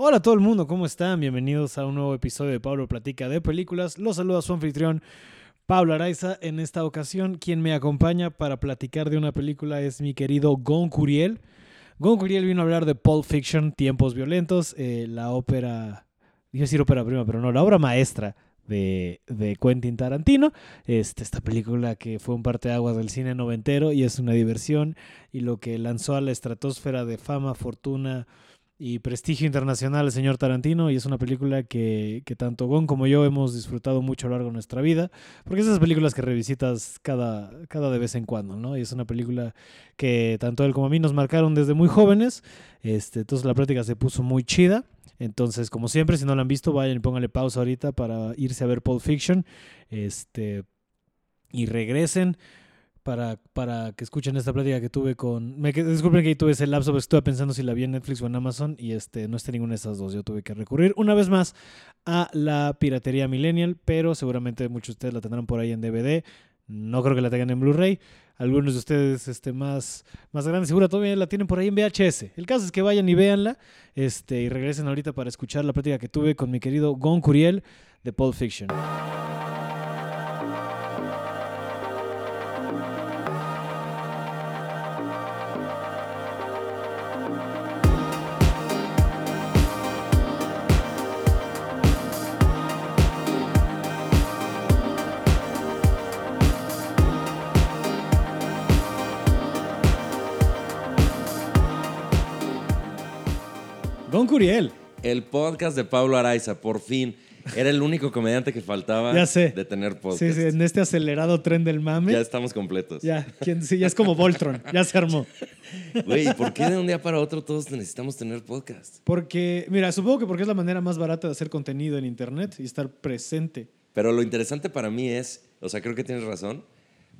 Hola a todo el mundo, ¿cómo están? Bienvenidos a un nuevo episodio de Pablo Platica de Películas. Los saluda su anfitrión Pablo Araiza. En esta ocasión, quien me acompaña para platicar de una película es mi querido Gon Curiel. Gon Curiel vino a hablar de Pulp Fiction, Tiempos Violentos, eh, la ópera, iba a decir ópera prima, pero no, la obra maestra de, de Quentin Tarantino. Este, esta película que fue un parteaguas del cine noventero y es una diversión y lo que lanzó a la estratosfera de fama, fortuna y prestigio internacional el señor Tarantino y es una película que, que tanto Gon como yo hemos disfrutado mucho a lo largo de nuestra vida, porque es esas películas que revisitas cada, cada de vez en cuando, ¿no? Y es una película que tanto él como a mí nos marcaron desde muy jóvenes, este, entonces la práctica se puso muy chida. Entonces, como siempre, si no la han visto, vayan y pónganle pausa ahorita para irse a ver Pulp Fiction. Este, y regresen para, para que escuchen esta plática que tuve con... Me, disculpen que tuve ese lapso, pero estuve pensando si la vi en Netflix o en Amazon y este, no está ninguna de esas dos. Yo tuve que recurrir una vez más a la piratería millennial, pero seguramente muchos de ustedes la tendrán por ahí en DVD. No creo que la tengan en Blu-ray. Algunos de ustedes este, más, más grandes seguro todavía la tienen por ahí en VHS. El caso es que vayan y véanla este, y regresen ahorita para escuchar la plática que tuve con mi querido Gon Curiel de Pulp Fiction. El podcast de Pablo Araiza, por fin. Era el único comediante que faltaba Ya sé. de tener podcast. Sí, sí, en este acelerado tren del mame. Ya Ya, estamos completos. ¿quién- sí, ya es como Voltron, ya se armó. Güey, ¿por qué de un día para otro todos necesitamos tener podcast? Porque, mira, supongo que porque es la manera más barata de hacer contenido en Internet y estar presente. Pero lo interesante para mí es, o sea, creo que tienes razón,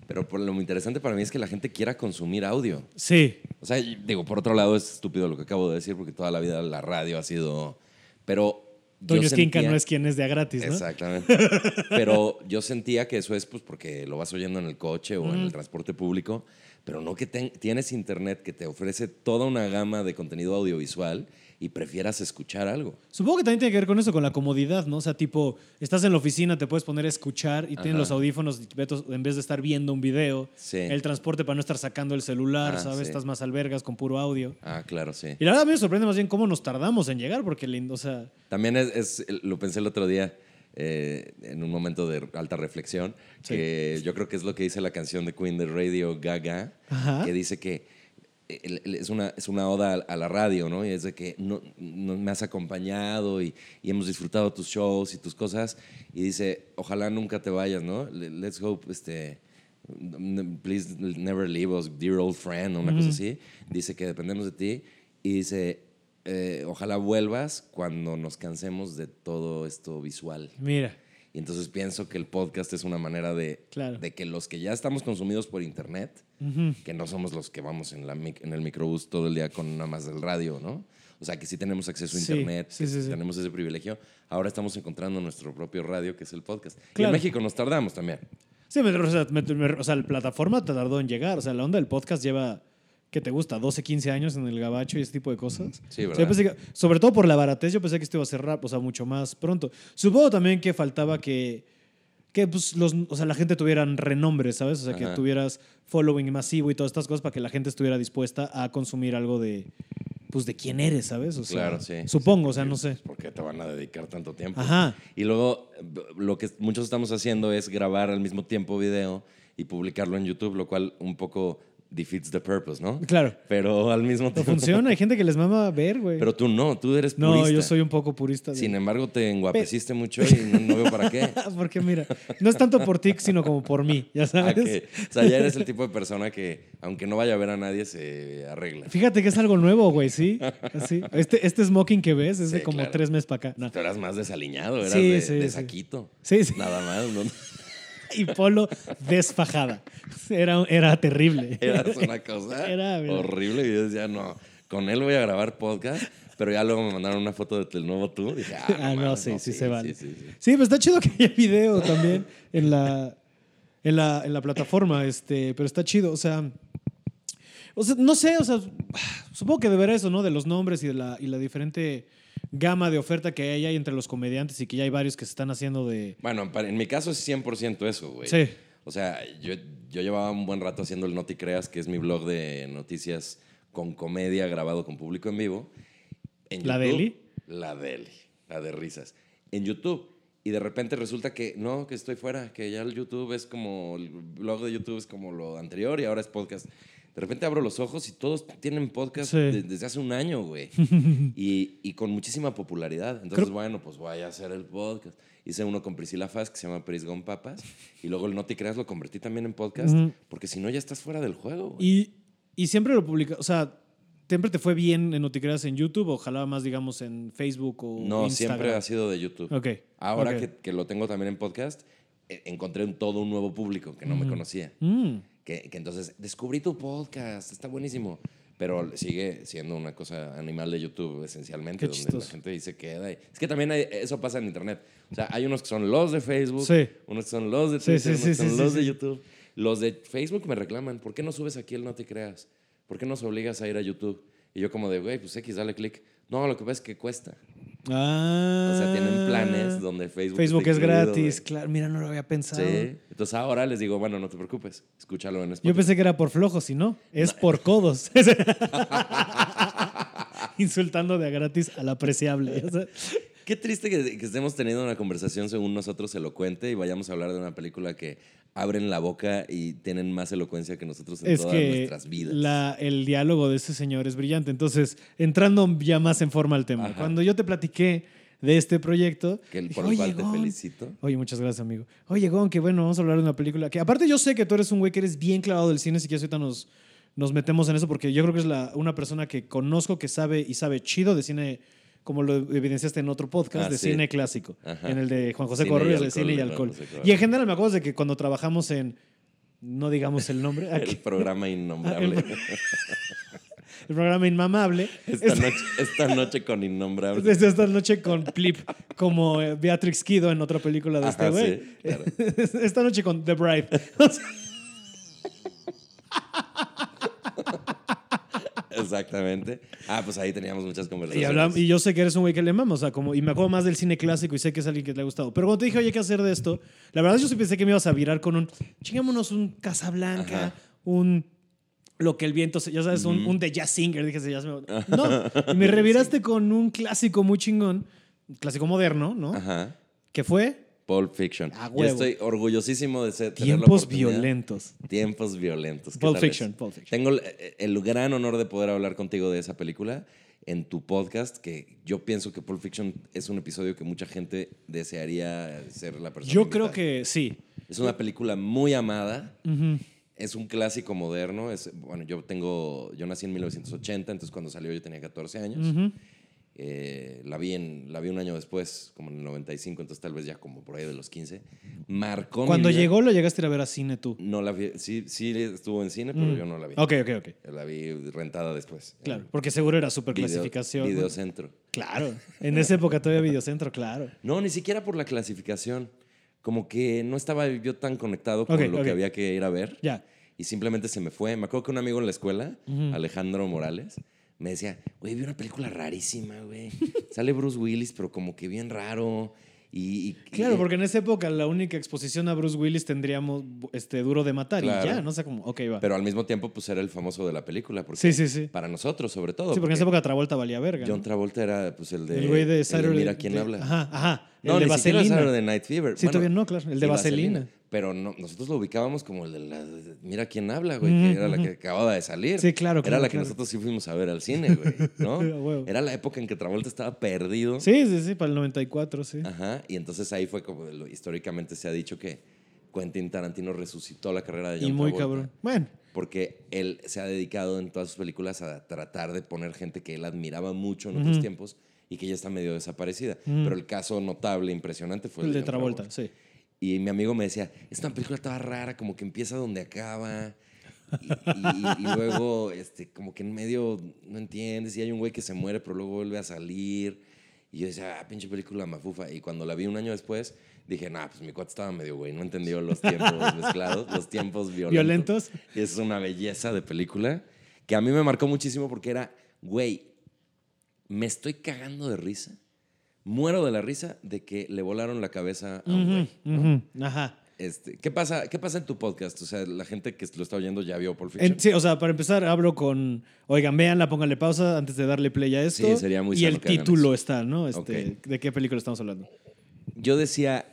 pero por lo interesante para mí es que la gente quiera consumir audio. Sí, O sea, digo, por otro lado es estúpido lo que acabo de decir porque toda la vida la radio ha sido... Pero... Toño Esquinca no es quien es de a gratis, ¿no? Exactamente. Pero yo sentía que eso es pues porque lo vas oyendo en el coche o en el transporte público, pero no que ten- tienes internet que te ofrece toda una gama de contenido audiovisual y prefieras escuchar algo. Supongo que también tiene que ver con eso, con la comodidad, ¿no? O sea, tipo, estás en la oficina, te puedes poner a escuchar y tienes Ajá. los audífonos en vez de estar viendo un video. Sí. El transporte para no estar sacando el celular, Ah, ¿sabes? sí. Estás más albergas con puro audio. Ah, claro, sí. Y la verdad a mí me sorprende más bien cómo nos tardamos en llegar, porque, lindo, o sea, También es, es- lo pensé el otro día eh, en un momento de alta reflexión, Sí. que yo creo que es lo que dice la canción de Queen de Radio Gaga, Ajá. que dice que es una, es una oda a, la radio, ¿no? Y es de que no, no me has acompañado y, y hemos disfrutado tus shows y tus cosas. Y dice, ojalá nunca te vayas, ¿no? Le- Let's hope, este, please never leave us, dear old friend, o una cosa así. Dice que dependemos de ti. Y dice, eh, ojalá vuelvas cuando nos cansemos de todo esto visual. mira. Y entonces pienso que el podcast es una manera de, Claro. de que los que ya estamos consumidos por internet, que no somos los que vamos en, la, en el microbús todo el día con nada más del radio, ¿no? O sea, que sí tenemos acceso a internet, sí, sí, sí. tenemos ese privilegio. Ahora estamos encontrando nuestro propio radio, que es el podcast. Y en México nos tardamos también. Sí, me- o, sea, me- me- o sea, la plataforma te tardó en llegar. O sea, la onda del podcast lleva, ¿qué te gusta? 12, 15 años en el gabacho y ese tipo de cosas. Sí, O sea, yo ¿verdad? pensé que- sobre todo por la baratez, yo pensé que esto iba a ser rap, o sea, mucho más pronto. Supongo también que faltaba que, que pues, los, o sea, la gente tuviera renombre, ¿sabes? O sea, que tuvieras following masivo y todas estas cosas para que la gente estuviera dispuesta a consumir algo de, pues, de quién eres, ¿sabes? O sea, Claro, sí. Supongo, o sea, no sé. ¿Por qué te van a dedicar tanto tiempo? Ajá. Y luego lo que muchos estamos haciendo es grabar al mismo tiempo video y publicarlo en YouTube, lo cual un poco defeats the purpose, ¿no? Claro. Pero al mismo No tiempo... funciona, hay gente que les mama ver, güey. Pero tú no, tú eres No, purista. yo soy un poco purista. Sin embargo, te enguapeciste mucho y no, no veo para qué. Porque mira, no es tanto por ti, sino como por mí, ya Ah, sabes. que- o sea, ya eres el tipo de persona que, aunque no vaya a ver a nadie, se arregla. Fíjate que es algo nuevo, güey, sí. Así. Este, este smoking que ves es de como claro. tres meses para acá. No. Tú eras más desaliñado, eras Sí, de, sí, de saquito. Sí, sí. Nada más. ¿no? Y polo desfajada. Era, era terrible. Eras una cosa Era, horrible. Y yo decía, no, con él voy a grabar podcast. Pero ya luego me mandaron una foto del nuevo tú. Dije, ah, Ah, no, sí, sí, se vale. Sí, sí, sí. Sí, pero está chido que haya video también en la, en la, en la plataforma, este, pero está chido, o sea, o sea, no sé, o sea, supongo que de ver eso, ¿no? De los nombres y de la, y la diferente gama de oferta que hay ahí entre los comediantes y que ya hay varios que se están haciendo de... Bueno, en mi caso es 100% eso, güey. Sí. O sea, yo, yo llevaba un buen rato haciendo el Noti Creas, que es mi blog de noticias con comedia grabado con público en vivo. En ¿La YouTube- Deli? La Deli, la de risas. En YouTube. Y de repente resulta que no, que estoy fuera, que ya el YouTube es como, el blog de YouTube es como lo anterior y ahora es podcast. De repente abro los ojos y todos tienen podcast Sí. de- desde hace un año, güey. y, y con muchísima popularidad. Entonces, Creo- bueno, pues voy a hacer el podcast. Hice uno con Priscila Faz que se llama Prisgón Papas. Y luego el No Te Creas lo convertí también en podcast. Ujú. Porque si no, ya estás fuera del juego, güey. Y, y siempre lo publica, o sea, siempre te fue bien en Noticreas en YouTube o jalaba más, digamos, en Facebook o No, Instagram. siempre ha sido de YouTube. Ok. Ahora ok. Que, que lo tengo también en podcast, eh, encontré un, todo un nuevo público que no me conocía. Mm. Que, que entonces descubrí tu podcast, está buenísimo. Pero sigue siendo una cosa animal de YouTube esencialmente, Qué donde chistoso. la gente dice queda. y- Es que también hay- eso pasa en Internet. O sea, hay unos que son los de Facebook, Sí. unos que son los de Twitter, sí, unos sí, que son los de. YouTube. Los de Facebook me reclaman, ¿por qué no subes aquí el No Te Creas? ¿Por qué nos obligas a ir a YouTube? Y yo como de, güey, pues X, dale clic. No, lo que pasa es que cuesta. Ah. O sea, tienen planes donde Facebook Facebook es incluido, gratis, claro. Mira, no lo había pensado. Sí. Entonces ahora les digo, bueno, no te preocupes, escúchalo en Spotify. Yo pensé que era por flojos, y no, es por codos. Insultando de a gratis al apreciable. Qué triste que, que estemos teniendo una conversación según nosotros elocuente y vayamos a hablar de una película que abren la boca y tienen más elocuencia que nosotros en es todas que nuestras vidas. la- el diálogo de ese señor es brillante. Entonces, entrando ya más en forma al tema, Ajá. cuando yo te platiqué de este proyecto, Que por el cual "Oye, te Gon". felicito. Oye, muchas gracias, amigo. Oye, Gon, que bueno, vamos a hablar de una película que, aparte, yo sé que tú eres un güey que eres bien clavado del cine, si quieres, ahorita nos, nos metemos en eso, porque yo creo que es la, una persona que conozco que sabe y sabe chido de cine, como lo evidenciaste en otro podcast, Ah, de sí. cine clásico, Ajá. en el de Juan José Correos, de cine y alcohol. Y en general me acuerdo de que cuando trabajamos en, no digamos el nombre, El programa innombrable. el programa Inmamable, esta, noche, esta noche con innombrable. esta noche con Plip, como eh, Beatrix Kido en otra película de este güey. sí, claro. Esta noche con The Bride. Exactamente. Ah, pues ahí teníamos muchas y, conversaciones. hablamos- y yo sé que eres un güey que le mama, o sea, como, y me acuerdo más del cine clásico y sé que es alguien que le ha gustado. Pero cuando te dije, oye, ¿qué hacer de esto? La verdad, yo sí pensé que me ibas a virar con un, chingámonos un Casablanca, Ajá. un lo que el viento, ya sabes, un, un de Jazz Singer. Dije, "Sí, ya se me- No, me reviraste con un clásico muy chingón, clásico moderno, ¿no? Ajá. Que fue Pulp Fiction. A Yo huevo. estoy orgullosísimo de ser, Tiempos. Violentos. Tiempos violentos. ¿Qué Pulp? Fiction, Pulp Fiction. Tengo el, el gran honor de poder hablar contigo de esa película en tu podcast, que yo pienso que Pulp Fiction es un episodio que mucha gente desearía ser la persona. Yo creo que sí. Es una película muy amada. Ujú. Es un clásico moderno. Es, bueno, yo tengo, yo nací en 1980, entonces cuando salió yo tenía 14 años. Ujú. Eh, la, vi en, la vi un año después, como en el 95, entonces tal vez ya como por ahí de los 15. Marcó mi Cuando vida. llegó, lo llegaste a ver a cine tú. No la vi, sí, sí estuvo en cine, pero Mm. yo no la vi. Ok, ok, ok. La vi rentada después. Claro, porque seguro era super Video- clasificación. Videocentro. Claro. En esa época todavía Videocentro, claro. No, ni siquiera por la clasificación. Como que no estaba yo tan conectado con Ok, lo ok. que había que ir a ver. Ya. Y simplemente se me fue. Me acuerdo que un amigo en la escuela, Ujú. Alejandro Morales, me decía, güey, vi una película rarísima, güey. Sale Bruce Willis, pero como que bien raro. Y, y- Claro, y- porque en esa época la única exposición a Bruce Willis tendríamos este duro de matar y Claro. ya, no sé cómo. Ok, va. Pero al mismo tiempo, pues era el famoso de la película. Porque Sí, sí, sí. Para nosotros, sobre todo. sí, porque en esa época Travolta valía verga. John Travolta era pues, el de. el güey el de Saturday. Mira quién de- habla. Ajá, ajá. El No, de ni siquiera Vaselina. Saturday Night Fever. Sí, todavía no, claro. El de Vaselina. Pero no, nosotros lo ubicábamos como el de la. de- Mira quién habla, güey, que era la que acababa de salir. Sí, claro, Era claro, la que claro. nosotros sí fuimos a ver al cine, güey, ¿no? Era la época en que Travolta estaba perdido. Sí, sí, sí, para el 94, sí. Ajá. Y entonces ahí fue como lo- históricamente se ha dicho que Quentin Tarantino resucitó la carrera de John y muy Travolta. cabrón. Bueno, Porque él se ha dedicado en todas sus películas a tratar de poner gente que él admiraba mucho en otros tiempos y que ya está medio desaparecida. Ujú. Pero el caso notable, impresionante fue el de John Travolta, sí. Y mi amigo me decía, es una película toda rara, como que empieza donde acaba. Y, y- y luego, este, como que en medio no entiendes. Y hay un güey que se muere, pero luego vuelve a salir. Y yo decía, ah, pinche película mafufa. Y cuando la vi un año después, dije, nah, pues mi cuate estaba medio güey. No entendió los tiempos mezclados, los tiempos violentos. ¿Violentos? Es una belleza de película que a mí me marcó muchísimo porque era, güey, me estoy cagando de risa. Muero de la risa de que le volaron la cabeza a un güey. Ajá. Este, ¿qué, pasa, ¿Qué pasa en tu podcast? O sea, la gente que lo está oyendo ya vio Pulp Fiction. En- sí, o sea, para empezar, hablo con. Oigan, véanla, pónganle pausa antes de darle play a esto. Sí, sería muy Y el título está, ¿no? Este. ¿De qué película estamos hablando? Yo decía,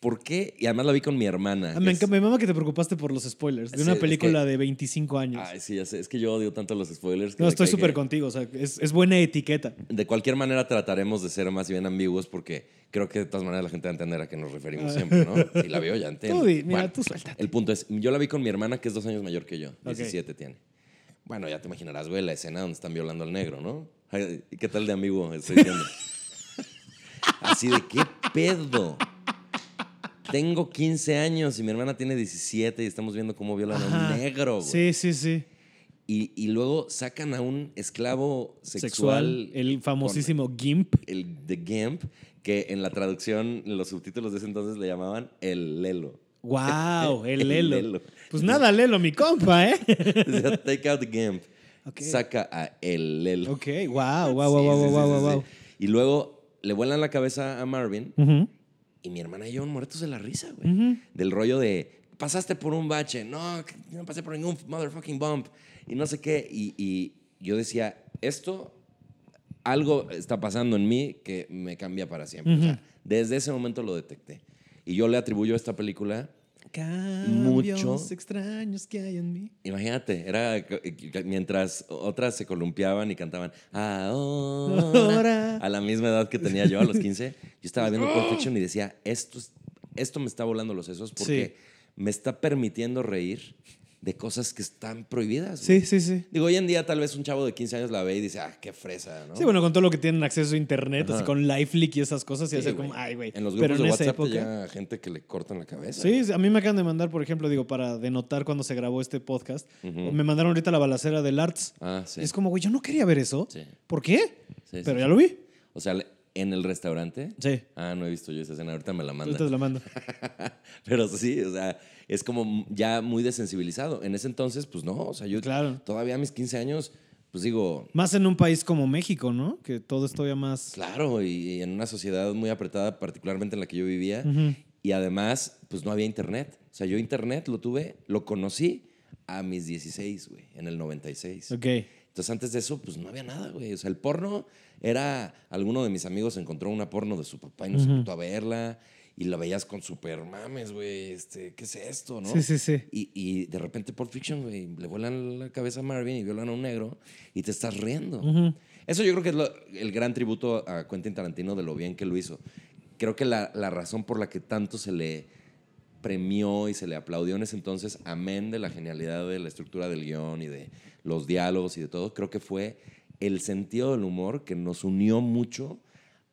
¿por qué? Y además la vi con mi hermana. Ah, me, Es- me mama que te preocupaste por los spoilers de Sí, una es película que- de 25 años. Ay, sí, ya sé. Es que yo odio tanto los spoilers. que no, estoy súper que- contigo. O sea, es, es buena etiqueta. De cualquier manera trataremos de ser más bien ambiguos porque creo que de todas maneras la gente va a entender a qué nos referimos siempre, ¿no? Si la vio ya entiende. Ah. Tú mira, Bueno, tú suéltate. El punto es, yo la vi con mi hermana que es dos años mayor que yo, Ok. 17 tiene. Bueno, ya te imaginarás, güey, la escena donde están violando al negro, ¿no? Ay, ¿Qué tal de ambiguo estoy diciendo? Así de, ¿qué pedo? Tengo 15 años y mi hermana tiene 17 y estamos viendo cómo violan a un negro, güey. Sí, sí, sí. Y, y luego sacan a un esclavo Sexual. sexual, el famosísimo GIMP. el The Gimp, que en la traducción, en los subtítulos de ese entonces le llamaban el Lelo. ¡Wow! El El Lelo. Lelo. Pues nada, Lelo, mi compa, ¿eh? Take out the Gimp. Saca a el Lelo. ok, wow, wow, wow, sí, wow, sí, wow, sí, wow, wow. Y luego le vuelan la cabeza a Marvin Ujú, y mi hermana y yo muertos de la risa, güey. ujú. Del rollo de, pasaste por un bache. No, no pasé por ningún motherfucking bump. Y no sé qué. Y, y yo decía, esto, algo está pasando en mí que me cambia para siempre. O sea, desde ese momento lo detecté. Y yo le atribuyo a esta película, Cambios Mucho. extraños que hay en mí. imagínate, era que- mientras otras se columpiaban y cantaban, ahora, Ahora. a la misma edad que tenía yo, a los 15, yo estaba viendo Pulp Fiction y decía, esto, es- esto me está volando los sesos porque me está permitiendo reír de cosas que están prohibidas. güey. Sí, sí, sí. Digo, hoy en día tal vez un chavo de 15 años la ve y dice, ah, qué fresa, ¿no? Sí, bueno, con todo lo que tienen acceso a internet, Ajá. así con LifeLeak y esas cosas, y Sí, hace como, ay, güey. En los Pero grupos en de esa WhatsApp época. llega gente que le cortan la cabeza. Sí, a mí me acaban de mandar, por ejemplo, digo, para denotar cuando se grabó este podcast, me mandaron ahorita la balacera del Arts. Ah, sí. Y es como, güey, yo no quería ver eso. Sí. ¿Por qué? Pero ya lo vi. O sea, le- en el restaurante. Sí. Ah, no he visto yo esa escena, ahorita me la Ahorita mandan. te la mando. Pero sí, o sea, es como ya muy desensibilizado. En ese entonces, pues no, o sea, yo Claro. todavía a mis 15 años, pues digo, Más en un país como México, ¿no? Que todo es todavía más. claro, y, y en una sociedad muy apretada, particularmente en la que yo vivía, Ujú. y además, pues no había internet. O sea, yo internet lo tuve, lo conocí a mis 16, güey, en el 96. Ok. Entonces, antes de eso, pues no había nada, güey. O sea, el porno era. Alguno de mis amigos encontró una porno de su papá y nos Ujú. invitó a verla. Y la veías con super mames, güey. Este, ¿Qué es esto, no? Sí, sí, sí. Y, y de repente, Pulp Fiction, güey, le vuelan la cabeza a Marvin y violan a un negro y te estás riendo. Ujú. Eso yo creo que es lo- el gran tributo a Quentin Tarantino de lo bien que lo hizo. Creo que la, la razón por la que tanto se le premió y se le aplaudió en ese entonces, amén de la genialidad de la estructura del guion y de los diálogos y de todo, creo que fue el sentido del humor que nos unió mucho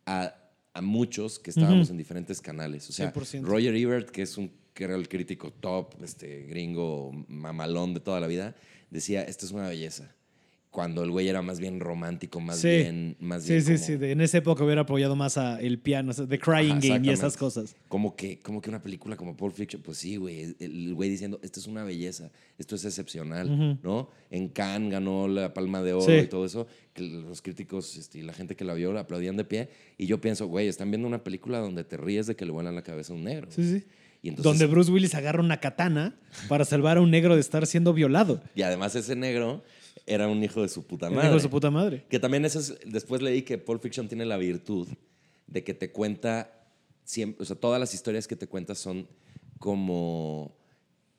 a, a muchos que estábamos en diferentes canales. O sea, 100%. Roger Ebert, que es un que era el crítico top, este gringo mamalón de toda la vida, decía, esta es una belleza. Cuando el güey era más bien romántico, más Sí. bien, más Sí, bien sí, como- sí. de- en esa época hubiera apoyado más a el piano, o sea, The Crying Ajá, Game y esas cosas. Como que, como que una película como Pulp Fiction, pues sí, güey. El güey diciendo, esto es una belleza, esto es excepcional. ¿no? En Cannes ganó la Palma de Oro Sí. y todo eso, que los críticos este, y la gente que la vio la aplaudían de pie. Y yo pienso, güey, están viendo una película donde te ríes de que le vuelan la cabeza a un negro. Sí, sí. Y, entonces, Donde Bruce Willis agarra una katana para salvar a un negro de estar siendo violado. y además ese negro era un hijo de su puta madre. hijo de su puta madre. Que también eso es, después leí que Pulp Fiction tiene la virtud de que te cuenta siempre, o sea, todas las historias que te cuenta son como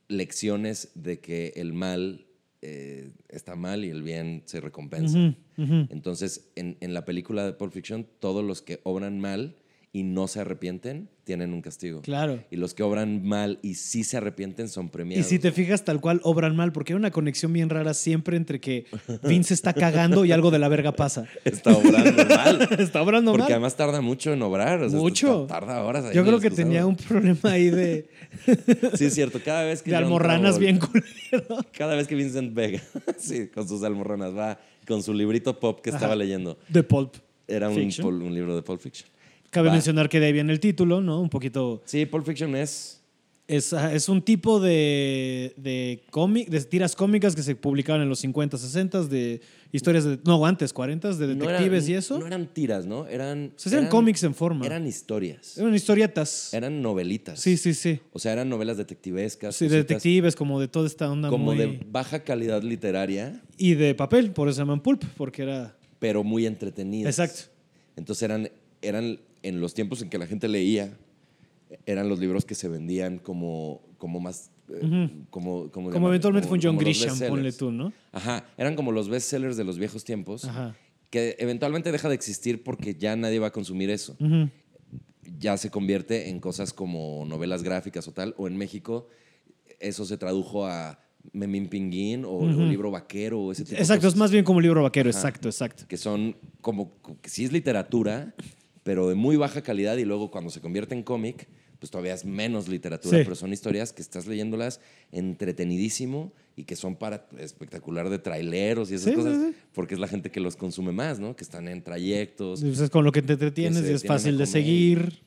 lecciones de que el mal eh, está mal y el bien se recompensa. Entonces, en, en la película de Pulp Fiction, todos los que obran mal y no se arrepienten tienen un castigo. Claro. Y los que obran mal y sí se arrepienten son Y premiados. si te fijas, tal cual obran mal, porque hay una conexión bien rara siempre entre que Vince está cagando y algo de la verga pasa. Está obrando mal. está obrando Porque mal. además tarda mucho en obrar. o sea, Mucho. ta- Tarda horas. ahí Yo creo que tenía un problema ahí de, Sí, es cierto. Cada vez que de almorranas bien culero. Cada vez que Vincent Vega, sí, con sus almorranas, va con su librito pop que Ajá. estaba leyendo. De Pulp. Era un, un libro de Pulp Fiction. Cabe Va. mencionar que de ahí viene el título, ¿no? Un poquito. Sí, Pulp Fiction es Es, ajá, es un tipo de, de cómic, de tiras cómicas que se publicaban en los 50, 60 de historias de. No, antes, 40 de No detectives eran- y eso. No eran tiras, ¿no? Eran. O sea, eran cómics en forma. Eran historias. Eran historietas. Eran novelitas. Sí, sí, sí. O sea, eran novelas detectivescas. Sí, de detectives, como de toda esta onda Como muy. de baja calidad literaria, Y de papel, por eso se llaman pulp, porque era. pero muy entretenidas. Exacto. Entonces eran, eran en los tiempos en que la gente leía, eran los libros que se vendían como, como más... eh, como, como, Como eventualmente fue un John Grisham, ponle tú, ¿no? Ajá, eran como los bestsellers de los viejos tiempos, Ajá. que eventualmente deja de existir porque ya nadie va a consumir eso. Ujú. Ya se convierte en cosas como novelas gráficas o tal, o en México eso se tradujo a Memín Pinguín o, o libro vaquero o ese tipo de Exacto, es cosas. más bien como libro vaquero, exacto, exacto. que son como, que sí es literatura, pero de muy baja calidad y luego cuando se convierte en cómic, pues todavía es menos literatura, Sí. pero son historias que estás leyéndolas entretenidísimo y que son para espectacular de traileros y esas Sí, cosas, sí. porque es la gente que los consume más, ¿no? Que están en trayectos. Pues es con lo que te que entretienes se y es fácil de seguir.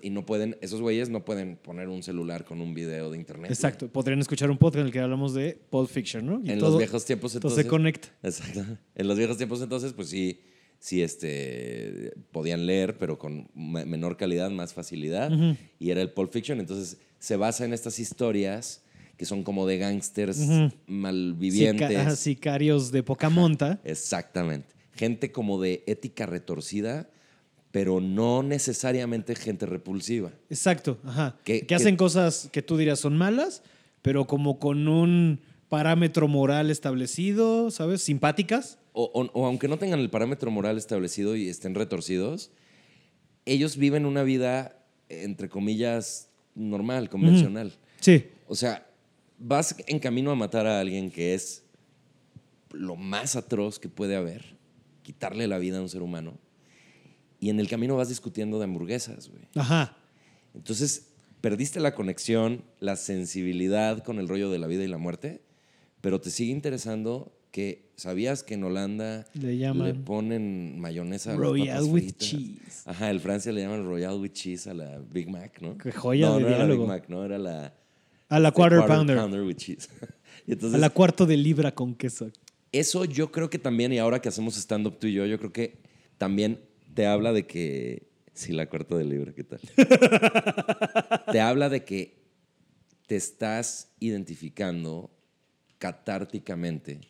Y no pueden, esos güeyes no pueden poner un celular con un video de internet. Exacto. Podrían escuchar un podcast en el que hablamos de Pulp Fiction, ¿no? Y En todo- los viejos tiempos todo entonces. se conecta. Exacto. En los viejos tiempos entonces, pues sí, sí este, podían leer, pero con me- menor calidad, más facilidad. Y era el Pulp Fiction. Entonces se basa en estas historias que son como de gángsters malvivientes. Sica- sicarios de poca monta. Exactamente. Gente como de ética retorcida, pero no necesariamente gente repulsiva. Exacto, ajá. Que- Que, que- hacen cosas que tú dirías son malas, pero como con un parámetro moral establecido, ¿sabes? Simpáticas. O, o- o aunque no tengan el parámetro moral establecido y estén retorcidos, ellos viven una vida, entre comillas, normal, convencional. Sí. O sea, vas en camino a matar a alguien que es lo más atroz que puede haber, quitarle la vida a un ser humano, y en el camino vas discutiendo de hamburguesas, güey. Ajá. Entonces, perdiste la conexión, la sensibilidad con el rollo de la vida y la muerte, pero te sigue interesando que sabías que en Holanda Le llaman ponen mayonesa a Royal with fritas. cheese. Ajá, en Francia le llaman Royal with cheese a la Big Mac, ¿no? Qué joya no, de no era la diálogo. Big Mac, no, era la... A la este, quarter, pounder. with cheese. entonces, A la cuarto de libra con queso. eso yo creo que también, y ahora que hacemos stand-up tú y yo, yo creo que también te habla de que... Sí, la cuarta del libro, ¿qué tal? te habla de que te estás identificando catárticamente,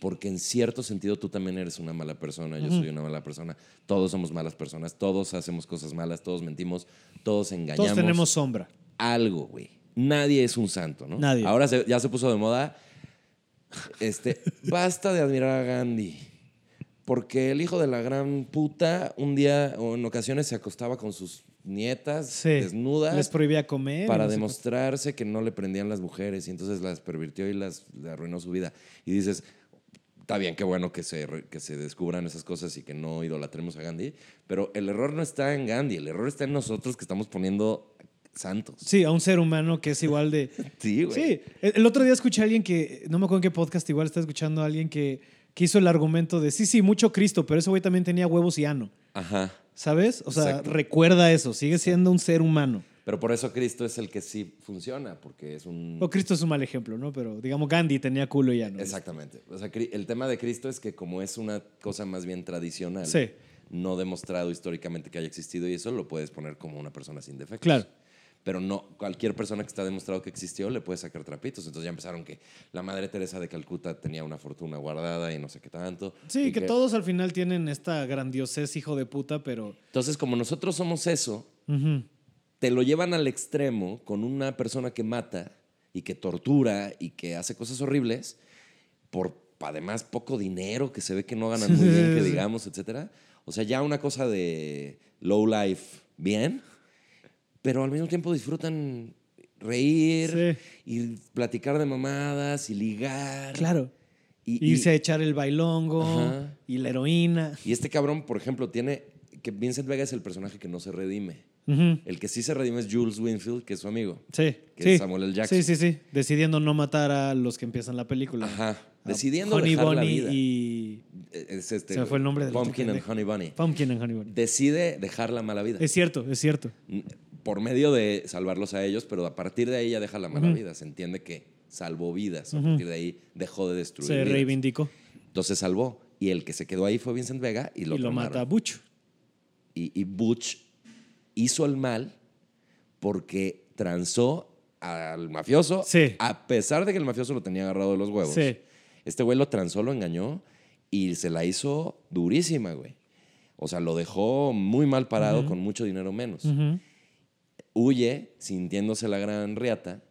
porque en cierto sentido tú también eres una mala persona, yo soy una mala persona, todos somos malas personas, todos hacemos cosas malas, todos mentimos, todos engañamos. Todos tenemos sombra. algo, güey. Nadie es un santo, ¿no? Nadie. Ahora se- ya se puso de moda. Este, basta de admirar a Gandhi. Porque el hijo de la gran puta un día o en ocasiones se acostaba con sus nietas Sí. desnudas Les prohibía comer. para no sé demostrarse que no le prendían las mujeres y entonces las pervirtió y las le arruinó su vida. Y dices, está bien, qué bueno que se, que se descubran esas cosas y que no idolatremos a Gandhi, pero el error no está en Gandhi, el error está en nosotros que estamos poniendo santos. Sí, a un ser humano que es igual de... Sí, güey. Sí, el el otro día escuché a alguien que, no me acuerdo en qué podcast, igual estaba escuchando a alguien que, que hizo el argumento de, sí, sí, mucho Cristo, pero ese güey también tenía huevos y ano, Ajá. ¿Sabes? O sea, Exacto. recuerda eso, sigue siendo un ser humano. Pero por eso Cristo es el que sí funciona, porque es un... O Cristo es un mal ejemplo, ¿no? Pero digamos, Gandhi tenía culo y ano. Exactamente. O sea, el tema de Cristo es que como es una cosa más bien tradicional, Sí. no demostrado históricamente que haya existido y eso lo puedes poner como una persona sin defectos. Claro. Pero no, cualquier persona que está demostrado que existió le puede sacar trapitos. Entonces ya empezaron que la Madre Teresa de Calcuta tenía una fortuna guardada y no sé qué tanto. Sí, Y que, todos al final tienen esta grandiosez hijo de puta, pero... Entonces, como nosotros somos eso, te lo llevan al extremo con una persona que mata y que tortura y que hace cosas horribles por además poco dinero, que se ve que no ganan muy bien, que digamos, etcétera. O sea, ya una cosa de low life, bien, pero al mismo tiempo disfrutan reír y platicar de mamadas y ligar. Claro. Y, y- Irse a echar el bailongo Ajá. y la heroína. y este cabrón, por ejemplo, tiene que Vincent Vega es el personaje que no se redime. Ujú. El que sí se redime es Jules Winfield, que es su amigo. Sí, Que sí. es Samuel L. Jackson. Sí, sí, sí. Decidiendo no matar a los que empiezan la película. Ajá. Decidiendo Honey dejar la Bunny vida. y Es este, Se fue el nombre del Pumpkin and. Honey Bunny. Pumpkin and Honey Bunny. Decide dejar la mala vida. Es cierto, es cierto. Por medio de salvarlos a ellos, pero a partir de ahí ya deja la mala vida. Se entiende que salvó vidas. A partir de ahí dejó de destruir Se vidas. reivindicó Entonces salvó. Y el que se quedó ahí fue Vincent Vega y lo, y lo mata a Butch. Y, y Butch hizo el mal porque transó al mafioso, Sí. a pesar de que el mafioso lo tenía agarrado de los huevos. Sí. Este güey lo transó, lo engañó y se la hizo durísima, güey. O sea, lo dejó muy mal parado con mucho dinero menos. Huye sintiéndose la gran riata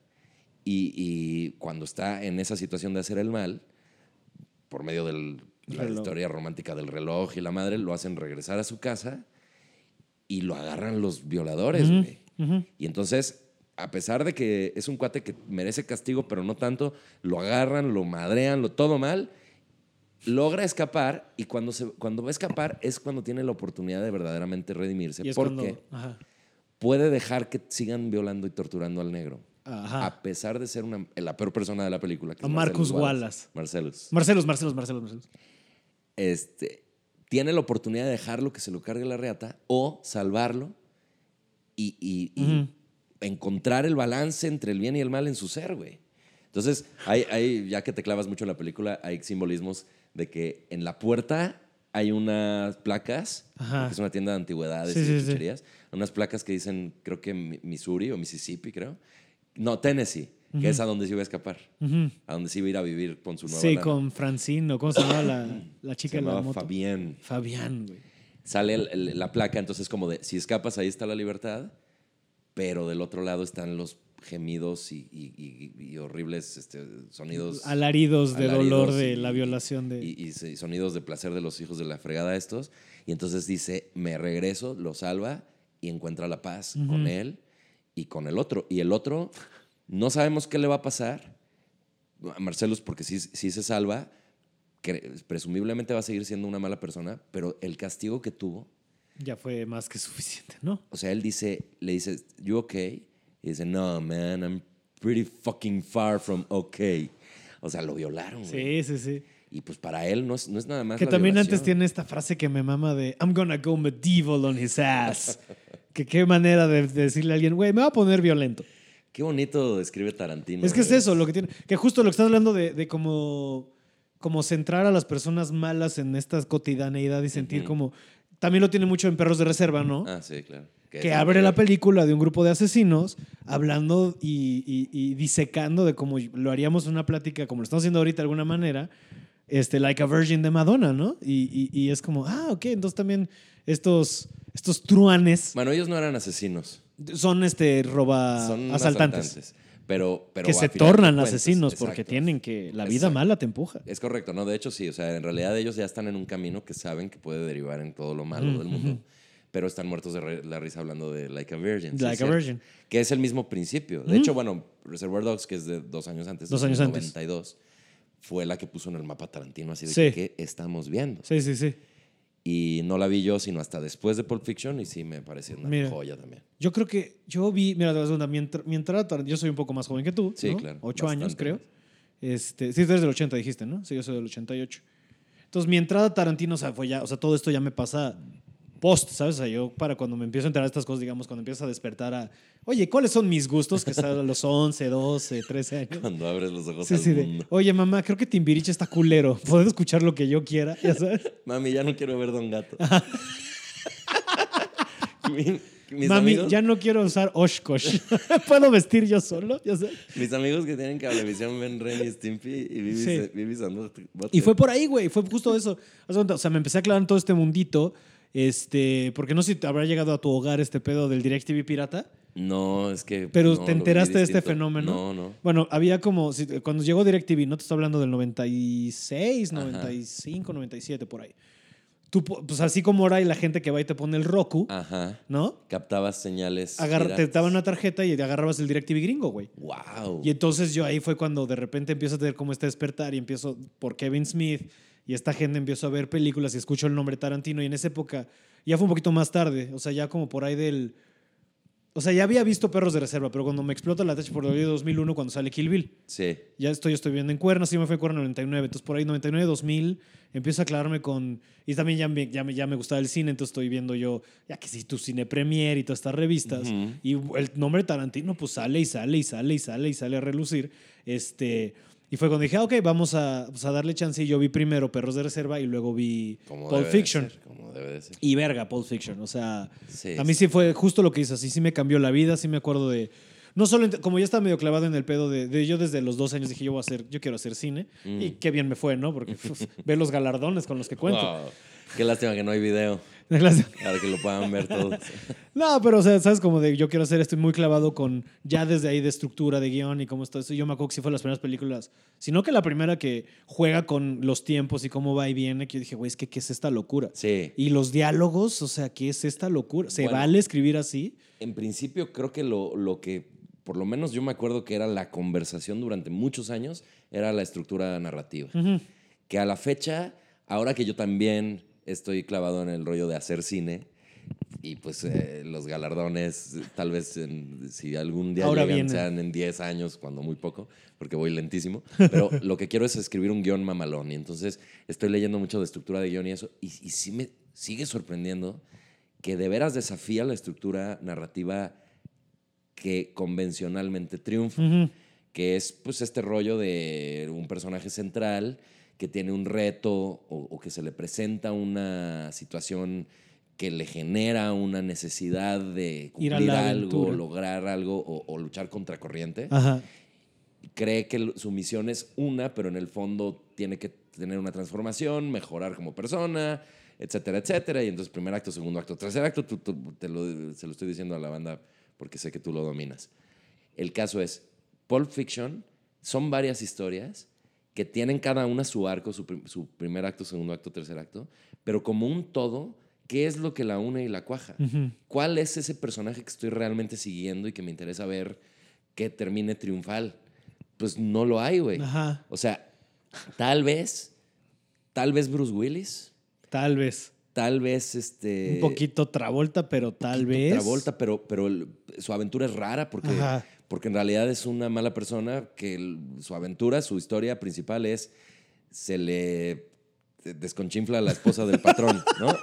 y, y cuando está en esa situación de hacer el mal, por medio de la Reloj. historia romántica del reloj y la madre, lo hacen regresar a su casa y lo agarran los violadores. Y entonces, a pesar de que es un cuate que merece castigo, pero no tanto, lo agarran, lo madrean, lo todo mal, logra escapar y cuando, se, cuando va a escapar es cuando tiene la oportunidad de verdaderamente redimirse. Porque cuando. Puede dejar que sigan violando y torturando al negro. Ajá. A pesar de ser una, la peor persona de la película. Que A Marcus Wallace. Marcellus. Marcelos, Marcelos, Marcelos, Marcelos. Este, tiene la oportunidad de dejarlo que se lo cargue la reata o salvarlo y, y- encontrar el balance entre el bien y el mal en su ser, güey. Entonces, hay, hay, ya que te clavas mucho en la película, hay simbolismos de que en la puerta hay unas placas, Ajá. que es una tienda de antigüedades Sí, y sí, sí. Unas placas que dicen, creo que Mi- Missouri o Mississippi, creo. No, Tennessee, que es a donde se iba a escapar, a donde se iba a ir a vivir con su nueva Sí, lana. con Francino. ¿Cómo se llamaba la, la Se chica de la moto? Fabián. Fabián, güey. Sale el- el- la placa, entonces como de, si escapas ahí está la libertad, pero del otro lado están los gemidos y, y- y- y horribles este, sonidos. Alaridos de alaridos dolor de la violación de. Se- y sonidos de placer de los hijos de la fregada estos. Y entonces dice, me regreso, lo salva y encuentra la paz con él y con el otro. Y el otro, no sabemos qué le va a pasar. A Marcelus, porque sí, sí se salva, que presumiblemente va a seguir siendo una mala persona, pero el castigo que tuvo, Ya fue más que suficiente, ¿no? o sea, él dice, le dice, ¿you okay? Y dice, no, man, I'm pretty fucking far from okay. O sea, lo violaron, güey. Sí, sí, sí. Y pues para él no es, no es nada más Que la también violación. antes tiene esta frase que me mama de I'm gonna go medieval on his ass. que qué manera de de decirle a alguien, güey, me va a poner violento. Qué bonito escribe Tarantino. Es que es eso, lo que tiene. Que justo lo que estás hablando de, de como, como centrar a las personas malas en esta cotidianeidad y sentir como. También lo tiene mucho en Perros de Reserva, ¿no? Ah, sí, claro. que abre la película de un grupo de asesinos hablando y, y- y disecando de cómo lo haríamos en una plática, como lo estamos haciendo ahorita de alguna manera, este, Like a Virgin de Madonna, ¿no? Y, y- y es como, ah, ok, entonces también estos, estos truanes Bueno, ellos no eran asesinos. son este, roba Son asaltantes. Pero, pero que se tornan asesinos porque tienen que. La vida Exacto. mala te empuja. Es correcto, ¿no? De hecho, sí. O sea, en realidad ellos ya están en un camino que saben que puede derivar en todo lo malo del mundo. Pero están muertos de la risa hablando de Like a Virgin. sí, Like a. Virgin. Que es el mismo principio. De hecho, bueno, Reservoir Dogs, que es de dos años antes. Dos años antes. 92, fue la que puso en el mapa Tarantino así de Sí. que, ¿qué estamos viendo? Sí, sí, sí. Y no la vi yo sino hasta después de Pulp Fiction y sí me pareció una Mira. joya también. Yo creo que yo vi, mira, mientras, mientras yo soy un poco más joven que tú, Sí, ¿no? claro, Ocho años, creo. Este, sí, tú eres del 80, dijiste, ¿no? Sí, yo soy del 88. Entonces, mi entrada a Tarantino, o sea, fue ya, o sea, todo esto ya me pasa post, ¿sabes? O sea, yo para cuando me empiezo a enterar de estas cosas, digamos, cuando empiezo a despertar a, oye, ¿cuáles son mis gustos? Que salen a los 11, 12, 13 años. Cuando abres los ojos Sí, al sí, de, mundo. oye, mamá, creo que Timbiriche está culero. ¿Puedo escuchar lo que yo quiera? Ya sabes. Mami, ya no quiero ver Don Gato. Mi- mis, Mami, amigos, ya no quiero usar Oshkosh. ¿Puedo vestir yo solo? Ya sabes. mis amigos que tienen cablevisión ven Ren y Stimpy y Vivi, Sí. Vivi. Y fue por ahí, güey. Fue justo eso. O sea, me empecé a aclarar en todo este mundito. Este, porque no sé si te habrá llegado a tu hogar este pedo del DirecTV pirata. No, es que. Pero no, ¿te enteraste de este fenómeno? No, no. Bueno, había como. Cuando llegó DirecTV, no te estoy hablando del 96, Ajá. 95, 97, por ahí. Tú, pues así como ahora hay la gente que va y te pone el Roku, Ajá. ¿no? Captabas señales. Agarra- te daban una tarjeta y te agarrabas el DirecTV gringo, güey. ¡Wow! Y entonces yo ahí fue cuando de repente empiezo a tener como este despertar y empiezo por Kevin Smith y esta gente empiezo a ver películas y escucho el nombre Tarantino y en esa época ya fue un poquito más tarde, o sea, ya como por ahí del O sea, ya había visto Perros de Reserva, pero cuando me explota la tacha por el 2001, cuando sale Kill Bill. Sí. Ya estoy, estoy viendo en Cuernas, sí me fue en Cuernas 99. Entonces, por ahí 99, 2000, empiezo a aclararme con... Y también ya me, ya, me, ya me gustaba el cine, entonces estoy viendo yo, ya que si tu cine premier y todas estas revistas. Y el nombre Tarantino, pues sale y sale y sale y sale y sale a relucir. Este... Y fue cuando dije, ah, ok, vamos a, pues, a darle chance. Y yo vi primero Perros de Reserva y luego vi Como Pulp de Fiction. ser, como debe de ser. Y verga, Pulp Fiction. O sea, Sí, a mí sí fue justo lo que hizo. Así sí me cambió la vida. Sí me acuerdo de. No solo, como ya estaba medio clavado en el pedo de, de yo desde los dos años dije, yo voy a hacer, yo quiero hacer cine. Mm. Y qué bien me fue, ¿no? Porque pues, ve los galardones con los que cuento. Wow. Qué lástima que no hay video. Para que lo puedan ver todos. No, pero o sea, sabes como de yo quiero hacer esto muy clavado con ya desde ahí de estructura, de guion y cómo está eso. Yo me acuerdo que sí fue las primeras películas, sino que la primera que juega con los tiempos y cómo va y viene, que yo dije, güey, es que qué es esta locura. Sí. Y los diálogos, o sea, ¿qué es esta locura? ¿Se Bueno. vale escribir así? En principio, creo que lo, lo que, por lo menos yo me acuerdo que era la conversación durante muchos años, era la estructura narrativa. Ujú. Que a la fecha, ahora que yo también estoy clavado en el rollo de hacer cine, y pues eh, los galardones, tal vez en- si algún día Ahora llegan, sean en 10 años, cuando muy poco, porque voy lentísimo. Pero lo que quiero es escribir un guion mamalón. Y entonces estoy leyendo mucho de estructura de guion y eso. Y, y sí me sigue sorprendiendo que de veras desafía la estructura narrativa que convencionalmente triunfa que es pues este rollo de un personaje central que tiene un reto o, o que se le presenta una situación que le genera una necesidad de cumplir algo, lograr algo o, o luchar contra corriente. Ajá. Cree que su misión es una, pero en el fondo tiene que tener una transformación, mejorar como persona, etcétera, etcétera. Y entonces primer acto, segundo acto, tercer acto, tú- tú- te lo- se lo estoy diciendo a la banda porque sé que tú lo dominas. El caso es, Pulp Fiction son varias historias que tienen cada una su arco, su, prim- su primer acto, segundo acto, tercer acto, pero como un todo, ¿qué es lo que la une y la cuaja? ¿Cuál es ese personaje que estoy realmente siguiendo y que me interesa ver que termine triunfal? Pues no lo hay, güey. O sea, tal vez, tal vez Bruce Willis, Tal vez. tal vez este... Un poquito Travolta, pero tal vez. Travolta, pero, pero su aventura es rara porque, Ajá. Porque en realidad es una mala persona que el- su aventura, su historia principal es se le desconchinfla a la esposa del patrón, ¿no?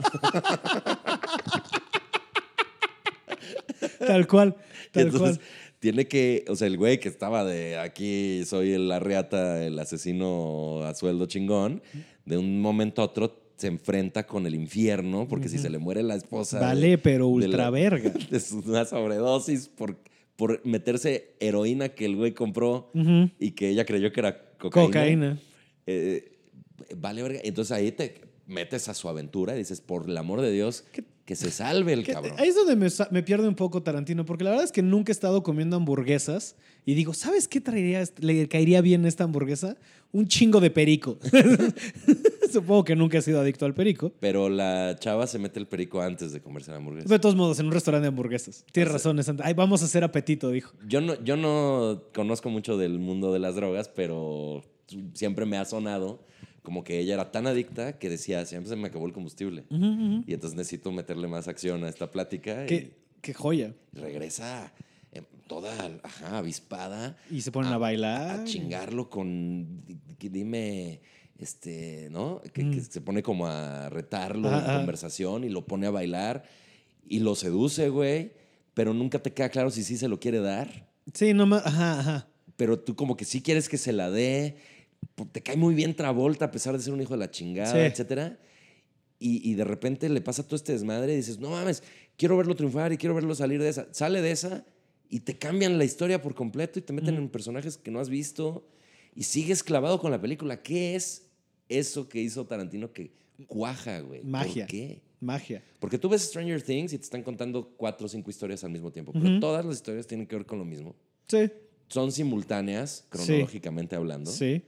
Tal cual. Tal entonces cual. tiene que, o sea, el güey que estaba de aquí soy el arreata, el asesino a sueldo chingón, de un momento a otro se enfrenta con el infierno porque si se le muere la esposa Vale, pero de ultra la- verga. de su- una sobredosis por, por meterse heroína que el güey compró Ujú. y que ella creyó que era cocaína. Cocaína. Eh, vale, verga. Entonces ahí te metes a su aventura y dices, por el amor de Dios, que se salve el cabrón. Ahí es donde me, me pierde un poco Tarantino, porque la verdad es que nunca he estado comiendo hamburguesas y digo, ¿sabes qué traería, le caería bien esta hamburguesa? Un chingo de perico. Supongo que nunca he sido adicto al perico. Pero la chava se mete el perico antes de comerse la hamburguesa. De todos modos, en un restaurante de hamburguesas. Tienes razón. Ay, vamos a hacer apetito, dijo. Yo no, yo no conozco mucho del mundo de las drogas, pero siempre me ha sonado como que ella era tan adicta que decía, siempre se me acabó el combustible. Y entonces necesito meterle más acción a esta plática. Qué, qué joya. Regresa eh, toda ajá, avispada. Y se ponen a, bailar. A chingarlo con, di- di- dime, este, ¿no? Que, que Mm. se pone como a retarlo en ajá. conversación y lo pone a bailar y lo seduce, güey. Pero nunca te queda claro si sí se lo quiere dar. Sí, nomás. Ajá, ajá. Pero tú como que sí quieres que se la dé. Te cae muy bien Travolta a pesar de ser un hijo de la chingada, Sí. etcétera. Y, y de repente le pasa todo este desmadre y dices, no mames, quiero verlo triunfar y quiero verlo salir de esa. Sale de esa y te cambian la historia por completo y te meten en personajes que no has visto y sigues clavado con la película. ¿Qué es eso que hizo Tarantino que cuaja, güey? Magia. ¿Por qué? Magia. Porque tú ves Stranger Things y te están contando cuatro o cinco historias al mismo tiempo, pero todas las historias tienen que ver con lo mismo. Sí. Son simultáneas, cronológicamente hablando. Sí.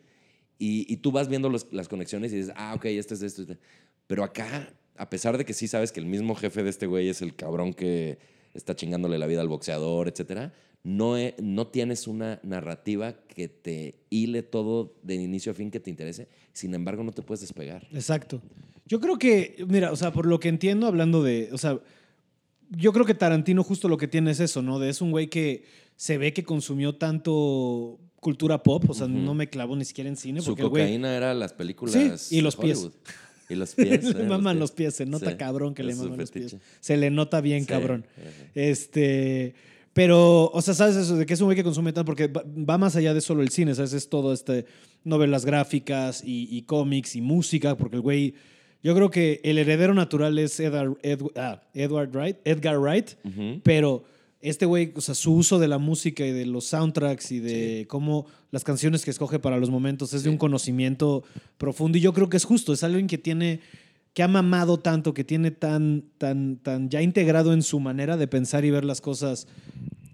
Y, y tú vas viendo los- las conexiones y dices, ah, ok, este es esto. este". Pero acá, a pesar de que sí sabes que el mismo jefe de este güey es el cabrón que está chingándole la vida al boxeador, etcétera, no, he- no tienes una narrativa que te hile todo de inicio a fin que te interese. Sin embargo, no te puedes despegar. Exacto. Yo creo que, mira, o sea, por lo que entiendo, hablando de, o sea, yo creo que Tarantino justo lo que tiene es eso, ¿no? De es un güey que se ve que consumió tanto cultura pop, o sea, no me clavo ni siquiera en cine, Su porque el güey cocaína era las películas. Sí, y los pies. Y los pies. le eh, maman los pies, se nota Sí, cabrón que le maman los pies. Se le nota bien Sí, cabrón. ajá. Este, pero, o sea, ¿sabes eso? De que es un güey que consume tanto, porque va, más allá de solo el cine, ¿sabes? Es todo este, novelas gráficas y, y cómics y música, porque el güey, yo creo que el heredero natural es Edward, Edward, ah, Edward Wright, Edgar Wright, pero este güey, o sea, su uso de la música y de los soundtracks y de cómo las canciones que escoge para los momentos es de un conocimiento profundo y yo creo que es justo, es alguien que tiene que ha mamado tanto, que tiene tan tan tan ya integrado en su manera de pensar y ver las cosas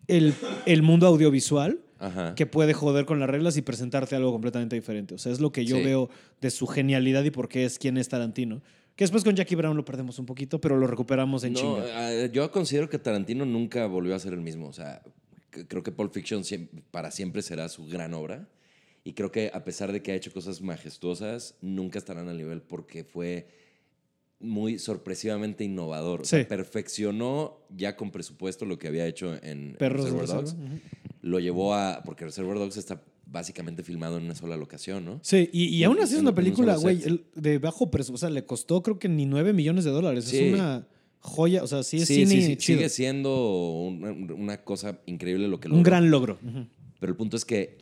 el, el mundo audiovisual Ajá. que puede joder con las reglas y presentarte algo completamente diferente. O sea, es lo que yo Sí. veo de su genialidad y por qué es quien es Tarantino. Que después con Jackie Brown lo perdemos un poquito, pero lo recuperamos en No, chinga. eh, yo considero que Tarantino nunca volvió a ser el mismo. O sea, creo que Pulp Fiction para siempre será su gran obra. Y creo que a pesar de que ha hecho cosas majestuosas, nunca estarán al nivel porque fue muy sorpresivamente innovador. O sea, perfeccionó ya con presupuesto lo que había hecho en Perros Reservoir. Dogs. Lo llevó a... Porque Reservoir Dogs está básicamente filmado en una sola locación, ¿no? Sí, y, y aún así es una un película, güey, el- de bajo presupuesto. O sea, le costó creo que ni 9 millones de dólares. Sí. Es una joya, o sea, sí es sí, cine sí, sigue siendo una, una cosa increíble lo que Un logró. gran logro. Pero el punto es que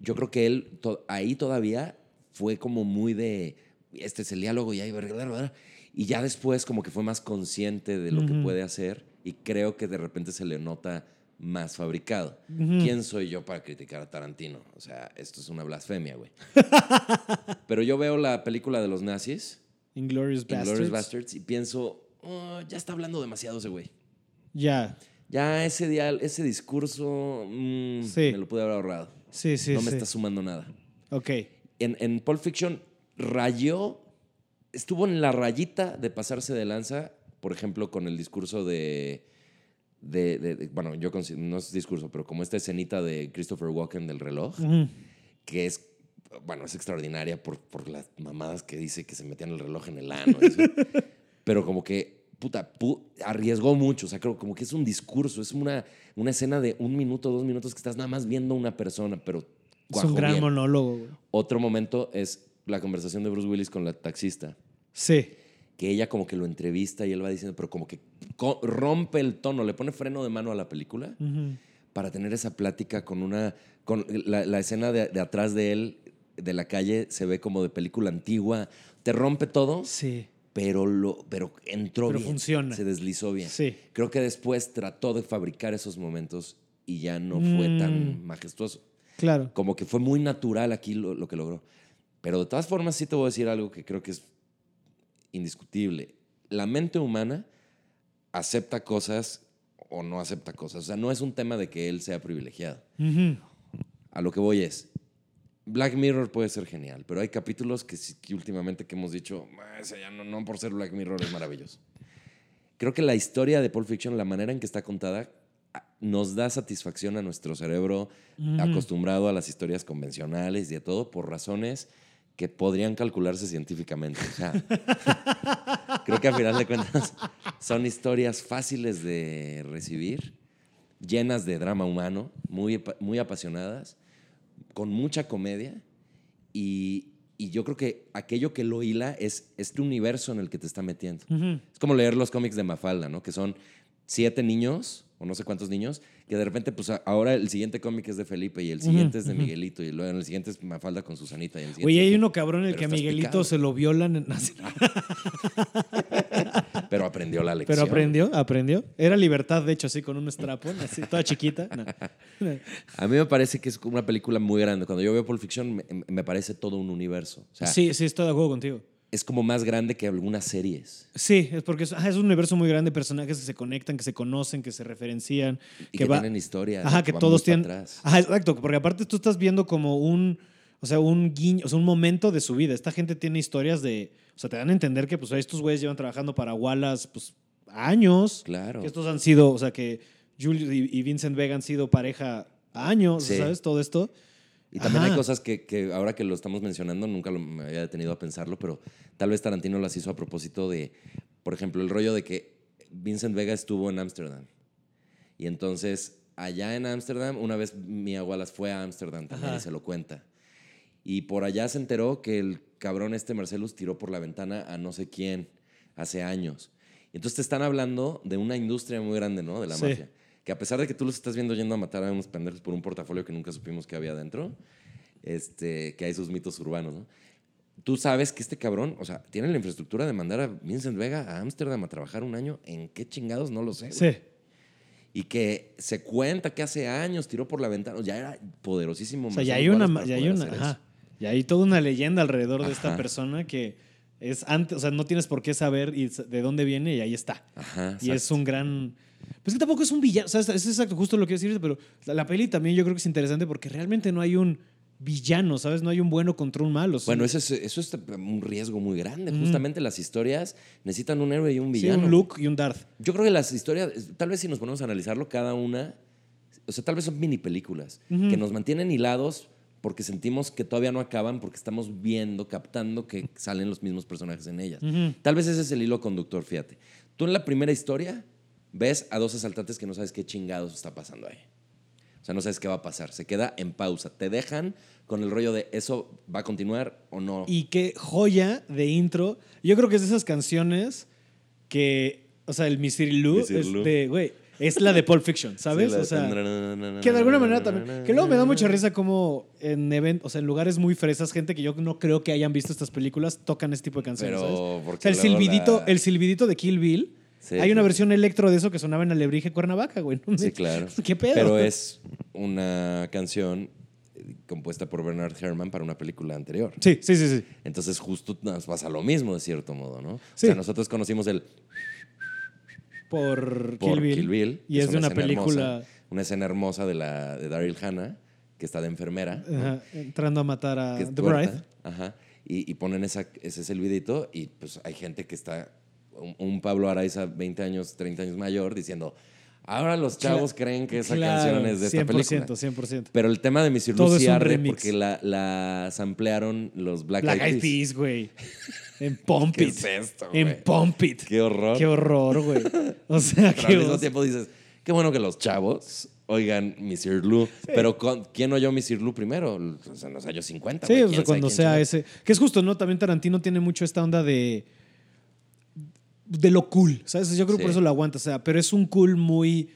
yo creo que él to- ahí todavía fue como muy de, este es el diálogo y ahí, ¿verdad? ¿verdad? Y ya después como que fue más consciente de lo que puede hacer y creo que de repente se le nota más fabricado. ¿Quién soy yo para criticar a Tarantino? O sea, esto es una blasfemia, güey. Pero yo veo la película de los nazis, Inglourious Bastards. Inglourious Bastards, y pienso, "Oh, ya está hablando demasiado ese güey. Ya. Ya ese, dial, ese discurso mm, Sí. me lo pude haber ahorrado. Sí, sí, no me sí. está sumando nada. Ok. En, en Pulp Fiction rayó, estuvo en la rayita de pasarse de lanza, por ejemplo, con el discurso de, de, de- de- bueno, yo no es discurso, pero como esta escenita de Christopher Walken del reloj, que es, bueno, es extraordinaria por, por las mamadas que dice que se metían el reloj en el ano. eso. pero como que, puta, pu- arriesgó mucho. O sea, creo como que es un discurso, es una, una escena de un minuto, dos minutos que estás nada más viendo a una persona, pero Es un gran bien. monólogo, güey. Otro momento es la conversación de Bruce Willis con la taxista, Sí. que ella como que lo entrevista y él va diciendo, pero como que rompe el tono, le pone freno de mano a la película para tener esa plática con una, con la, la escena de, de atrás de él, de la calle, se ve como de película antigua, te rompe todo, Sí. pero, lo, pero entró Pero bien, funciona. se deslizó bien. Sí. Creo que después trató de fabricar esos momentos y ya no fue Mm. tan majestuoso Claro. como que fue muy natural aquí lo, lo que logró. Pero de todas formas sí te voy a decir algo que creo que es indiscutible. La mente humana acepta cosas o no acepta cosas. O sea, no es un tema de que él sea privilegiado. A lo que voy es, Black Mirror puede ser genial, pero hay capítulos que, que últimamente que hemos dicho, "Ah, ya no, no por ser Black Mirror es maravilloso. Creo que la historia de Pulp Fiction, la manera en que está contada, nos da satisfacción a nuestro cerebro Ujú. acostumbrado a las historias convencionales y a todo por razones que podrían calcularse científicamente. O sea, creo que a final de cuentas son historias fáciles de recibir, llenas de drama humano, muy, muy apasionadas, con mucha comedia y, y yo creo que aquello que lo hila es este universo en el que te está metiendo. Ujú. Es como leer los cómics de Mafalda, ¿no? Que son siete niños, o no sé cuántos niños, que de repente, pues ahora el siguiente cómic es de Felipe y el siguiente es de Miguelito y luego el siguiente es Mafalda con Susanita. Y el siguiente Oye, hay uno cabrón en el que a Miguelito picado. se lo violan. en- Pero aprendió la lección. Pero aprendió, aprendió. Era libertad, de hecho, así con un strapón, así, toda chiquita. No. A mí me parece que es una película muy grande. Cuando yo veo Pulp Fiction, me, me parece todo un universo. O sea, sí, sí, estoy de acuerdo contigo. Es como más grande que algunas series. Sí, es porque es, un universo muy grande, personajes que se conectan, que se conocen, que se referencian. Y que, va- tienen historia. Ajá, que todos tienen. atrás. Ajá, exacto, porque aparte tú estás viendo como un, o sea, un guiño, o sea, un momento de su vida. Esta gente tiene historias de, o sea, te dan a entender que pues estos güeyes llevan trabajando para Wallace pues años. Claro. Que estos han sido, o sea, que Julius y, y Vincent Vega han sido pareja años, Sí. ¿sabes? Todo esto. Y también Ajá. hay cosas que, que ahora que lo estamos mencionando, nunca lo- me había detenido a pensarlo, pero tal vez Tarantino las hizo a propósito de, por ejemplo, el rollo de que Vincent Vega estuvo en Ámsterdam. Y entonces, allá en Ámsterdam, una vez mi abuela fue a Ámsterdam también Ajá. y se lo cuenta. Y por allá se enteró que el cabrón este Marcelus tiró por la ventana a no sé quién hace años. Y entonces te están hablando de una industria muy grande, ¿no? De la Sí. mafia. Que a pesar de que tú los estás viendo yendo a matar a unos pendejos por un portafolio que nunca supimos que había dentro, este, que hay sus mitos urbanos, ¿no? Tú sabes que este cabrón, o sea, tiene la infraestructura de mandar a Vincent Vega a Ámsterdam a trabajar un año. ¿En qué chingados? No lo sé. güey. Sí. Y que se cuenta que hace años tiró por la ventana. Ya era poderosísimo. O sea, ya hay una, ya hay una, ajá. Ya hay toda una leyenda alrededor de esta persona que es antes, o sea, no tienes por qué saber y de dónde viene y ahí está. Ajá, Y es un gran. Pues que tampoco es un villano. O sea, es exacto, justo lo que decir, pero la, la peli también yo creo que es interesante porque realmente no hay un villano, ¿sabes? No hay un bueno contra un malo. Bueno, Sí, eso es, eso es un riesgo muy grande. Ujú. Justamente las historias necesitan un héroe y un sí, villano. un Luke y un Darth. Yo creo que las historias, tal vez si nos ponemos a analizarlo cada una, o sea, tal vez son mini películas Ujú. que nos mantienen hilados porque sentimos que todavía no acaban porque estamos viendo, captando que salen los mismos personajes en ellas. Ujú. Tal vez ese es el hilo conductor, fíjate. Tú en la primera historia ves a dos asaltantes que no sabes qué chingados está pasando ahí. O sea, no sabes qué va a pasar. Se queda en pausa. Te dejan con el rollo de eso va a continuar o no. Y qué joya de intro. Yo creo que es de esas canciones que, o sea, el Mystery Lou Mystery es Lou. de, güey, es la de Pulp Fiction, ¿sabes? Sí, o sea, de- que de alguna manera también, que luego me da mucha risa como en eventos, o sea, en lugares muy fresas, gente que yo no creo que hayan visto estas películas tocan este tipo de canciones, Pero ¿sabes? O sea, el silbidito, la- el silbidito de Kill Bill. Sí, hay una versión electro de eso que sonaba en Alebrije Cuernavaca, güey. Sí, claro. ¿Qué pedo? Pero es una canción eh, compuesta por Bernard Herrmann para una película anterior. Sí, sí, sí, sí. Entonces justo nos pasa lo mismo de cierto modo, ¿no? Sí. O sea, nosotros conocimos el Por, por Kill Bill. Kill Bill. Y es de una película hermosa, una escena hermosa de la de Daryl Hannah, que está de enfermera. ¿no? ajá, entrando a matar a The. Bride. Ajá. Y, y ponen esa, ese silbidito y pues hay gente que está, un, Pablo Araiza 20 años, 30 años mayor, diciendo, ahora los chavos creen que esa Claro, canción es de esta 100%, película. 100%. Pero el tema de Todo Lucy porque la, la samplearon los Black, Black Eyed Peas. Güey. En Pump ¿Qué It. es esto, güey? En Pump It. Qué horror. Qué horror, güey. O sea, Pero qué al mismo tiempo dices, qué bueno que los chavos oigan Mr. Lou. Pero ¿quién oyó Mr. Lou primero? En los años 50. Sí, o ¿Quién sea, cuando sea ese. Que es justo, ¿no? También Tarantino tiene mucho esta onda de. De lo cool, ¿sabes? Yo creo que por eso lo aguanta, o sea, pero es un cool muy.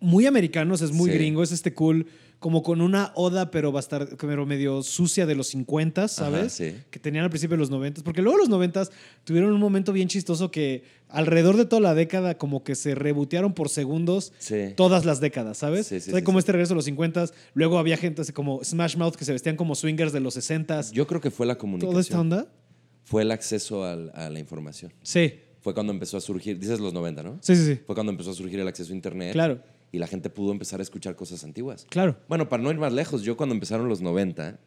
muy americano, o sea, es muy Sí. gringo, es este cool como con una oda, pero bastar, pero medio sucia de los 50, ¿sabes? Ajá, sí. Que tenían al principio de los 90, porque luego los 90 tuvieron un momento bien chistoso que alrededor de toda la década como que se rebotearon por segundos Sí. todas las décadas, ¿sabes? Sí, sí, o sea, como este regreso a los 50, luego había gente así como Smash Mouth que se vestían como swingers de los 60, Yo creo que fue la comunicación. toda esta onda. Fue el acceso al- a la información. Sí, Fue cuando empezó a surgir, dices los 90, ¿no? sí, sí, sí. Fue cuando empezó a surgir el acceso a Internet. Claro. Y la gente pudo empezar a escuchar cosas antiguas. Claro. Bueno, para no ir más lejos, yo cuando empezaron los 90,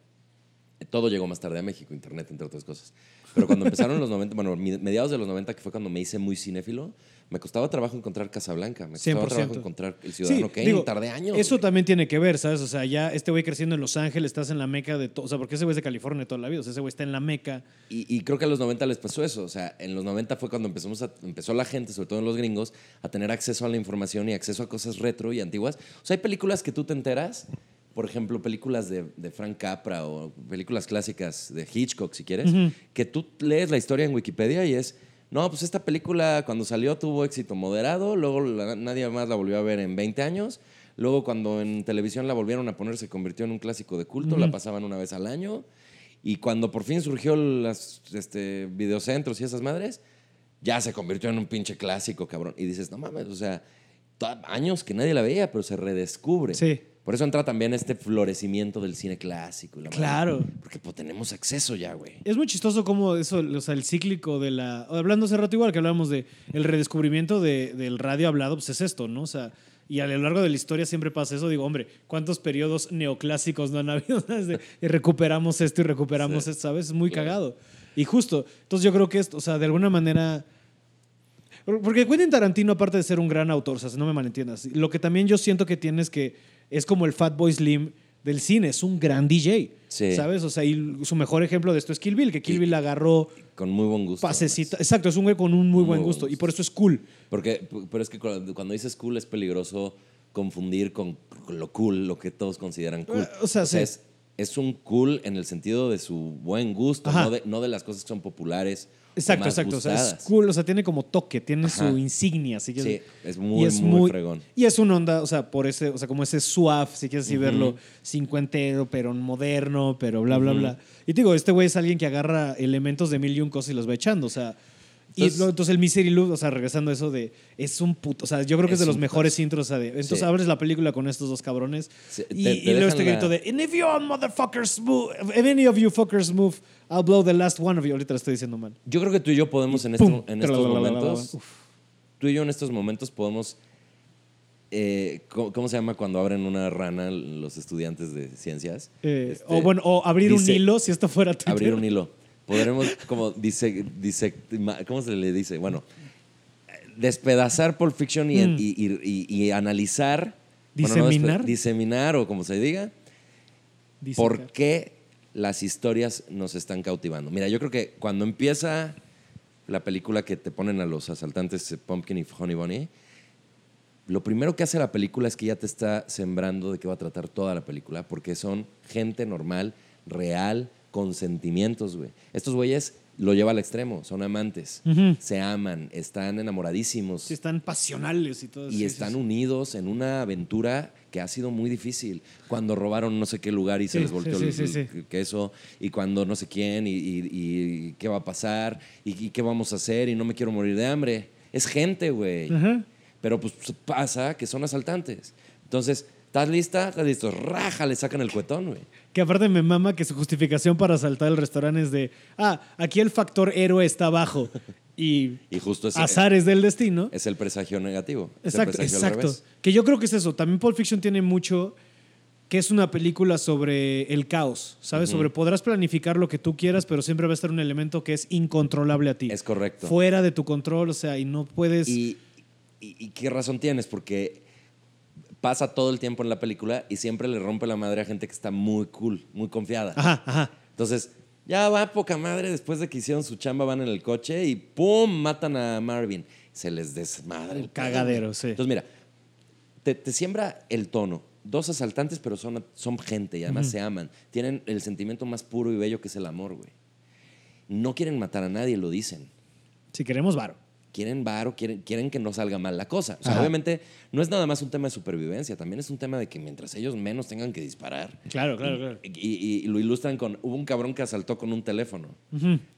eh, todo llegó más tarde a México, Internet, entre otras cosas. Pero cuando empezaron los 90, bueno, mediados de los 90, que fue cuando me hice muy cinéfilo, me costaba trabajo encontrar Casablanca, me costaba 100%. trabajo encontrar El Ciudadano Kane, digo, tardé años. Eso güey. también tiene que ver, ¿sabes? O sea, ya este güey creciendo en Los Ángeles, estás en la meca de todo. O sea, porque ese güey es de California toda la vida. O sea, ese güey está en la meca. Y, y creo que a los 90 les pasó eso. O sea, en los 90 fue cuando empezamos a- empezó la gente, sobre todo los gringos, a tener acceso a la información y acceso a cosas retro y antiguas. O sea, hay películas que tú te enteras, por ejemplo, películas de, de Frank Capra o películas clásicas de Hitchcock, si quieres, que tú lees la historia en Wikipedia y es, no, pues esta película cuando salió tuvo éxito moderado, luego la- nadie más la volvió a ver en 20 años. Luego, cuando en televisión la volvieron a poner, se convirtió en un clásico de culto, la pasaban una vez al año. Y cuando por fin surgió las este, videocentros y esas madres, ya se convirtió en un pinche clásico, cabrón. Y dices, no mames, o sea, años que nadie la veía, pero se redescubre. Sí. Por eso entra también este florecimiento del cine clásico. y la madre. Claro. Porque pues, tenemos acceso ya, güey. Es muy chistoso como eso, o sea, el cíclico de la. Hablando hace rato igual que hablábamos de el redescubrimiento de- del radio hablado, pues es esto, ¿no? O sea, y a lo largo de la historia siempre pasa eso. Digo, hombre, ¿cuántos periodos neoclásicos no han habido? ¿Sabes? De- y recuperamos esto y recuperamos Sí. esto, ¿sabes? Es muy Claro. cagado. Y justo, entonces yo creo que esto, o sea, de alguna manera. Porque Quentin Tarantino, aparte de ser un gran autor, o sea, no me malentiendas, lo que también yo siento que tiene es que es como el Fatboy Slim del cine, es un gran DJ. Sí. ¿Sabes? O sea, y su mejor ejemplo de esto es Kill Bill, que Kill Bill agarró Con muy buen gusto. pasecita. Exacto, es un güey con un muy, buen buen gusto. Y por eso es cool. Porque, pero es que cuando cuando dices cool es peligroso confundir con lo cool, lo que todos consideran cool. Eh, o sea, sí. es, es un cool en el sentido de su buen gusto, Ajá. no de, no de las cosas que son populares. Exacto, exacto. O sea, es cool, o sea, tiene como toque, tiene Ajá. su insignia. Si Sí, quieres. es muy, muy, fregón. Y es una onda, o sea, por ese, o sea, como ese suave, si quieres así verlo, cincuentero, pero moderno, pero bla, bla, bla. Y te digo, este güey es alguien que agarra elementos de mil y un cosas y los va echando, o sea. Y Entonces- luego, entonces el Misery Loop, o sea, regresando a eso de. Es un puto. O sea, yo creo que es, Es de los mejores intros. O sea, de- entonces Sí. abres la película con estos dos cabrones. Sí, y, te- y te luego dejan este la- grito de. And if you all motherfuckers move. If any of you fuckers move, I'll blow the last one of you. Ahorita lo estoy diciendo mal. Yo creo que tú y yo podemos en, ¡Pum! esto- en estos momentos, Uf. tú y yo en estos momentos podemos, eh, ¿cómo, cómo se llama cuando abren una rana los estudiantes de ciencias? Eh, Este, o bueno, o abrir un hilo si esto fuera Twitter. abrir un hilo. Podremos, como dice, dice, ¿cómo se le dice? Bueno, despedazar Pulp Fiction y, Mm. y- y- y- analizar. bueno, no Diseminar. diseminar o como se diga. ¿Por qué las historias nos están cautivando? Mira, yo creo que cuando empieza la película que te ponen a los asaltantes eh, Pumpkin y Honey Bunny, lo primero que hace la película es que ya te está sembrando de qué va a tratar toda la película, porque son gente normal, real, con sentimientos, güey. Estos güeyes lo lleva al extremo, son amantes, se aman, están enamoradísimos Sí, están pasionales y todo y sí, sí, están unidos en una aventura que ha sido muy difícil. Cuando robaron no sé qué lugar y se les volteó sí, el, queso, y cuando no sé quién, y, y- y qué va a pasar, y, y qué vamos a hacer, y no me quiero morir de hambre. Es gente, güey. Pero pues pasa que son asaltantes. Entonces, ¿estás lista? ¿Estás listo? Raja, le sacan el cuetón, güey. Que aparte me mama que su justificación para asaltar el restaurante es de, ah, aquí el factor héroe está bajo y Y justo es, azares del destino. es el presagio negativo. es el Exacto, al exacto. revés. Que yo creo que es eso. También Pulp Fiction tiene mucho que es una película sobre el caos, ¿sabes? Sobre podrás planificar lo que tú quieras, pero siempre va a estar un elemento que es incontrolable a ti. Es correcto. Fuera de tu control, o sea, y no puedes... Y, y- y qué razón tienes, porque pasa todo el tiempo en la película y siempre le rompe la madre a gente que está muy cool, muy confiada. Ajá, ajá. Entonces, ya va poca madre después de que hicieron su chamba, van en el coche y ¡pum! matan a Marvin. Se les desmadra el Cagadero, sí. Entonces, mira, te, te siembra el tono. Dos asaltantes, pero son, son gente y además se aman. Tienen el sentimiento más puro y bello que es el amor, güey. No quieren matar a nadie, lo dicen Si queremos varo. Quieren varo, quieren, quieren que no salga mal la cosa. O sea, Ajá. obviamente no es nada más un tema de supervivencia, también es un tema de que mientras ellos menos tengan que disparar. Claro, claro, claro. Y, y- y lo ilustran con, hubo un cabrón que asaltó con un teléfono,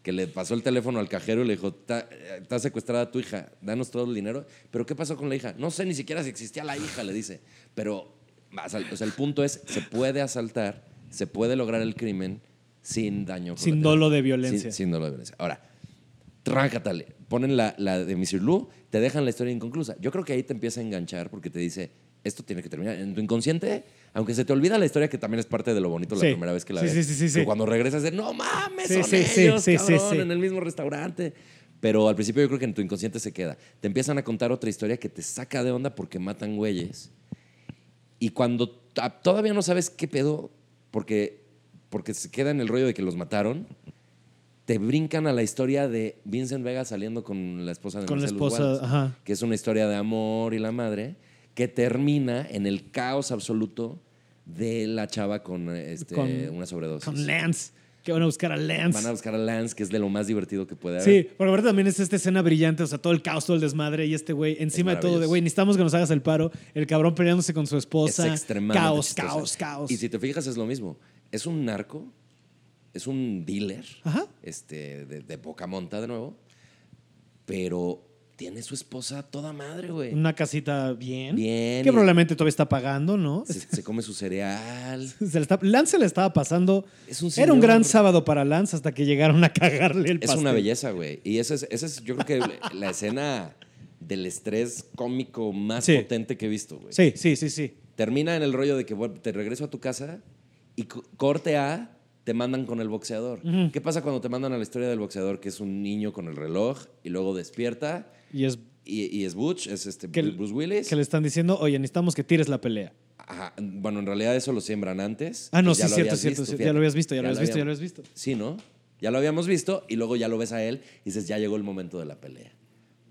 que le pasó el teléfono al cajero y le dijo, "Ta- eh, está secuestrada tu hija, danos todo el dinero. Pero ¿qué pasó con la hija? No sé ni siquiera si existía la hija, le dice. Pero, asal- o sea, el punto es, se puede asaltar, se puede lograr el crimen sin daño. Sin dolo de violencia. Sin, sin dolo de violencia. Ahora, trácatale. Ponen la, la de Mr. Lu, te dejan la historia inconclusa. Yo creo que ahí te empieza a enganchar porque te dice, esto tiene que terminar. En tu inconsciente, aunque se te olvida la historia, que también es parte de lo bonito la primera vez que la Sí, ves. sí, que cuando regresas de, no mames, son ellos, cabrón, en el mismo restaurante. Pero al principio yo creo que en tu inconsciente se queda. Te empiezan a contar otra historia que te saca de onda porque matan güeyes. Y cuando todavía no sabes qué pedo, porque, porque se queda en el rollo de que los mataron, te brincan a la historia de Vincent Vega saliendo con la esposa de Con la Marcellus esposa, ajá. que es una historia de amor y la madre, que termina en el caos absoluto de la chava con, este, Con- una sobredosis. Con Lance. Que van a buscar a Lance. Van a buscar a Lance, que es de lo más divertido que puede haber. Sí, porque aparte también es esta escena brillante, o sea, todo el caos, todo el desmadre y este güey, encima de todo, de güey, necesitamos que nos hagas el paro, el cabrón peleándose con su Es esposa, extremadamente caos, chistosa. caos, caos. Y si te fijas, es lo mismo. Es un narco, es un dealer, Ajá. este, de, de poca monta de nuevo, pero tiene su esposa toda madre, güey. Una casita bien. Bien, Que y- probablemente todavía está pagando, ¿no? Se, se come su cereal. Se le está- Lance se le estaba pasando. Es un Era un gran sábado para Lance hasta que llegaron a cagarle el Es pastel. una belleza, güey. Y esa es, esa es, yo creo que la escena del estrés cómico más Sí. potente que he visto, güey. Sí, sí, sí, sí. Termina en el rollo de que bueno, te regreso a tu casa y co- corte A, te mandan con el boxeador. ¿Qué pasa cuando te mandan a la historia del boxeador, que es un niño con el reloj y luego despierta Y es. Y, y es Butch, es este Que Bruce Willis. Que le están diciendo, oye, necesitamos que tires la pelea. Ajá, Bueno, en realidad eso lo siembran antes. Ah, no, Ya sí, lo cierto, cierto, visto. Ya lo habías visto, ya, lo habías visto, ya lo habías visto. Sí, ¿no? Ya lo habíamos visto y luego ya lo ves a él y dices, ya llegó el momento de la pelea.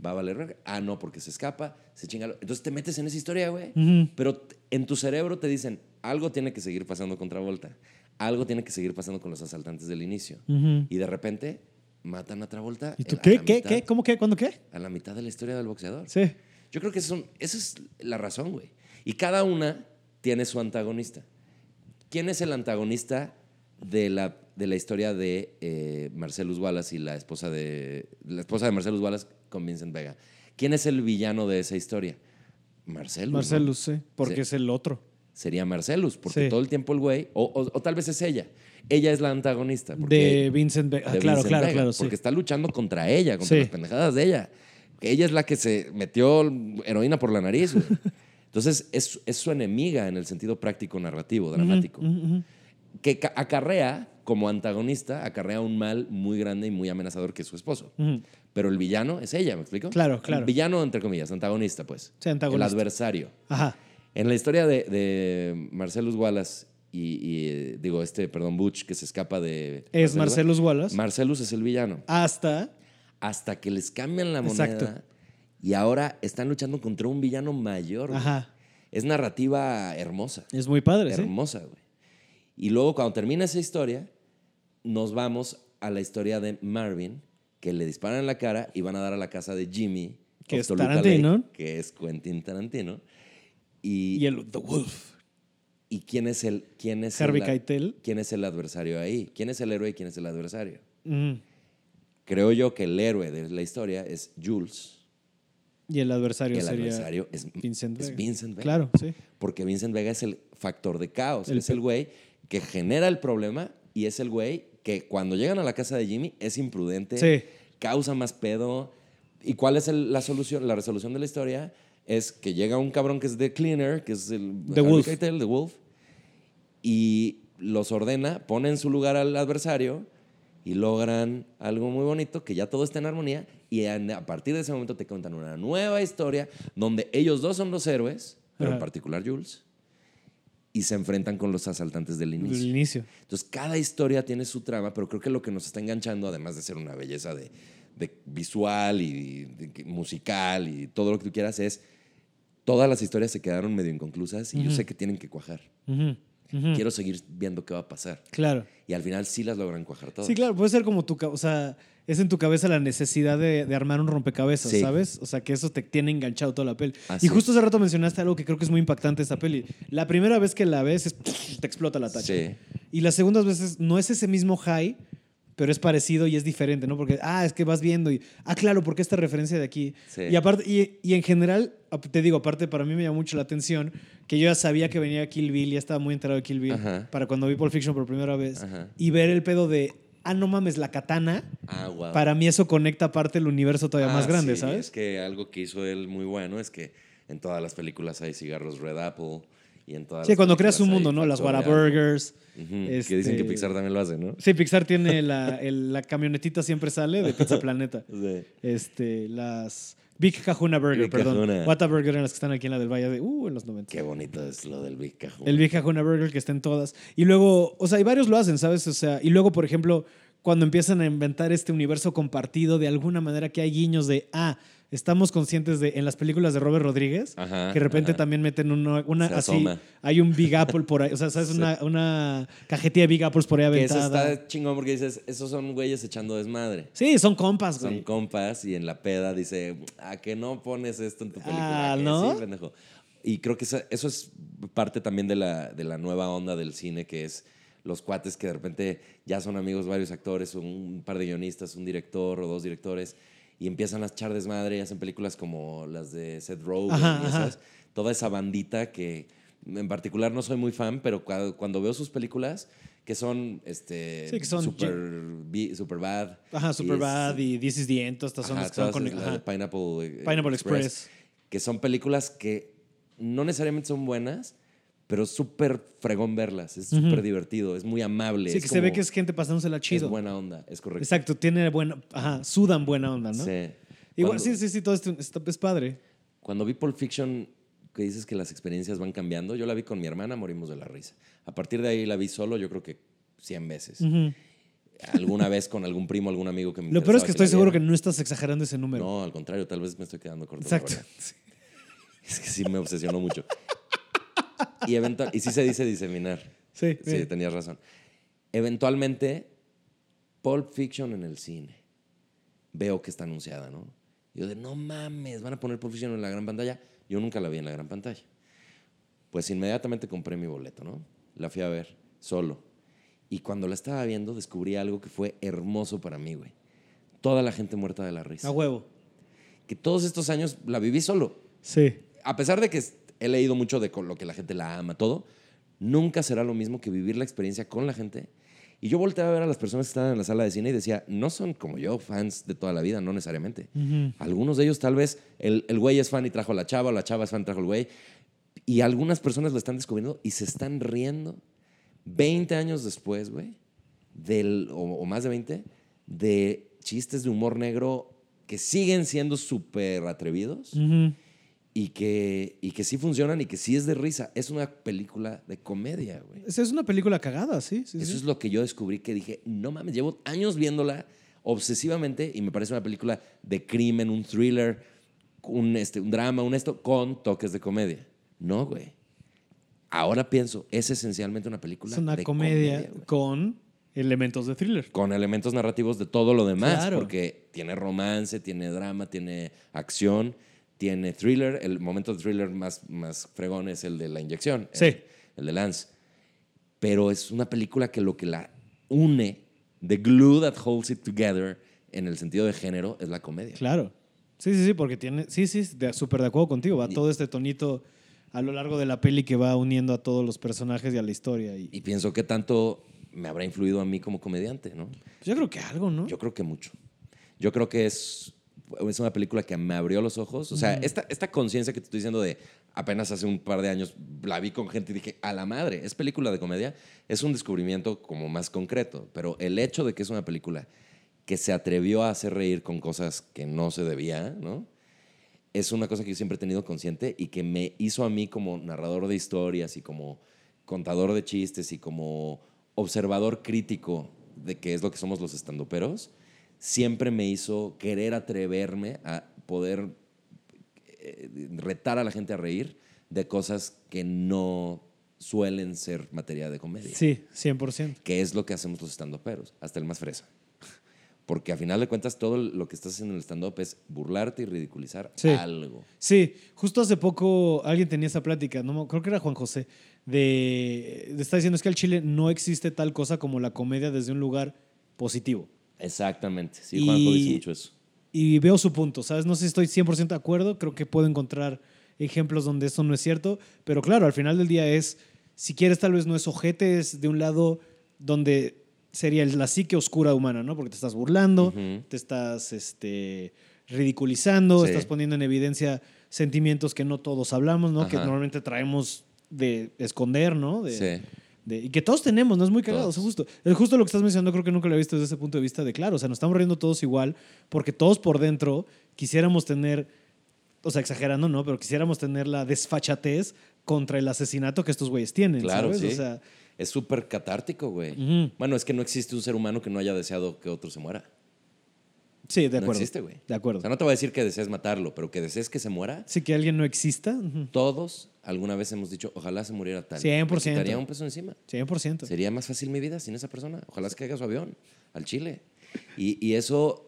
¿Va a valer? Ah, no, porque se escapa, se chinga. Entonces te metes en esa historia, güey. Pero t- en tu cerebro te dicen, algo tiene que seguir pasando con Travolta. Algo tiene que seguir pasando con los asaltantes del inicio. Y de repente matan a Travolta. ¿Y tú qué? ¿Qué? mitad- ¿Qué? ¿Cómo qué? ¿Cuándo qué? A la mitad de la historia del boxeador. Sí. Yo creo que eso, esa es la razón, güey. Y cada una tiene su antagonista. ¿Quién es el antagonista de la, de la historia de eh, Marcellus Wallace y la esposa de la esposa de Marcellus Wallace con Vincent Vega? ¿Quién es el villano de esa historia? Marcellus. ¿no? Marcelus, sí. Porque Sí. es el otro. Sería Marcellus, porque Sí. todo el tiempo el güey, o, o- o tal vez es ella. Ella es la antagonista. porque- De Vincent Vega. Ah, claro, Vincent claro, Vega, claro, sí. Porque está luchando contra ella, contra Sí. las pendejadas de ella. Ella es la que se metió heroína por la nariz. güey. Entonces, es, es su enemiga en el sentido práctico, narrativo, dramático. Que ca- acarrea, como antagonista, acarrea un mal muy grande y muy amenazador que es su esposo. Pero el villano es ella, ¿me explico? Claro, claro. El villano, entre comillas, antagonista, pues. Sí, antagonista. El adversario. Ajá. En la historia de, de Marcellus Wallace y, y, eh, digo, este, perdón, Butch, que se escapa de... Es Marcellus Wallace. Marcellus es el villano. Hasta. Hasta que les cambian la moneda Exacto. y ahora están luchando contra un villano mayor. güey. Ajá. Es narrativa hermosa. Es muy padre, sí. hermosa, güey. Y luego cuando termina esa historia, nos vamos a la historia de Marvin, que le disparan en la cara y van a dar a la casa de Jimmy. Que es Tarantino. Lake, que es Quentin Tarantino. Y, Y el The Wolf. ¿y quién es el quién es Harvey el, Keitel. quién es el adversario ahí? ¿Quién es el héroe y quién es el adversario? Creo yo que el héroe de la historia es Jules. Y el adversario el sería adversario es Vincent es Vega. Vincent Vega. Claro, sí. Porque Vincent Vega es el factor de caos. El es el güey que genera el problema y es el güey que cuando llegan a la casa de Jimmy es imprudente, Sí. causa más pedo. ¿Y cuál es el- la solución? La resolución de la historia es que llega un cabrón que es The Cleaner, que es el The Harvey Wolf. Keitel, The Wolf, y los ordena, pone en su lugar al adversario y logran algo muy bonito, que ya todo está en armonía y a partir de ese momento te cuentan una nueva historia donde ellos dos son los héroes, pero en particular Jules, y se enfrentan con los asaltantes del El inicio. inicio. Entonces, cada historia tiene su trama, pero creo que lo que nos está enganchando, además de ser una belleza de, de visual y de- musical y todo lo que tú quieras, es todas las historias se quedaron medio inconclusas y yo sé que tienen que cuajar. Quiero seguir viendo qué va a pasar. Claro. Y al final sí las logran cuajar todas. Sí, claro, puede ser como tu, o sea, es en tu cabeza la necesidad de, de armar un rompecabezas, Sí. ¿sabes? O sea, que eso te tiene enganchado toda la peli. Así y justo hace rato mencionaste algo que creo que es muy impactante esta peli. La primera vez que la ves es, te explota la tacha. Sí. Y las segundas veces no es ese mismo high, pero es parecido y es diferente, ¿no? Porque, ah, es que vas viendo y, ah, claro, porque esta referencia de aquí. Sí. Y aparte, y, y en general, te digo, aparte para mí me llamó mucho la atención que yo ya sabía que venía Kill Bill, ya estaba muy enterado de Kill Bill, Ajá. para cuando vi Pulp Fiction por primera vez, Ajá. y ver el pedo de, ah, no mames, la katana, Ah, wow. para mí eso conecta aparte el universo todavía más Ah, grande, sí, ¿sabes? Es que algo que hizo él muy bueno es que en todas las películas hay cigarros Red Apple y en todas Sí, las cuando creas un mundo, ¿no? Las Whataburgers. Que dicen que este- Pixar también lo hace, ¿no? Sí, Pixar tiene la, el- la camionetita siempre sale de Pizza Planeta. Sí. Este, las Big Kahuna Burger, Big perdón. Whataburger eran las que están aquí en la del Valle de, uh, en los 90. Qué bonito es lo del Big Cajun. El Big Kahuna Burger que está en todas. Y luego, o sea, y varios lo hacen, ¿sabes? O sea, y luego, por ejemplo, cuando empiezan a inventar este universo compartido, de alguna manera que hay guiños de, ah, estamos conscientes de, en las películas de Robert Rodríguez, Ajá, que de repente ajá. también meten una, una Se así, asoma. hay un Big Apple por ahí, o sea, ¿sabes? Una, una cajetilla de Big Apples por ahí Que eso aventada. está chingón porque dices, esos son güeyes echando desmadre. Sí, son compas, Son güey. compas y en la peda dice, ¿a que no pones esto en tu película? Ah, ¿no? Sí, pendejo. Y creo que esa- eso es parte también de la, de la nueva onda del cine, que es los cuates que de repente ya son amigos varios actores, un par de guionistas, un director o dos directores, y empiezan a echar desmadre y hacen películas como las de Seth Rogen Ajá, y esas. Toda esa bandita que en particular no soy muy fan, pero cua- cuando, veo sus películas, que son, este, Sí, que son super, super bad. Ajá, y Superbad es- y This is the End, todas estas son las que todas con... ajá. Pineapple, eh, Pineapple Express. Que son películas que no necesariamente son buenas, pero es súper fregón verlas. Es súper divertido, es muy amable. Sí, es que se ve que es gente pasándosela chido. Es buena onda, es correcto. Exacto, tiene buena... Ajá, sudan buena onda, ¿no? Sí. Igual, Cuando- sí, sí, sí, todo esto es padre. Cuando vi Pulp Fiction, que dices que las experiencias van cambiando, yo la vi con mi hermana, morimos de la risa. A partir de ahí la vi solo, yo creo que 100 veces. Alguna vez con algún primo, algún amigo que me Lo peor es que estoy seguro que no estás exagerando ese número. No, al contrario, tal vez me estoy quedando corto. Exacto. Es que sí me obsesionó mucho. Y, eventual, y sí se dice diseminar. Sí, Sí, bien. tenías razón. Eventualmente, Pulp Fiction en el cine. Veo que está anunciada, ¿no? Y yo de, no mames, van a poner Pulp Fiction en la gran pantalla. Yo nunca la vi en la gran pantalla. Pues inmediatamente compré mi boleto, ¿no? La fui a ver, solo. Y cuando la estaba viendo, descubrí algo que fue hermoso para mí, güey. Toda la gente muerta de la risa. A huevo. Que todos estos años la viví solo Sí. a pesar de que he leído mucho de lo que la gente la ama, todo, nunca será lo mismo que vivir la experiencia con la gente. Y yo volteaba a ver a las personas que estaban en la sala de cine y decía, no son como yo, fans de toda la vida, no necesariamente. Algunos de ellos tal vez, el, el güey es fan y trajo a la chava, o la chava es fan y trajo al güey. Y algunas personas lo están descubriendo y se están riendo 20 años después, güey, del, o, o más de 20, de chistes de humor negro que siguen siendo súper atrevidos Ujú. Y que, y que sí funcionan y que sí es de risa. Es una película de comedia, güey. Es es una película cagada, sí. sí, Eso sí. es lo que yo descubrí que dije, no mames, llevo años viéndola obsesivamente y me parece una película de crimen, un thriller, un, este, un drama, un esto, con toques de comedia. No, güey. Ahora pienso, es esencialmente una película Es una de comedia güey. con elementos de thriller. con elementos narrativos de todo lo demás, Claro. porque tiene romance, tiene drama, tiene acción, tiene thriller. El momento de thriller más, más fregón es el de la inyección, Sí. el, el de Lance. Pero es una película que lo que la une, the glue that holds it together, en el sentido de género, es la comedia. Claro. Sí, sí, sí, porque tiene. Sí, sí, súper de acuerdo contigo. Va todo este tonito a lo largo de la peli que va uniendo a todos los personajes y a la historia. Y, Y pienso que tanto me habrá influido a mí como comediante, ¿no? pues yo creo que algo, ¿no? Yo creo que mucho. Yo creo que es, es una película que me abrió los ojos. O sea, esta, esta conciencia que te estoy diciendo de apenas hace un par de años la vi con gente y dije, a la madre, es película de comedia, es un descubrimiento como más concreto. Pero el hecho de que es una película que se atrevió a hacer reír con cosas que no se debía, ¿no? Es una cosa que yo siempre he tenido consciente y que me hizo a mí como narrador de historias y como contador de chistes y como observador crítico de qué es lo que somos los estandoperos, siempre me hizo querer atreverme a poder eh, retar a la gente a reír de cosas que no suelen ser materia de comedia. Sí, 100%. Que es lo que hacemos los estandoperos, hasta el más fresa. Porque a final de cuentas todo lo que estás haciendo en el stand-up es burlarte y ridiculizar Sí. algo. Sí, justo hace poco alguien tenía esa plática, no, creo que era Juan José, de, de estar diciendo es que al Chile no existe tal cosa como la comedia desde un lugar positivo. Exactamente. Sí, Y- Juanjo dice mucho eso. Y veo su punto, ¿sabes? No sé si estoy 100% de acuerdo, creo que puedo encontrar ejemplos donde eso no es cierto, pero claro, al final del día es, si quieres tal vez no es ojete, es de un lado donde sería la psique oscura humana, ¿no? Porque te estás burlando, te estás este, ridiculizando, Sí. estás poniendo en evidencia sentimientos que no todos hablamos, ¿no? Que normalmente traemos de esconder, ¿no? De, Sí. De- y que todos tenemos, no es muy cagado, o sea, justo. Es justo lo que estás mencionando, creo que nunca lo he visto desde ese punto de vista de claro, o sea, nos estamos riendo todos igual, porque todos por dentro quisiéramos tener, o sea, exagerando, ¿no? Pero quisiéramos tener la desfachatez contra el asesinato que estos güeyes tienen, Claro, ¿sabes? sí. O sea, Es súper catártico, güey. Bueno, es que no existe un ser humano que no haya deseado que otro se muera. Sí, de no acuerdo. existe, güey. De acuerdo. O sea, no te voy a decir que desees matarlo, pero que desees que se muera. Sí, que alguien no exista. ujú. Todos alguna vez hemos dicho, ojalá se muriera tal. 100%. Me quitaría un peso encima. 100%. Sería más fácil mi vida sin esa persona. Ojalá se caiga su avión al Chile. Y, y eso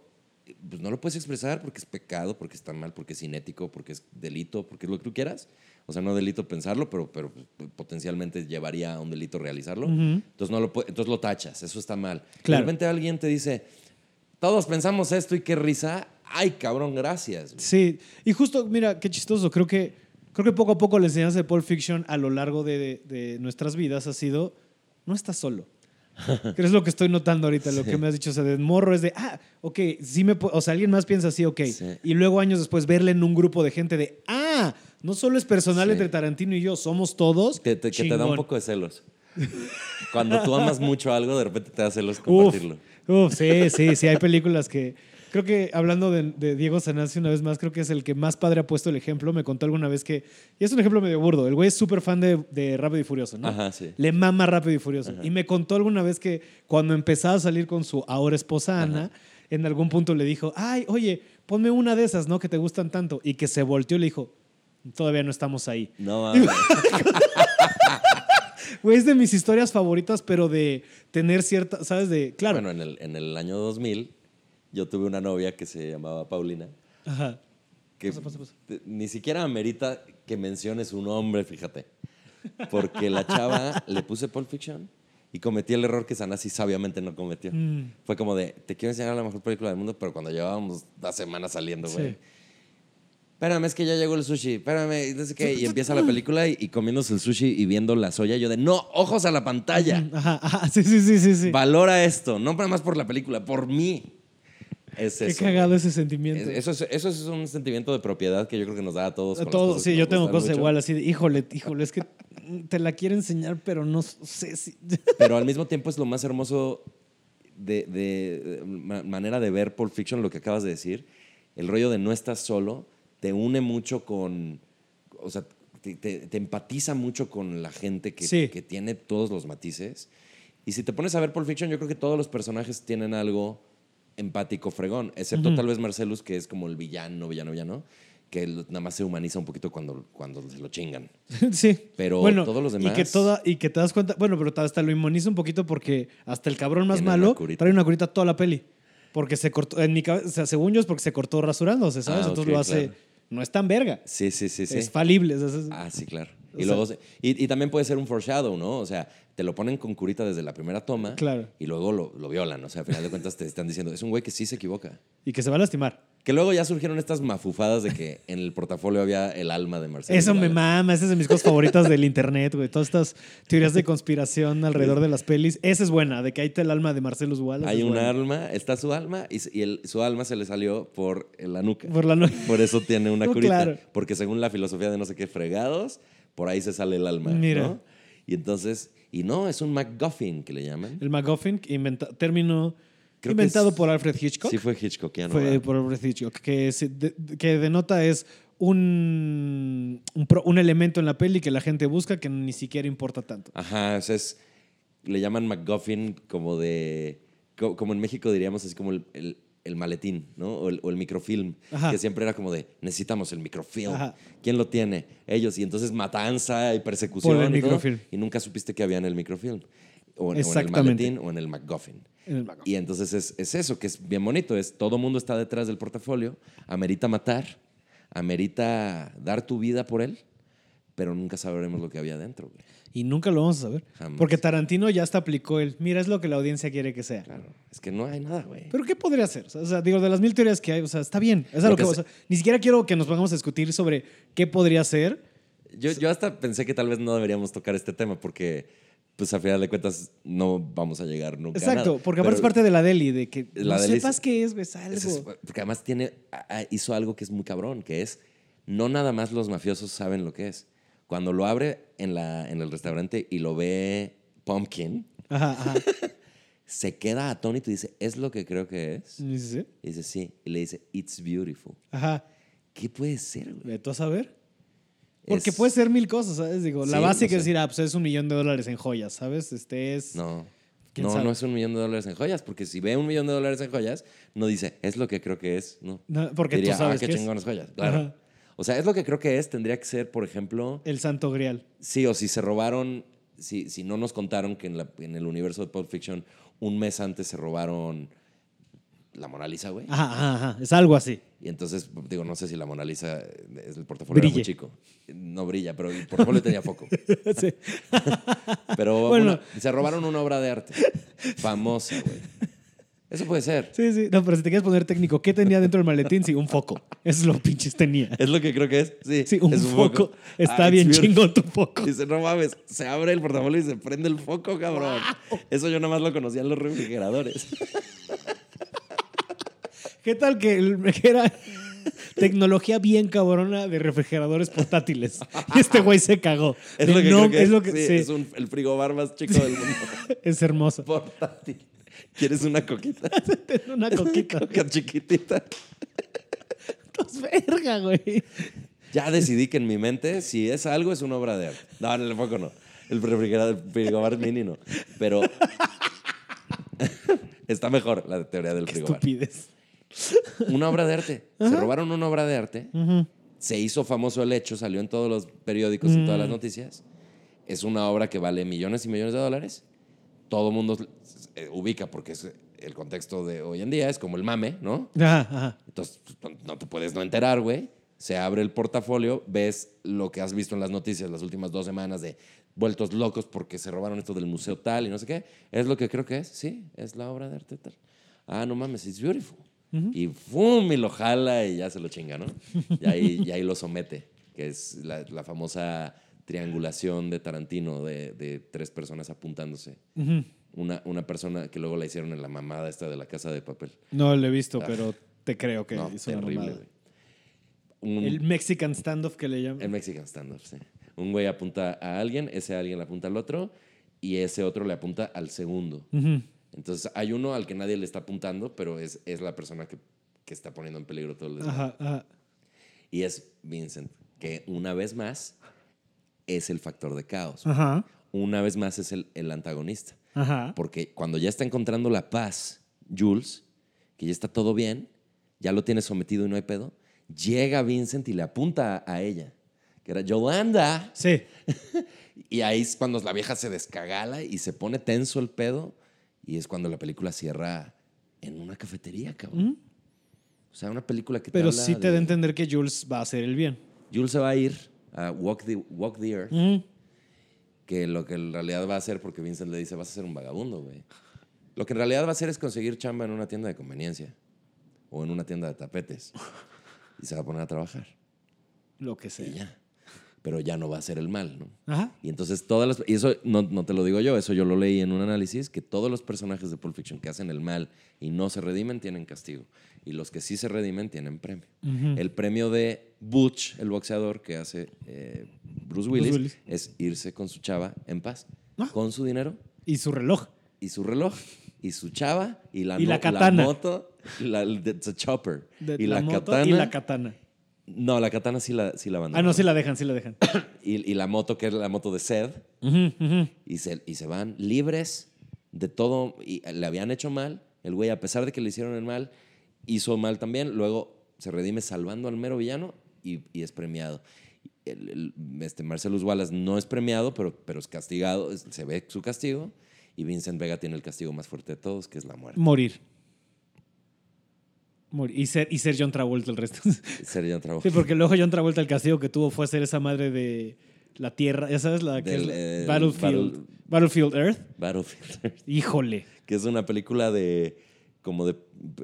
pues, no lo puedes expresar porque es pecado, porque está mal, porque es inético, porque es delito, porque es lo que tú quieras. O sea, no delito pensarlo, pero, pero potencialmente llevaría a un delito realizarlo. entonces, no lo, entonces lo tachas, eso está mal. Claro. De repente alguien te dice, todos pensamos esto y qué risa. Ay, cabrón, gracias. güey". Sí, y justo, mira, qué chistoso. Creo que, creo que poco a poco la enseñanza de Pulp Fiction a lo largo de, de nuestras vidas ha sido, no estás solo. Que es lo que estoy notando ahorita, lo que me has dicho. O sea, de morro es de, ah, ok, sí me O sea, alguien más piensa así, ok. Sí. Y luego años después verle en un grupo de gente de, ah, no solo es personal Sí. entre Tarantino y yo, somos todos. Que te, que te da un poco de celos. Cuando tú amas mucho algo, de repente te da celos compartirlo. uf, sí, sí, sí, hay películas que... creo que hablando de, de Diego Sanasi una vez más, creo que es el que más padre ha puesto el ejemplo. Me contó alguna vez que, y es un ejemplo medio burdo, el güey es súper fan de, de Rápido y Furioso, ¿no? Ajá, sí. Le mama Rápido y Furioso. Y me contó alguna vez que cuando empezaba a salir con su ahora esposa Ana, en algún punto le dijo, ay, oye, ponme una de esas, ¿no? Que te gustan tanto. Y que se volteó y le dijo, todavía no estamos ahí. No mames. Güey, es de mis historias favoritas, pero de tener cierta, ¿sabes? De, claro. Bueno, en el, en el año 2000 yo tuve una novia que se llamaba Paulina. Ajá. que Pasa, pasa, pasa. ni siquiera amerita que menciones su nombre, fíjate. Porque la chava le puse Pulp Fiction y cometí el error que Sanasi sabiamente no cometió. Mm. Fue como de, te quiero enseñar la mejor película del mundo, pero cuando llevábamos dos semanas saliendo, güey. Sí. Espérame, es que ya llegó el sushi. Espérame, y no sé qué. Y empieza la película y, y comiéndose el sushi y viendo la soya. Yo de, no, ojos a la pantalla. Ajá, ajá, sí, sí, sí, sí. sí. Valora esto. No nada más por la película, por mí. Es Qué eso. cagado ese sentimiento. Es- Eso es, eso es un sentimiento de propiedad que yo creo que nos da a todos. A con las cosas sí, yo tengo gustan cosas mucho. igual así de, híjole, híjole, es que te la quiero enseñar, pero no sé si... Pero al mismo tiempo es lo más hermoso de, de- de ma- manera de ver Pulp Fiction, lo que acabas de decir. El rollo de no estás solo te une mucho con. O sea, te, te- te empatiza mucho con la gente que, Sí. que tiene todos los matices. Y si te pones a ver Pulp Fiction, yo creo que todos los personajes tienen algo empático fregón, excepto tal vez Marcelus, que es como el villano, villano, villano, que nada más se humaniza un poquito cuando, cuando se lo chingan. sí. Pero bueno, todos los Y demás- que, toda, y que te das cuenta, bueno, pero hasta lo inmuniza un poquito porque hasta el cabrón más una malo trae una curita toda la peli. Porque se cortó, en mi cabeza, o sea, según yo es porque se cortó rasurándose, ¿sabes? Ah, Entonces lo hace, claro. No es tan verga. Sí, sí, sí, sí. Es falible. o sea, es- Ah, sí, claro. Y, luego, y, y también puede ser un foreshadow, ¿no? O sea, te lo ponen con curita desde la primera toma Claro. y luego lo, lo violan. O sea, al final de cuentas te están diciendo, es un güey que sí se equivoca. y que se va a lastimar. Que luego ya surgieron estas mafufadas de que en el portafolio había el alma de Marcelo. Eso me mama, esa es de mis cosas favoritas del internet, güey. Todas estas teorías de conspiración alrededor de las pelis. Esa es buena, de que ahí está el alma de Marcelus Wallace. Hay un buena. alma, está su alma y, y el- su alma se le salió por la nuca. Por la no- Por eso tiene una curita. claro. Porque según la filosofía de no sé qué fregados, por ahí se sale el alma. Mira. ¿no? Y entonces, y no, es un MacGuffin que le llaman. El MacGuffin, inventa- término Creo inventado es- por Alfred Hitchcock. Sí, fue Hitchcockiano. Fue ¿verdad? por Alfred Hitchcock, que, de- que denota es un, un, pro- un elemento en la peli que la gente busca que ni siquiera importa tanto. Ajá, o sea, es, le llaman MacGuffin como de, co- como en México diríamos así como el, el- el maletín, ¿no? O el, o el microfilm, Ajá. que siempre era como de, necesitamos el microfilm. Ajá. ¿Quién lo tiene? Ellos. Y entonces matanza y persecución Por el y todo, microfilm. y nunca supiste que había en el microfilm. O en, o en el maletín o en el MacGuffin. En el MacGuffin. Y entonces es, es eso, que es bien bonito, es todo mundo está detrás del portafolio, amerita matar, amerita dar tu vida por él, pero nunca sabremos lo que había dentro. güey. Y nunca lo vamos a saber. Jamás. Porque Tarantino ya hasta aplicó el, mira, es lo que la audiencia quiere que sea. Claro, es que no hay nada, güey. Pero ¿qué podría ser? O sea, digo, de las mil teorías que hay, o sea, está bien. Es a Lo lo que que, o se- sea, ni siquiera quiero que nos pongamos a discutir sobre qué podría ser. Yo, yo hasta pensé que tal vez no deberíamos tocar este tema porque, pues a final de cuentas, no vamos a llegar nunca a Exacto, nada. porque aparte es parte de la deli, de que La no deli es- sepas qué es, güey, es algo. es- porque además tiene, a- a- hizo algo que es muy cabrón, que es, no nada más los mafiosos saben lo que es. Cuando lo abre en, la, en el restaurante y lo ve Pumpkin, Ajá, ajá. se queda atónito y dice, ¿es lo que creo que es? Sí, sí, sí. Y dice, sí. Y le dice, it's beautiful. Ajá. ¿Qué puede ser, güey? Tú a saber. Porque Es- puede ser mil cosas, ¿sabes? Digo, la Sí, básica no es decir, ah, pues es un millón de dólares en joyas, ¿sabes? Este es. No. ¿Quién No, sabe? no es un millón de dólares en joyas, porque si ve un millón de dólares en joyas, no dice, es lo que creo que es. No. No, porque Diría, tú sabes ah, qué qué es. chingones joyas. Claro. Ajá. O sea, es lo que creo que es, tendría que ser, por ejemplo, El santo grial. sí, o si se robaron, si, si no nos contaron que en, la- en el universo de Pulp Fiction un mes antes se robaron la Mona Lisa, güey. Ajá, ajá, ajá. Es algo así. Y entonces, digo, no sé si la Mona Lisa, es el portafolio era muy Brille. chico. No brilla, pero el portafolio tenía foco. Sí. Pero Bueno. una- se robaron una obra de arte famosa, güey. Eso puede ser. sí, sí. No, pero si te quieres poner técnico, ¿qué tenía dentro del maletín? Sí, un foco. Eso es lo pinches tenía. Es lo que creo que es. Sí, Sí, un es foco. Está Ah, bien chingón tu foco. Dice, no mames, se abre el portafolio y se prende el foco, cabrón. Eso yo nada más lo conocía en los refrigeradores. ¿Qué tal que, el- que era tecnología bien cabrona de refrigeradores portátiles? Y este güey se cagó. Es De lo que no- creo que es. es lo que- sí, sí, Es un- el frigobar más chico del mundo. es hermoso. Portátil. ¿Quieres una coquita? Ten una coquita. Coca chiquitita. Estás verga, güey. Ya decidí que en mi mente, si es algo, es una obra de arte. No, en el foco no. El refrigerador, el frigobar mini no. Pero está mejor la teoría del Qué frigobar. estupidez. Una obra de arte. Se robaron una obra de arte. Se hizo famoso el hecho, salió en todos los periódicos, en todas las noticias. Es una obra que vale millones y millones de dólares. Todo mundo eh, ubica porque es el contexto de hoy en día, es como el mame, ¿no? Ajá, ajá. Entonces pues, no, no te puedes no enterar, güey. Se abre el portafolio, ves lo que has visto en las noticias las últimas dos semanas de vueltos locos porque se robaron esto del museo tal y no sé qué. Es lo que creo que es, sí, es la obra de arte tal. Ah, no mames, it's beautiful. Y ¡fum! Y lo jala y ya se lo chinga, ¿no? Y ahí, y ahí lo somete, que es la, la famosa triangulación de Tarantino de, de tres personas apuntándose. Una, una persona que luego la hicieron en la mamada esta de la casa de papel. No lo he visto, pero te creo que no, hizo una terrible, mamada. güey. Un- El Mexican standoff que le llaman. El Mexican stand-up, sí. Un güey apunta a alguien, ese alguien le apunta al otro y ese otro le apunta al segundo. Entonces hay uno al que nadie le está apuntando, pero es, es la persona que, que está poniendo en peligro todo el. Ajá, ajá. Y es Vincent, que una vez más es el factor de caos. Ajá. Una vez más es el, el antagonista. Ajá. Porque cuando ya está encontrando la paz, Jules, que ya está todo bien, ya lo tiene sometido y no hay pedo, llega Vincent y le apunta a, ella, que era Yolanda. Sí. Y ahí es cuando la vieja se descagala y se pone tenso el pedo. Y es cuando la película cierra en una cafetería, cabrón. O sea, una película que te Pero habla sí te de- da a entender que Jules va a hacer el bien. Jules se va a ir a Walk the, Walk the Earth, Ujú. Que lo que en realidad va a hacer, porque Vincent le dice, vas a ser un vagabundo, güey. Lo que en realidad va a hacer es conseguir chamba en una tienda de conveniencia o en una tienda de tapetes. Y se va a poner a trabajar. Lo que Y sea. ya. Pero ya no va a ser el mal, ¿no? Ajá. Y entonces todas las... Y eso no, no te lo digo yo, eso yo lo leí en un análisis, que todos los personajes de Pulp Fiction que hacen el mal y no se redimen tienen castigo. Y los que sí se redimen tienen premio. El premio de Butch, el boxeador que hace eh, Bruce, Willis, Willis. es irse con su chava en paz, Ah. con su dinero Y su reloj. y su reloj y su chava y la, Y la no- katana. moto, la, a chopper. De y la, moto katana. Y la katana. no, la katana sí la, sí la Ah, abandonaron. no, sí la dejan, sí la dejan. y, y la moto, que es la moto de Sed, Ujú, ujú. y se, y se van libres de todo. Y le habían hecho mal. El güey, a pesar de que le hicieron el mal, hizo mal también. Luego se redime salvando al mero villano y, y es premiado. El, el- este Marcellus Wallace no es premiado, pero, pero es castigado. es- se ve su castigo. Y Vincent Vega tiene el castigo más fuerte de todos, que es la muerte. Morir. Morir. Y ser, y ser John Travolta el resto. Sería trabajo. Sí, porque luego John Travolta el castigo que tuvo fue ser esa madre de la Tierra, ya sabes, la que Del, es eh, Battlefield, Battle- Battlefield Earth. Battlefield. Híjole. que es una película de como de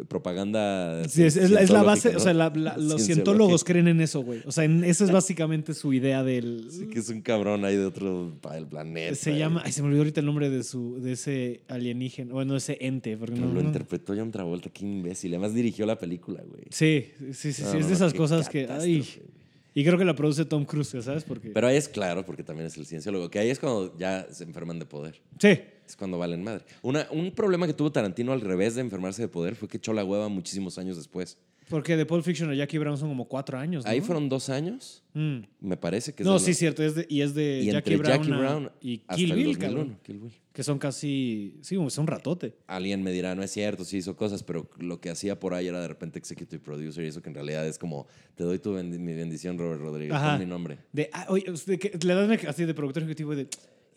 propaganda. Sí, es, es la, es la base, o sea, la- la- los cientólogos creen en eso, güey. O sea, en- esa es básicamente su idea del... Sí, que es un cabrón ahí de otro pa- el planeta. se llama, ay, se me olvidó ahorita el nombre de su, de ese alienígena, bueno, ese ente, porque Pero no, lo no- interpretó John Travolta, qué imbécil. Además dirigió la película, güey. Sí, sí, sí, No, sí, es de no, esas cosas que, ay. Y creo que la produce Tom Cruise, ¿sabes? Porque, Pero ahí es claro, porque también es el cienciólogo, que ahí es cuando ya se enferman de poder. sí, Es cuando valen madre. Una, un problema que tuvo Tarantino al revés de enfermarse de poder fue que echó la hueva muchísimos años después. Porque de Pulp Fiction a Jackie Brown son como cuatro años, ¿no? Ahí fueron dos años, Mm. me parece que es No, de sí, los- cierto, es de- y es de Y Jackie Brown, Jackie Brown y Kill Bill, 2001, cabrón, Kill Bill. que son casi, sí, como son ratote. Alguien me dirá, no es cierto, sí hizo cosas, pero lo que hacía por ahí era de repente executive producer y eso que en realidad es como, te doy tu mi bendición, Robert Rodríguez, Ajá. con mi nombre. De, ah, oye, usted que- le das así de productor ejecutivo de,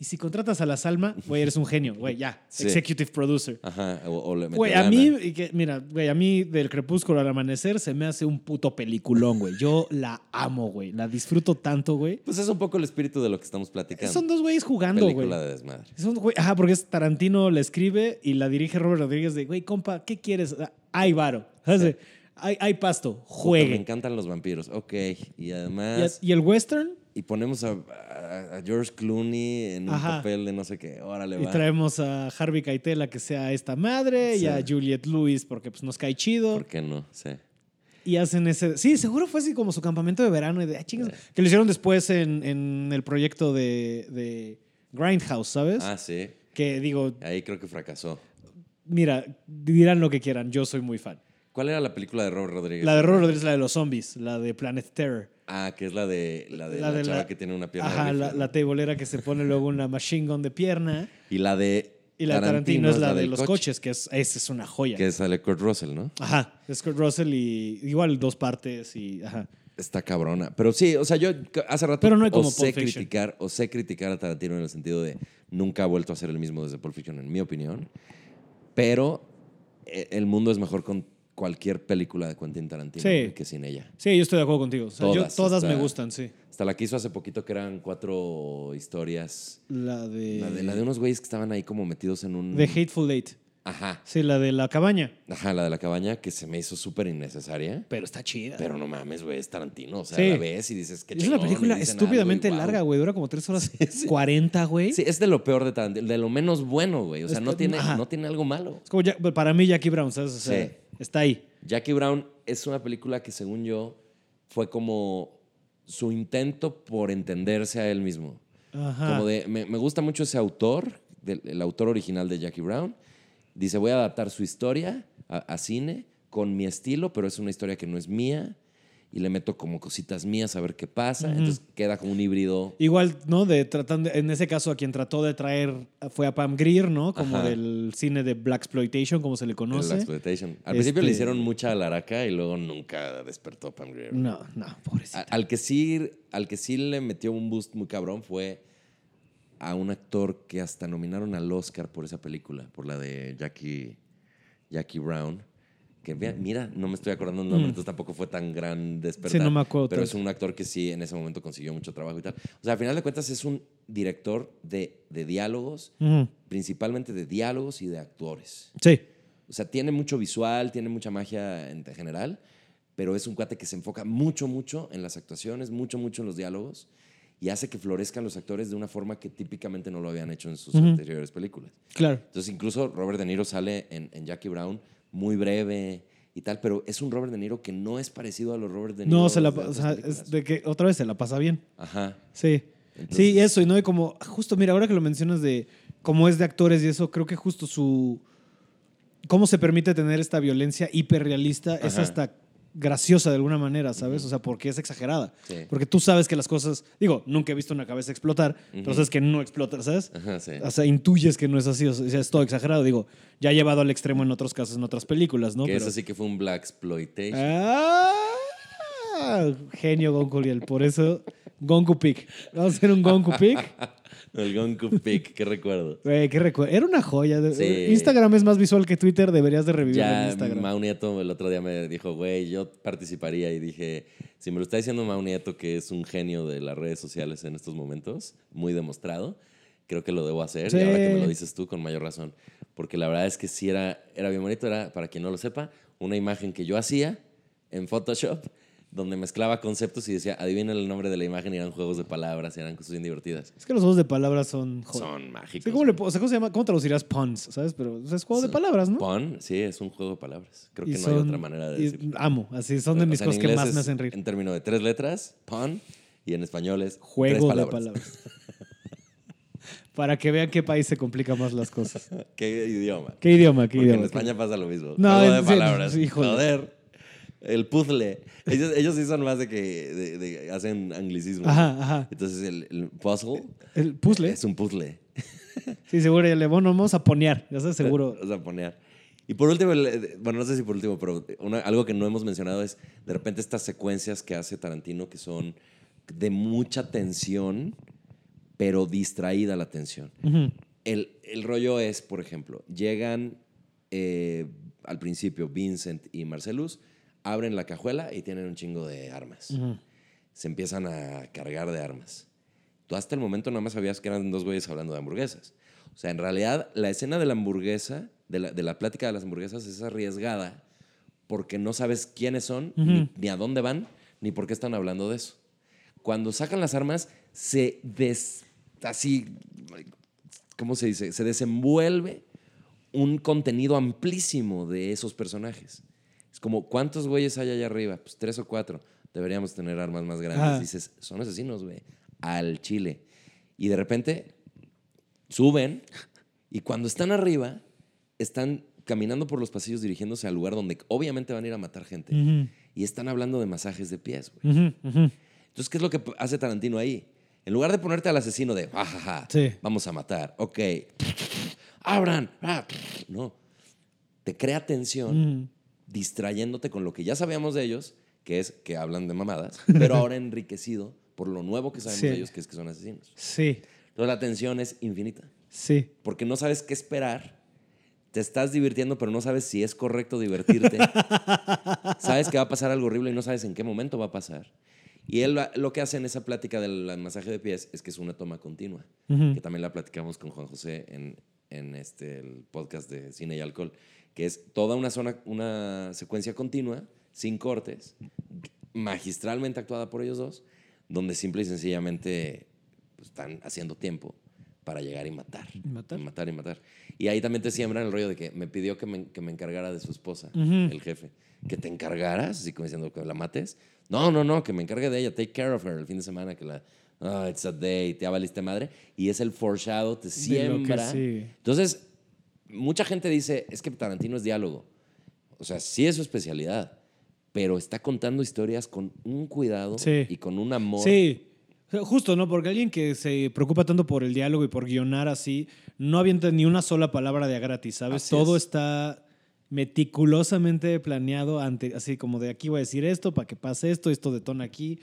y si contratas a la Salma, güey, eres un genio, güey, ya, Sí. executive producer. Ajá, o, o le Güey, a mí, y que, mira, güey, a mí del crepúsculo al amanecer se me hace un puto peliculón, güey. Yo la amo, güey. La disfruto tanto, güey. Pues es un poco el espíritu de lo que estamos platicando. Son dos güeyes jugando, güey. Película de desmadre. Son, güey, ajá, porque es Tarantino la escribe y la dirige Robert Rodríguez de, güey, compa, ¿qué quieres? Hay varo. ¿sabes? Hay, hay pasto, Puta, Me juegue. encantan los vampiros. Ok. Y Y, además. y el western, Y, ponemos a, a- a George Clooney en un papel de no sé qué. Órale, y va. traemos a Harvey Keitel a que sea esta madre y a Juliette Lewis porque pues nos cae chido. ¿Por qué no? Sí. Y hacen ese. Sí, seguro fue así como su campamento de verano. Y de, ah, chingas, Que lo hicieron después en, en el proyecto de, de Grindhouse, ¿sabes? Ah, sí. Que digo, Ahí creo que fracasó. mira, dirán lo que quieran, yo soy muy fan. ¿Cuál era la película de Robert Rodríguez? La de Robert Rodríguez, la de los zombies, la de Planet Terror. Ah, que es la de la, de La la, de chava la- que tiene una pierna. Ajá, la, la tebolera que se pone luego una machine gun de pierna. Y la de Y la de Tarantino, es la de los coche, coches, que es, esa es una joya. Que sale Kurt Russell, ¿no? Ajá, es Kurt Russell y igual dos partes y ajá. Está cabrona. Pero sí, o sea, yo hace rato Pero no hay como osé criticar, osé criticar a Tarantino en el sentido de nunca ha vuelto a ser el mismo desde Pulp Fiction, en mi opinión. Pero eh, el mundo es mejor con cualquier película de Quentin Tarantino Sí. que sin ella. Sí, yo estoy de acuerdo contigo. O sea, yo- Todas, todas me gustan, sí. Hasta la que hizo hace poquito que eran cuatro historias. La de, La de, la de unos güeyes que estaban ahí como metidos en un... de Hateful Eight. Ajá. Sí, la de la cabaña. Ajá, la de la cabaña que se me hizo súper innecesaria. Pero está chida. Pero no mames, güey, es Tarantino. O sea, Sí. la ves y dices que es una película estúpidamente larga, güey. Dura como 3 horas 40, güey. Sí, es de lo peor de Tarantino, de lo menos bueno, güey. O sea, Es- no tiene, ajá. no tiene algo malo. Es como ya- para mí Jackie Brown, ¿sabes? O sea, Sí. está ahí. Jackie Brown es una película que, según yo, fue como su intento por entenderse a él mismo. Ajá. Como de, me, me gusta mucho ese autor, del- el autor original de Jackie Brown. Dice, voy a adaptar su historia a, a cine con mi estilo, pero es una historia que no es mía. Y le meto como cositas mías a ver qué pasa. Entonces queda como un híbrido. Igual, ¿no? De tratando, en ese caso, a quien trató de traer fue a Pam Grier, ¿no? Como Ajá. del cine de Black Exploitation, como se le conoce. la exploitation. Al principio Este- le hicieron mucha alaraca y luego nunca despertó Pam Grier. No, no, pobrecito. Al que, sí, al que sí le metió un boost muy cabrón fue a un actor que hasta nominaron al Oscar por esa película, por la de Jackie, Jackie Brown. Que vea- mira, no me estoy acordando el nombre, entonces tampoco fue tan gran despertar. Mm. Sí, no me acuerdo Pero es un actor que sí en ese momento consiguió mucho trabajo y tal. O sea, al final de cuentas es un director de, de diálogos, principalmente de diálogos y de actores. Sí. O sea, tiene mucho visual, tiene mucha magia en general, pero es un cuate que se enfoca mucho, mucho en las actuaciones, mucho, mucho en los diálogos y hace que florezcan los actores de una forma que típicamente no lo habían hecho en sus anteriores películas. Claro. Entonces, incluso Robert De Niro sale en, en Jackie Brown muy breve y tal, pero es un Robert De Niro que no es parecido a los Robert De Niro. No, se la, o sea, es de que otra vez se la pasa bien. Ajá. Sí. Entonces- sí, eso, y no, y como, justo, mira, ahora que lo mencionas de cómo es de actores y eso, creo que justo su. cómo se permite tener esta violencia hiperrealista es hasta graciosa de alguna manera, ¿sabes? O sea, porque es exagerada. Sí. Porque tú sabes que las cosas. Digo, nunca he visto una cabeza explotar, pero sabes que no explota, ¿sabes? Ajá, sí. O sea, intuyes que no es así, o sea, es todo exagerado. Digo, ya llevado al extremo en otros casos, en otras películas, ¿no? que Pero- eso sí que fue un Black Exploitation. Ah, genio Gonku Liel. Por eso, Gonku Pick. Vamos a hacer un Gonku Pick. El Gonku Pick, qué recuerdo. Güey, qué recuerdo. Era una joya. Sí. Instagram es más visual que Twitter. Deberías de revivir en Ya Instagram. Mau Nieto el otro día me dijo, güey, yo participaría y dije, si me lo está diciendo Mau Nieto, que es un genio de las redes sociales en estos momentos, muy demostrado, creo que lo debo hacer. Sí. Y ahora que me lo dices tú, con mayor razón. Porque la verdad es que sí era, era bien bonito, era, para quien no lo sepa, una imagen que yo hacía en Photoshop, donde mezclaba conceptos y decía, adivinen el nombre de la imagen y eran juegos de palabras y eran cosas bien divertidas. Es que los juegos de palabras son. Son mágicos. Sí, ¿cómo, le, o sea, ¿cómo se llama? ¿Cómo traducirías puns? ¿Sabes? Pero es juego de palabras, ¿no? Pon, sí, es un juego de palabras. Creo Y que no hay otra manera de decirlo. Amo. Así son de O mis sea, cosas que más me hacen reír. En términos de tres letras, pun, y en español es Juego tres de palabras. Para que vean qué país se complica más las cosas. ¿Qué idioma? ¿Qué idioma? ¿Qué Porque idioma? en España pasa lo mismo. No, Juego de sí, palabras. híjole. Joder. El puzzle. Ellos, ellos sí son más de que de- de- hacen anglicismo. Ajá, ajá. Entonces el, el puzzle El puzzle. es un puzzle. Sí, seguro. Le bueno, vamos a ponear. Ya sabes, seguro. O sea, poner. Y por último, bueno, no sé si por último, pero una- algo que no hemos mencionado es de repente estas secuencias que hace Tarantino que son de mucha tensión, pero distraída la tensión. El, el rollo es, por ejemplo, llegan eh, al principio Vincent y Marcelus, abren la cajuela y tienen un chingo de armas. Se empiezan a cargar de armas. Tú hasta el momento nada más sabías que eran dos güeyes hablando de hamburguesas. O sea, en realidad, la escena de la hamburguesa, de la, de la plática de las hamburguesas, es arriesgada porque no sabes quiénes son, ni, ni a dónde van, ni por qué están hablando de eso. Cuando sacan las armas, se des... así... ¿Cómo se dice? Se desenvuelve un contenido amplísimo de esos personajes. Es como, ¿cuántos güeyes hay allá arriba? Pues tres o cuatro. Deberíamos tener armas más grandes. Ah. Dices, son asesinos, güey. Al chile. Y de repente suben y cuando están arriba, están caminando por los pasillos dirigiéndose al lugar donde obviamente van a ir a matar gente. Y están hablando de masajes de pies, güey. Entonces, ¿qué es lo que hace Tarantino ahí? En lugar de ponerte al asesino de, jajaja, Sí. vamos a matar, ok, abran, ah, no. Te crea tensión. Distrayéndote con lo que ya sabíamos de ellos, que es que hablan de mamadas, pero ahora enriquecido por lo nuevo que sabemos Sí. de ellos, que es que son asesinos. Sí, Entonces la tensión es infinita, sí. porque no sabes qué esperar. Te estás divirtiendo, pero no sabes si es correcto divertirte. sabes que va a pasar algo horrible y no sabes en qué momento va a pasar. Y él lo que hace en esa plática del masaje de pies es que es una toma continua, que también la platicamos con Juan José en, en este, el podcast de Cine y Alcohol, que es toda una zona, una secuencia continua, sin cortes, magistralmente actuada por ellos dos, donde simple y sencillamente pues, están haciendo tiempo para llegar y matar. Y matar. Y matar y matar. Y ahí también te siembran el rollo de que me pidió que me, que me encargara de su esposa, Ujú. el jefe. Que te encargaras, así como diciendo que la mates. No, no, no, que me encargue de ella. Take care of her el fin de semana, que la. Ah, it's a day, te valiste madre. Y es el foreshadow, te siembra. Entonces, mucha gente dice, es que Tarantino es diálogo. O sea, sí es su especialidad, pero está contando historias con un cuidado Sí. y con un amor. Sí. Justo, ¿no? Porque alguien que se preocupa tanto por el diálogo y por guionar así, no avienta ni una sola palabra de a gratis, ¿sabes? Así Todo es. está meticulosamente planeado, ante, así como de aquí voy a decir esto, para que pase esto, esto detona aquí.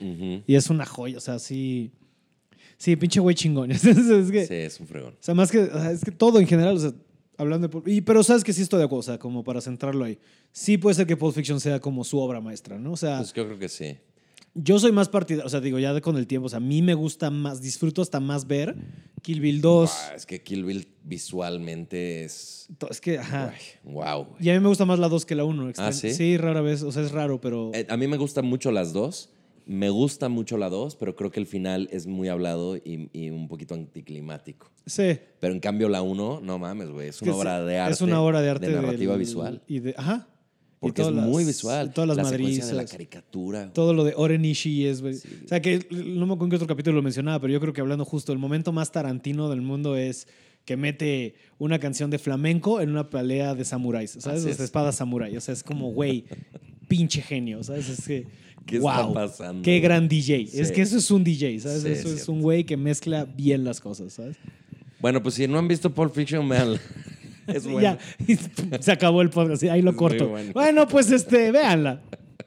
Y es una joya, o sea, sí. Sí, pinche güey chingón. es que, Sí, es un fregón. O sea, más que, o sea, es que todo en general, o sea, hablando de... Pulp- Y, pero sabes que sí estoy de acuerdo, o sea, como para centrarlo ahí. Sí puede ser que Pulp Fiction sea como su obra maestra, ¿no? O sea, Pues yo creo que sí. yo soy más partidario, o sea, digo, ya con el tiempo, o sea, a mí me gusta más, disfruto hasta más ver Kill Bill 2. Ah, es que Kill Bill visualmente es. Es que, ajá. Wow. Y a mí me gusta más la 2 que la 1. ¿Ah, sí? Sí, rara vez, o sea, es raro, pero... Eh, a mí me gustan mucho las dos. Me gusta mucho la dos, pero creo que el final es muy hablado y, y un poquito anticlimático. sí. Pero en cambio la uno, no mames, güey. Es una sí, obra de arte. Es una obra de arte. narrativa del- visual. Y de, ajá. Porque es muy visual. Todas las la de la caricatura. Todo lo de Oren Ishii es. güey. O sea, que no me acuerdo en qué otro capítulo lo mencionaba, pero yo creo que hablando justo, el momento más tarantino del mundo es que mete una canción de flamenco en una pelea de samuráis, ¿sabes? Las es. espadas samurái. O sea, es como, güey, pinche genio, ¿sabes? Es que. ¿Qué wow, está pasando? Qué gran DJ. Sí. Es que eso es un DJ, ¿sabes? Sí, eso es un güey que mezcla bien las cosas, ¿sabes? Bueno, pues si no han visto Pulp Fiction, veanla. Es bueno. Ya, se acabó el podcast, ahí lo Es corto. bueno. Bueno. pues este, véanla.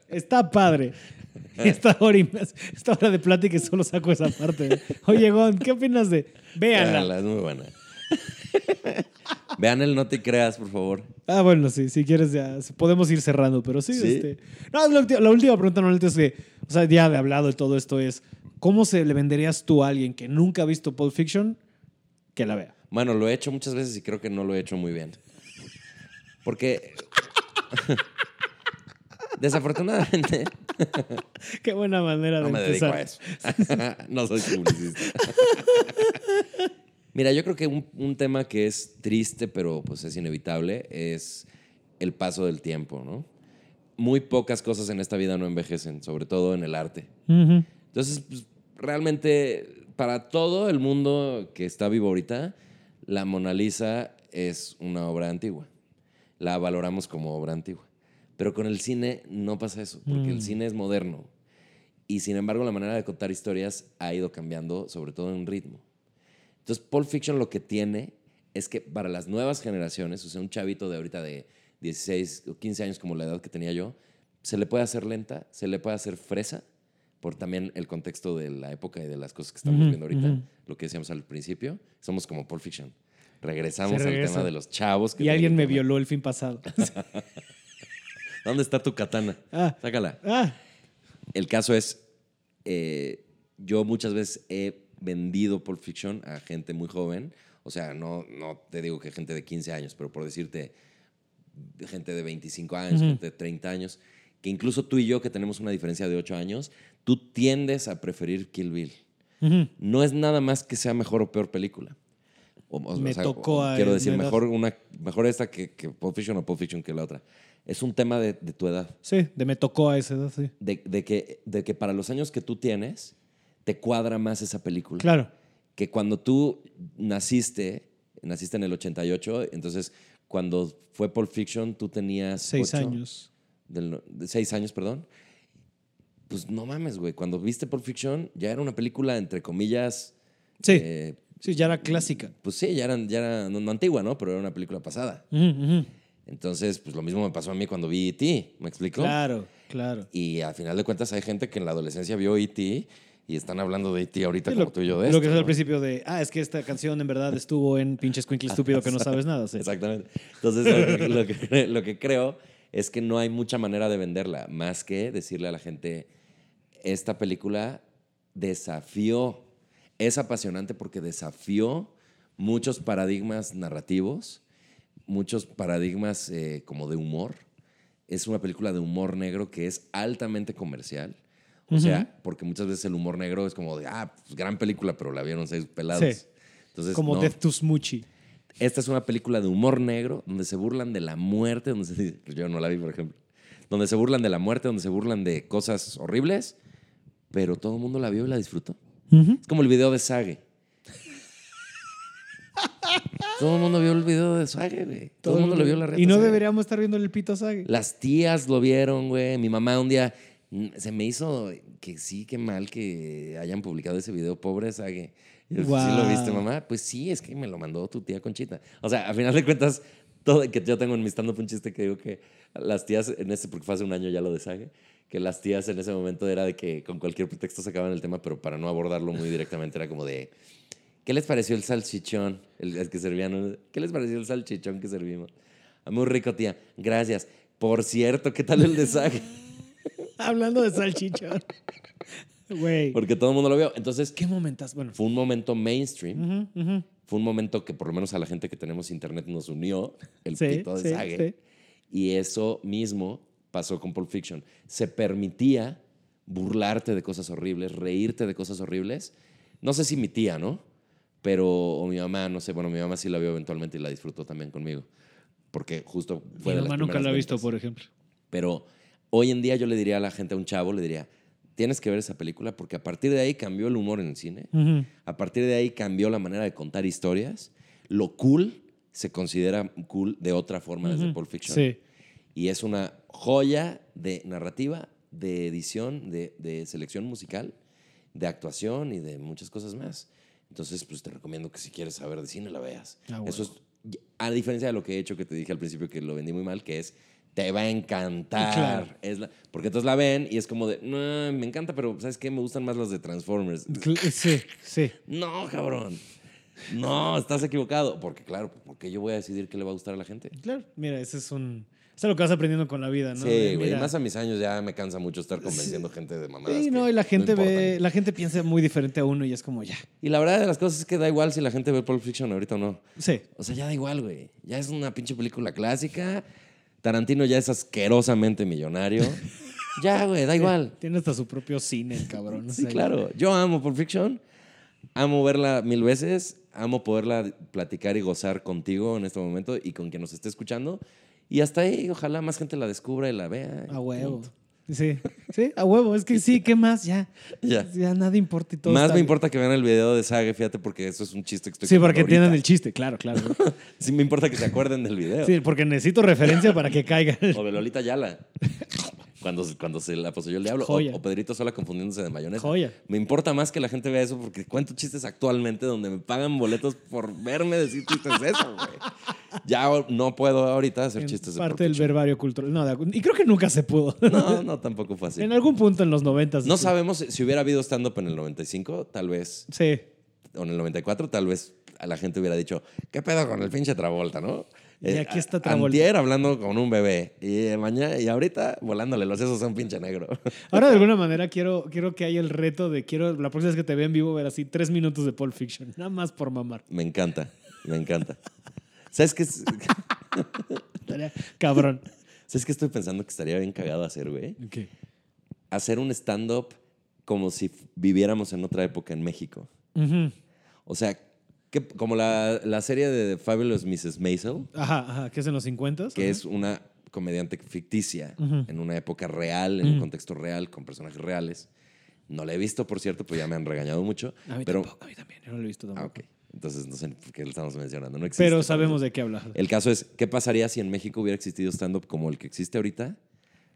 Está padre. Esta hora, y más- esta hora de plática solo saco esa parte. Oye, Gon, ¿qué opinas de? Véanla. Véanla, es muy buena. Vean el No te creas, por favor. Ah, bueno, sí, si quieres ya podemos ir cerrando, pero sí, ¿Sí? este. No, la, última pregunta normalmente es que, o sea, ya de hablado de todo esto es, ¿cómo se le venderías tú a alguien que nunca ha visto Pulp Fiction que la vea? Bueno, lo he hecho muchas veces y creo que no lo he hecho muy bien. Porque. Desafortunadamente, Qué buena manera no de me dedico a eso. no soy publicista. Mira, yo creo que un, un tema que es triste, pero pues es inevitable, es el paso del tiempo, ¿no? Muy pocas cosas en esta vida no envejecen, sobre todo en el arte. Ujú. Entonces, pues, realmente, para todo el mundo que está vivo ahorita, la Mona Lisa es una obra antigua. La valoramos como obra antigua. Pero con el cine no pasa eso, porque el cine es moderno. Y sin embargo, la manera de contar historias ha ido cambiando, sobre todo en ritmo. Entonces, Pulp Fiction lo que tiene es que para las nuevas generaciones, o sea, un chavito de ahorita de 16 o 15 años como la edad que tenía yo, se le puede hacer lenta, se le puede hacer fresa, por también el contexto de la época y de las cosas que estamos Ujú, viendo ahorita, lo que decíamos al principio, somos como Pulp Fiction. Regresamos al tema de los chavos. que Y alguien me violó el fin pasado. ¿Dónde está tu katana? Ah. Sácala. ah, El caso es, eh, yo muchas veces he vendido Pulp Fiction a gente muy joven. O sea, no, no te digo que gente de 15 años, pero por decirte, gente de 25 años, Ujú. gente de 30 años, que incluso tú y yo, que tenemos una diferencia de 8 años, tú tiendes a preferir Kill Bill. No es nada más que sea mejor o peor película. O- o- Me o sea, tocó a Quiero decir, edad. mejor, una, mejor esta que, que Pulp Fiction o Pulp Fiction que la otra. Es un tema de, de tu edad. Sí, de me tocó a esa edad, sí. De, de que, de que para los años que tú tienes, te cuadra más esa película. Claro. Que cuando tú naciste, naciste en el 88, entonces cuando fue Pulp Fiction, tú tenías. Seis ocho, años. del no- de seis años, perdón. Pues no mames, güey. Cuando viste Pulp Fiction, ya era una película, entre comillas. Sí, eh, sí, ya era clásica. pues sí, ya, eran, ya era, no, no antigua, ¿no? Pero era una película pasada. Entonces, pues lo mismo me pasó a mí cuando vi E.T., ¿me explico? Claro, claro. Y a final de cuentas hay gente que en la adolescencia vio E.T. y están hablando de E.T. ahorita Sí, como lo, tú y yo de lo esto. que es al ¿no? principio de, ah, es que esta canción en verdad estuvo en pinche Squinkle estúpido que no sabes nada. sí. Exactamente. Entonces, lo que, lo que- lo que creo es que no hay mucha manera de venderla, más que decirle a la gente, esta película desafió, es apasionante porque desafió muchos paradigmas narrativos, muchos paradigmas eh, como de humor. Es una película de humor negro que es altamente comercial. O sea, porque muchas veces el humor negro es como de, ah, pues, gran película, pero la vieron seis pelados. Sí. Entonces, Como no. Death to Smoochie. Esta es una película de humor negro donde se burlan de la muerte, donde se, yo no la vi, por ejemplo, donde se burlan de la muerte, donde se burlan de cosas horribles, pero todo el mundo la vio y la disfrutó. Es como el video de Sage. todo el mundo vio el video de Sage, güey. Todo, el mundo lo vio la red. Y no deberíamos estar viendo el pito Sage. Las tías lo vieron, güey. Mi mamá un día se me hizo que sí, qué mal que hayan publicado ese video. Pobre Sage. Yo, ¿Sí lo viste, mamá? Pues sí, es que me lo mandó tu tía Conchita. O sea, a final de cuentas, todo, que yo tengo en mi stand-up un chiste que digo que las tías en ese, porque fue hace un año ya lo de Sage, que las tías en ese momento era de que con cualquier pretexto sacaban el tema, pero para no abordarlo muy directamente era como de, ¿qué les pareció el salchichón? El, el que servían. ¿qué les pareció el salchichón que servimos? Ah, Muy rico, tía. Gracias. Por cierto, ¿qué tal el de Sage? Hablando de salchichón. Güey. Porque todo el mundo lo vio. Entonces, ¿Qué momentas? Bueno. fue un momento mainstream. Ujú, ujú. Fue un momento que por lo menos a la gente que tenemos internet nos unió, el Sí, pito de sí, Sage. sí. Y eso mismo pasó con Pulp Fiction. Se permitía burlarte de cosas horribles, reírte de cosas horribles. No sé si mi tía, ¿no? Pero, o mi mamá, no sé. Bueno, mi mamá sí la vio eventualmente y la disfrutó también conmigo. Porque justo fue Mi de las mamá nunca la ha visto, por ejemplo. Pero hoy en día yo le diría a la gente, a un chavo, le diría, tienes que ver esa película porque a partir de ahí cambió el humor en el cine. A partir de ahí cambió la manera de contar historias. Lo cool se considera cool de otra forma desde Ujú. Pulp Fiction. Sí. Y es una joya de narrativa, de edición, de, de selección musical, de actuación y de muchas cosas más. Entonces, pues te recomiendo que si quieres saber de cine la veas. Ah, Eso es, a diferencia de lo que he hecho, que te dije al principio que lo vendí muy mal, que es, te va a encantar. Claro. Es la- porque entonces la ven y es como de, no, me encanta, pero ¿sabes qué? Me gustan más las de Transformers. Sí, sí. No, cabrón. No, estás equivocado. Porque, claro, porque yo voy a decidir qué le va a gustar a la gente. Claro. Mira, ese es un. Eso es lo que vas aprendiendo con la vida, ¿no? Sí, güey. Más a mis años ya me cansa mucho estar convenciendo gente de mamadas. Sí, no, y la gente ve, la gente piensa muy diferente a uno y es como ya. Y la verdad de las cosas es que da igual si la gente ve Pulp Fiction ahorita o no. Sí. O sea, ya da igual, güey. Ya es una pinche película clásica. Tarantino ya es asquerosamente millonario. ya, güey, da igual. Tiene hasta su propio cine, el cabrón. Sí, claro. Yo amo Pulp Fiction. Amo verla mil veces. Amo poderla platicar y gozar contigo en este momento y con quien nos esté escuchando. Y hasta ahí, ojalá más gente la descubra y la vea. A huevo. Sí, sí, a huevo. Es que sí, ¿qué más? Ya. Ya. Ya nada importa y todo. Más me bien. importa que vean el video de Sage, fíjate, porque eso es un chiste que estoy Sí, porque ahorita. tienen el chiste, claro, claro. Sí me importa que se acuerden del video. Sí, porque necesito referencia para que caiga. O de Lolita Yala. Cuando, cuando se la poseyó el diablo. O, o Pedrito Sola confundiéndose de mayonesa. Joya. Me importa más que la gente vea eso porque cuento chistes actualmente donde me pagan boletos por verme decir chistes de eso, güey. Ya no puedo ahorita hacer En chistes de parte del verbario cultural. No, y creo que nunca se pudo. No, no, tampoco fue así. En algún punto en los noventas. No sí. sabemos si hubiera habido stand-up en el 95, tal vez, Sí. o en el 94, tal vez a la gente hubiera dicho, ¿qué pedo con el pinche Travolta, no? Y aquí está Travolta. Antier hablando con un bebé y eh, mañana y ahorita volándole los sesos a un pinche negro. Ahora de alguna manera quiero, quiero que haya el reto de quiero la próxima vez que te vea en vivo ver así tres minutos de Pulp Fiction. Nada más por mamar. Me encanta, me encanta. ¿Sabes qué, cabrón. ¿Sabes qué estoy pensando que estaría bien cagado hacer, güey? ¿Qué? Hacer un stand-up como si viviéramos en otra época en México. O sea, que, como la, la serie de The Fabulous Mrs. Maisel, Ajá, ajá. ¿Qué es en los 50? que es una comediante ficticia Ujú. en una época real, en un Ujú. contexto real, con personajes reales. No la he visto, por cierto, pues ya me han regañado mucho. A mí pero, tampoco, a mí también. Yo no lo he visto Ah, tampoco. ok. Entonces no sé por qué lo estamos mencionando. No existe. Pero sabemos de qué habla. El caso es, ¿qué pasaría si en México hubiera existido stand-up como el que existe ahorita?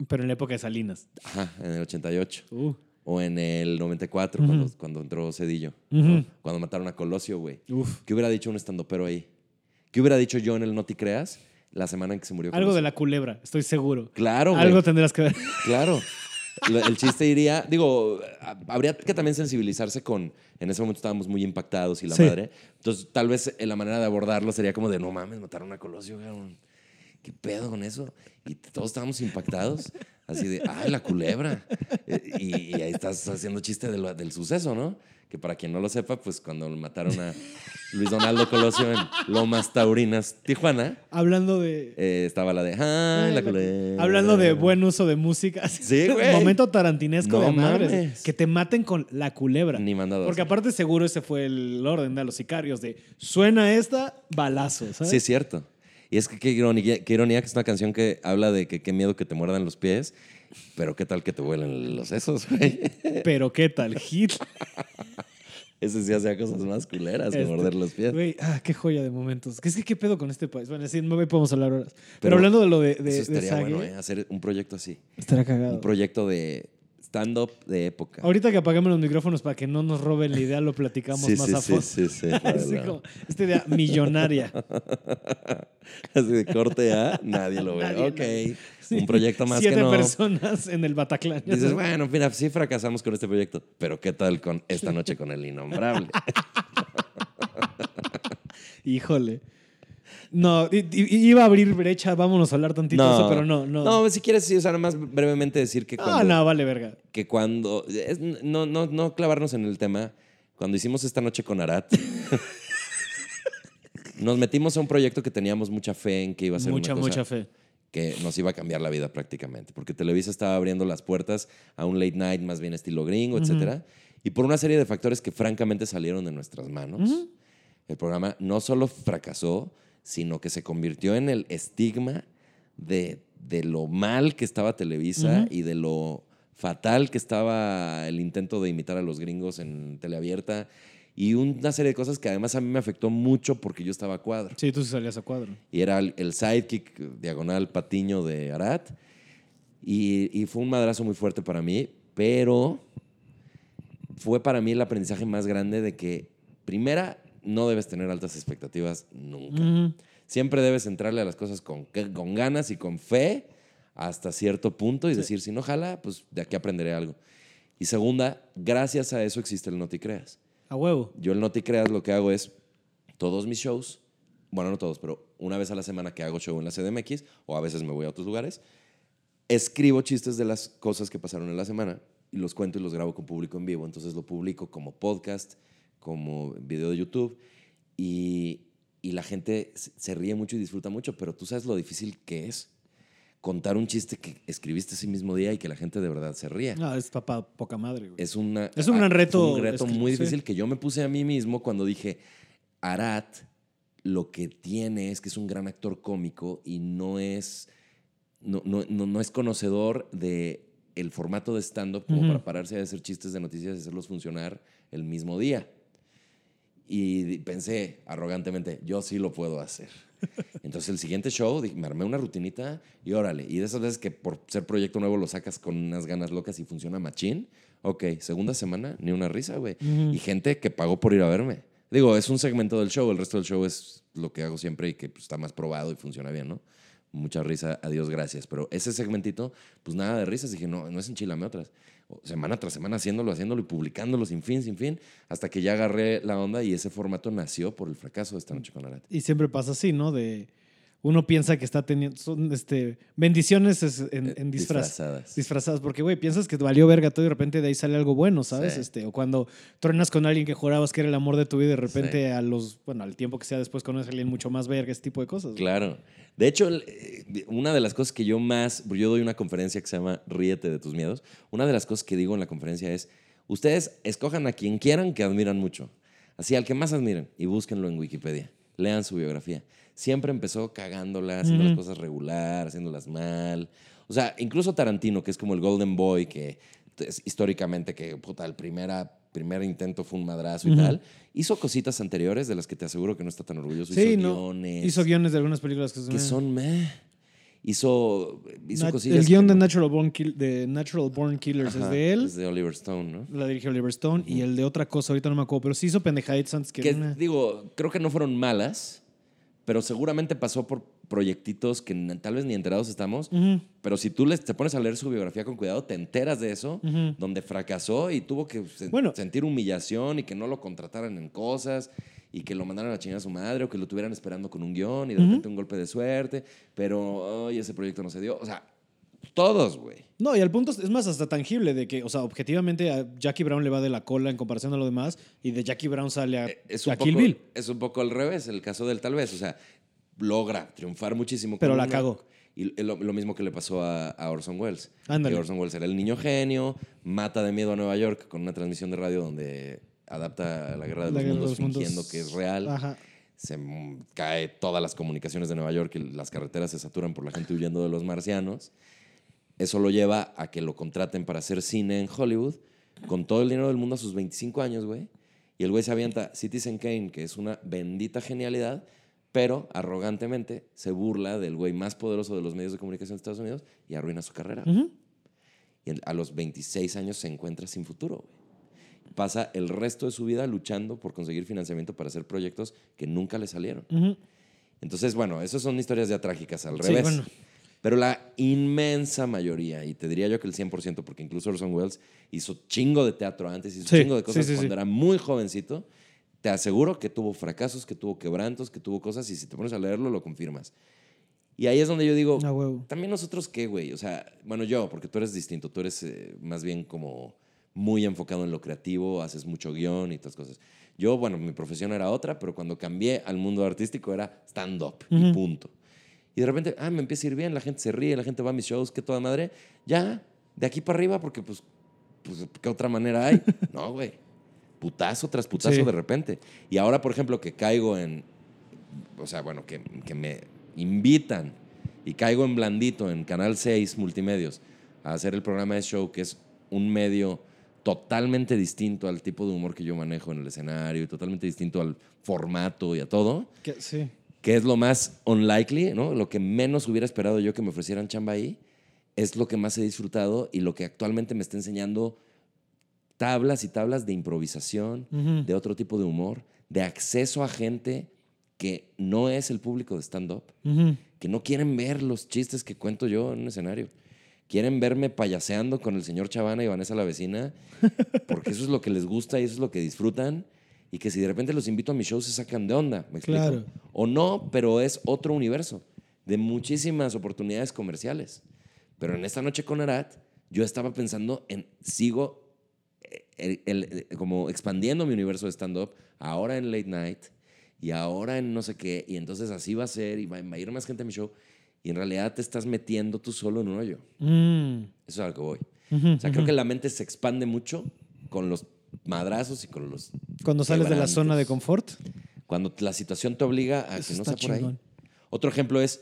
Pero en la época de Salinas. Ajá, en el 88. Uh, O en el 94, Ujú. cuando, cuando entró Cedillo. Cuando mataron a Colosio, güey. ¿Qué hubiera dicho un estandopero ahí? ¿Qué hubiera dicho yo en el No Te Creas la semana en que se murió Algo Colosio? de la culebra, estoy seguro. Claro, güey. Algo tendrás que ver. Claro. El chiste iría, digo, habría que también sensibilizarse con, en ese momento estábamos muy impactados y la Sí. madre. Entonces, tal vez la manera de abordarlo sería como de, no mames, mataron a Colosio, cabrón. ¿Qué pedo con eso? Y todos estábamos impactados. Así de, ay, la culebra. Eh, Y, y ahí estás haciendo chiste de lo- del suceso, ¿no? Que para quien no lo sepa, pues cuando mataron a Luis Donaldo Colosio en Lomas Taurinas, Tijuana, Hablando de. eh, estaba la de, ay, la culebra. Hablando de buen uso de música. Sí, güey. Momento tarantinesco No de madres. mames. Que te maten con la culebra. Ni mandado. Porque aparte seguro ese fue el orden de los sicarios de suena esta, balazo, ¿sabes? Sí, es cierto. Y es que qué ironía, qué ironía que es una canción que habla de que qué miedo que te muerdan los pies, pero qué tal que te vuelen los sesos, güey. Pero qué tal, hit. Ese sí hacía cosas más culeras que Este, morder los pies. Güey, ah, qué joya de momentos. ¿Qué es que qué pedo con este país? Bueno, sí, no me podemos hablar horas. Pero, Pero hablando de lo de, de, Eso de estaría Sage, bueno, ¿eh? Hacer un proyecto así. estaría cagado. Un proyecto de stand-up de época. Ahorita que apagamos los micrófonos para que no nos roben la idea, lo platicamos sí, más sí, a sí, fondo. sí, sí, Así claro. como, esta idea millonaria. Así de corte A, nadie lo ve. Nadie, ok. nadie. Sí. Un proyecto más Siete que no. personas en el Bataclan. Dices, bueno, mira, sí fracasamos con este proyecto, pero ¿qué tal con esta noche con el innombrable? Híjole. No, iba a abrir brecha, vámonos a hablar tantito de eso, pero no, no. No, si quieres, sí, o sea, nada más brevemente decir que cuando, Ah, no, vale, verga. que cuando es- no, no, no clavarnos en el tema, cuando hicimos esta noche con Arat, nos metimos a un proyecto que teníamos mucha fe en que iba a ser Mucha, una cosa mucha fe. que nos iba a cambiar la vida prácticamente, porque Televisa estaba abriendo las puertas a un late night más bien estilo gringo, etcétera, y por una serie de factores que francamente salieron de nuestras manos, el programa no solo fracasó, sino que se convirtió en el estigma de, de lo mal que estaba Televisa y de lo fatal que estaba el intento de imitar a los gringos en teleabierta y una serie de cosas que además a mí me afectó mucho porque yo estaba a cuadro. Sí, tú salías a cuadro. Y era el, el sidekick diagonal patiño de Arat. Y, y fue un madrazo muy fuerte para mí, pero fue para mí el aprendizaje más grande de que, primera, no debes tener altas expectativas nunca. Siempre debes entrarle a las cosas con, con ganas y con fe hasta cierto punto y decir, si no jala, pues de aquí aprenderé algo. Y segunda, gracias a eso existe el No Te Creas. A huevo. Yo el No Te Creas lo que hago es todos mis shows, bueno, no todos, pero una vez a la semana que hago show en la CDMX o a veces me voy a otros lugares, escribo chistes de las cosas que pasaron en la semana y los cuento y los grabo con público en vivo. Entonces lo publico como podcast, como video de YouTube y, y la gente se ríe mucho y disfruta mucho, pero tú sabes lo difícil que es contar un chiste que escribiste ese mismo día y que la gente de verdad se ría. No, es papá poca madre, güey. Es, una, Es un gran ah, reto fue un reto muy sí. difícil que yo me puse a mí mismo cuando dije, Arat lo que tiene es que es un gran actor cómico y no es, no, no, no, no es conocedor de el formato de stand-up como para pararse a hacer chistes de noticias y hacerlos funcionar el mismo día. Y pensé arrogantemente, yo sí lo puedo hacer. Entonces el siguiente show me armé una rutinita y órale. Y de esas veces que por ser proyecto nuevo lo sacas con unas ganas locas y funciona machín. Ok, segunda semana, ni una risa, güey. Y gente que pagó por ir a verme. Digo, es un segmento del show, el resto del show es lo que hago siempre y que pues, está más probado y funciona bien, ¿no? Mucha risa, adiós, gracias. Pero ese segmentito, pues nada de risas. Dije, no, no es enchilame otras. Semana tras semana haciendo haciéndolo y publicándolo sin fin, sin fin, hasta que ya agarré la onda y ese formato nació por el fracaso de esta noche con Arat. Y siempre pasa así, ¿no? De uno piensa que está teniendo son este bendiciones es- en, en disfraz. Disfrazadas. Disfrazadas, porque, güey, piensas que te valió verga todo y de repente de ahí sale algo bueno, ¿sabes? Sí. Este, o cuando truenas con alguien que jurabas que era el amor de tu vida y de repente Sí. a los, bueno, al tiempo que sea después conoces a alguien mucho más verga, ese tipo de cosas. Claro. De hecho, eh, una de las cosas que yo más, yo doy una conferencia que se llama Ríete de tus miedos. Una de las cosas que digo en la conferencia es, ustedes escojan a quien quieran que admiran mucho. Así, al que más admiren y búsquenlo en Wikipedia. Lean su biografía. Siempre empezó cagándola, haciendo las cosas regular, haciéndolas mal. O sea, incluso Tarantino, que es como el Golden Boy, que es históricamente que, puta, el primera primer intento fue un madrazo y tal. Hizo cositas anteriores de las que te aseguro que no está tan orgulloso. Sí, hizo no. guiones. Hizo guiones de algunas películas que son. que son meh. Hizo, hizo cosillas. el guion de no- Natural Born, Kill- de Natural Born Killers Ajá, es de él. Es de Oliver Stone, ¿no? La dirigió Oliver Stone. Y el de otra cosa, ahorita no me acuerdo. Pero sí hizo pendejaditas antes que. Que una- digo, creo que no fueron malas, pero seguramente pasó por proyectitos que tal vez ni enterados estamos. Pero si tú les, te pones a leer su biografía con cuidado, te enteras de eso, donde fracasó y tuvo que se- Bueno. sentir humillación y que no lo contrataran en cosas y que lo mandaran a chingar a su madre o que lo tuvieran esperando con un guion y de repente un golpe de suerte, pero ese proyecto no se dio. O sea, todos, güey. No, y al punto es- más hasta tangible de que, o sea, objetivamente a Jackie Brown le va de la cola en comparación a lo demás y de Jackie Brown sale a, Eh, Es a un, Kill poco, Bill. es un poco al revés, el caso del tal vez. O sea, logra triunfar muchísimo. Pero con la una- cagó. Y lo, lo mismo que le pasó a, a Orson Welles. Ándale. Orson Welles era el niño genio, mata de miedo a Nueva York con una transmisión de radio donde adapta la guerra de La los Guerra de mundos los Mundos. fingiendo que es real. Ajá. Se cae todas las comunicaciones de Nueva York y las carreteras se saturan por la gente huyendo de los marcianos. Eso lo lleva a que lo contraten para hacer cine en Hollywood con todo el dinero del mundo a sus 25 años, güey. Y el güey se avienta Citizen Kane, que es una bendita genialidad, pero arrogantemente se burla del güey más poderoso de los medios de comunicación de Estados Unidos y arruina su carrera. Y a los 26 años se encuentra sin futuro, güey. Pasa el resto de su vida luchando por conseguir financiamiento para hacer proyectos que nunca le salieron. Entonces, bueno, esas son historias ya trágicas al Sí, revés. bueno. Pero la inmensa mayoría, y te diría yo que el 100%, porque incluso Orson Welles hizo chingo de teatro antes, hizo Sí, chingo de cosas sí, sí, cuando era muy jovencito, te aseguro que tuvo fracasos, que tuvo quebrantos, que tuvo cosas, y si te pones a leerlo, lo confirmas. Y ahí es donde yo digo, huevo. también nosotros qué, güey. O sea, bueno, yo, porque tú eres distinto, tú eres eh, más bien como muy enfocado en lo creativo, haces mucho guion y todas cosas. Yo, bueno, mi profesión era otra, pero cuando cambié al mundo artístico era stand-up y punto. Y de repente, ah, me empieza a ir bien, la gente se ríe, la gente va a mis shows, que toda madre. Ya, de aquí para arriba, porque pues, pues ¿qué otra manera hay? no, güey. Putazo tras putazo Sí. de repente. Y ahora, por ejemplo, que caigo en, o sea, bueno, que, que me invitan y caigo en blandito en Canal 6 Multimedios a hacer el programa de show, que es un medio totalmente distinto al tipo de humor que yo manejo en el escenario y totalmente distinto al formato y a todo, Que- sí. Que es lo más unlikely, ¿no? Lo que menos hubiera esperado yo que me ofrecieran chamba ahí, es lo que más he disfrutado y lo que actualmente me está enseñando tablas y tablas de improvisación, de otro tipo de humor, de acceso a gente que no es el público de stand-up, que no quieren ver los chistes que cuento yo en un escenario. Quieren verme payaseando con el señor Chavana y Vanessa la vecina, porque eso es lo que les gusta y eso es lo que disfrutan. Y que si de repente los invito a mi show se sacan de onda, ¿me explico? Claro. O no, pero es otro universo de muchísimas oportunidades comerciales. Pero en esta noche con Arat, yo estaba pensando en, sigo eh, el- el- eh, como expandiendo mi universo de stand-up, ahora en late night y ahora en no sé qué, y entonces así va a ser y va, va a ir más gente a mi show, y en realidad te estás metiendo tú solo en un hoyo. Mm. Eso es a lo que voy. Ujú, O sea, creo que la mente se expande mucho con los madrazos y con los... Cuando sales de la zona de confort. Cuando la situación te obliga a Eso que no sea por ahí. chingón. Otro ejemplo es,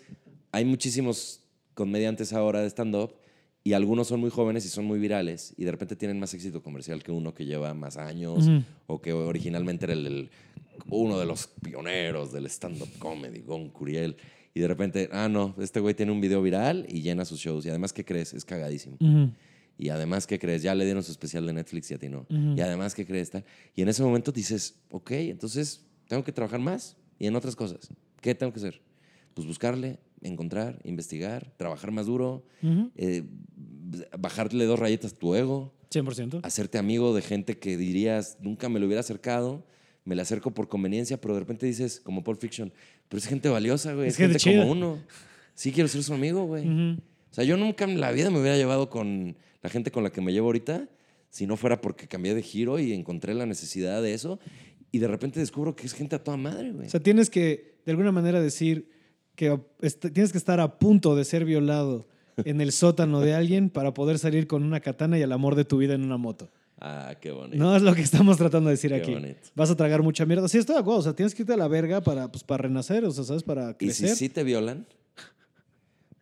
hay muchísimos comediantes ahora de stand-up y algunos son muy jóvenes y son muy virales y de repente tienen más éxito comercial que uno que lleva más años o que originalmente era el, el- uno de los pioneros del stand-up comedy, Gon Curiel. Y de repente, ah, no, este güey tiene un video viral y llena sus shows. Y además, ¿qué crees? Es cagadísimo. Ujú. Y además, ¿qué crees? Ya le dieron su especial de Netflix y a ti no. Y además, ¿qué crees? Tal. Y en ese momento dices, ok, entonces tengo que trabajar más y en otras cosas. ¿Qué tengo que hacer? Pues buscarle, encontrar, investigar, trabajar más duro, eh, bajarle dos rayitas a tu ego, 100%. hacerte amigo de gente que dirías, nunca me lo hubiera acercado, me le acerco por conveniencia, pero de repente dices, como Pulp Fiction, pero es gente valiosa, güey, Es es, gente, como uno. Sí quiero ser su amigo, güey. O sea, yo nunca en la vida me hubiera llevado con la gente con la que me llevo ahorita si no fuera porque cambié de giro y encontré la necesidad de eso. Y de repente descubro que es gente a toda madre, güey. O sea, tienes que, de alguna manera, decir que tienes que estar a punto de ser violado en el sótano de alguien para poder salir con una katana y el amor de tu vida en una moto. ah, qué bonito. No es lo que estamos tratando de decir Qué aquí. bonito. Vas a tragar mucha mierda. Sí, estoy de acuerdo. O sea, tienes que irte a la verga para, pues, para renacer, o sea, ¿sabes? Para y si crecer. sí te violan,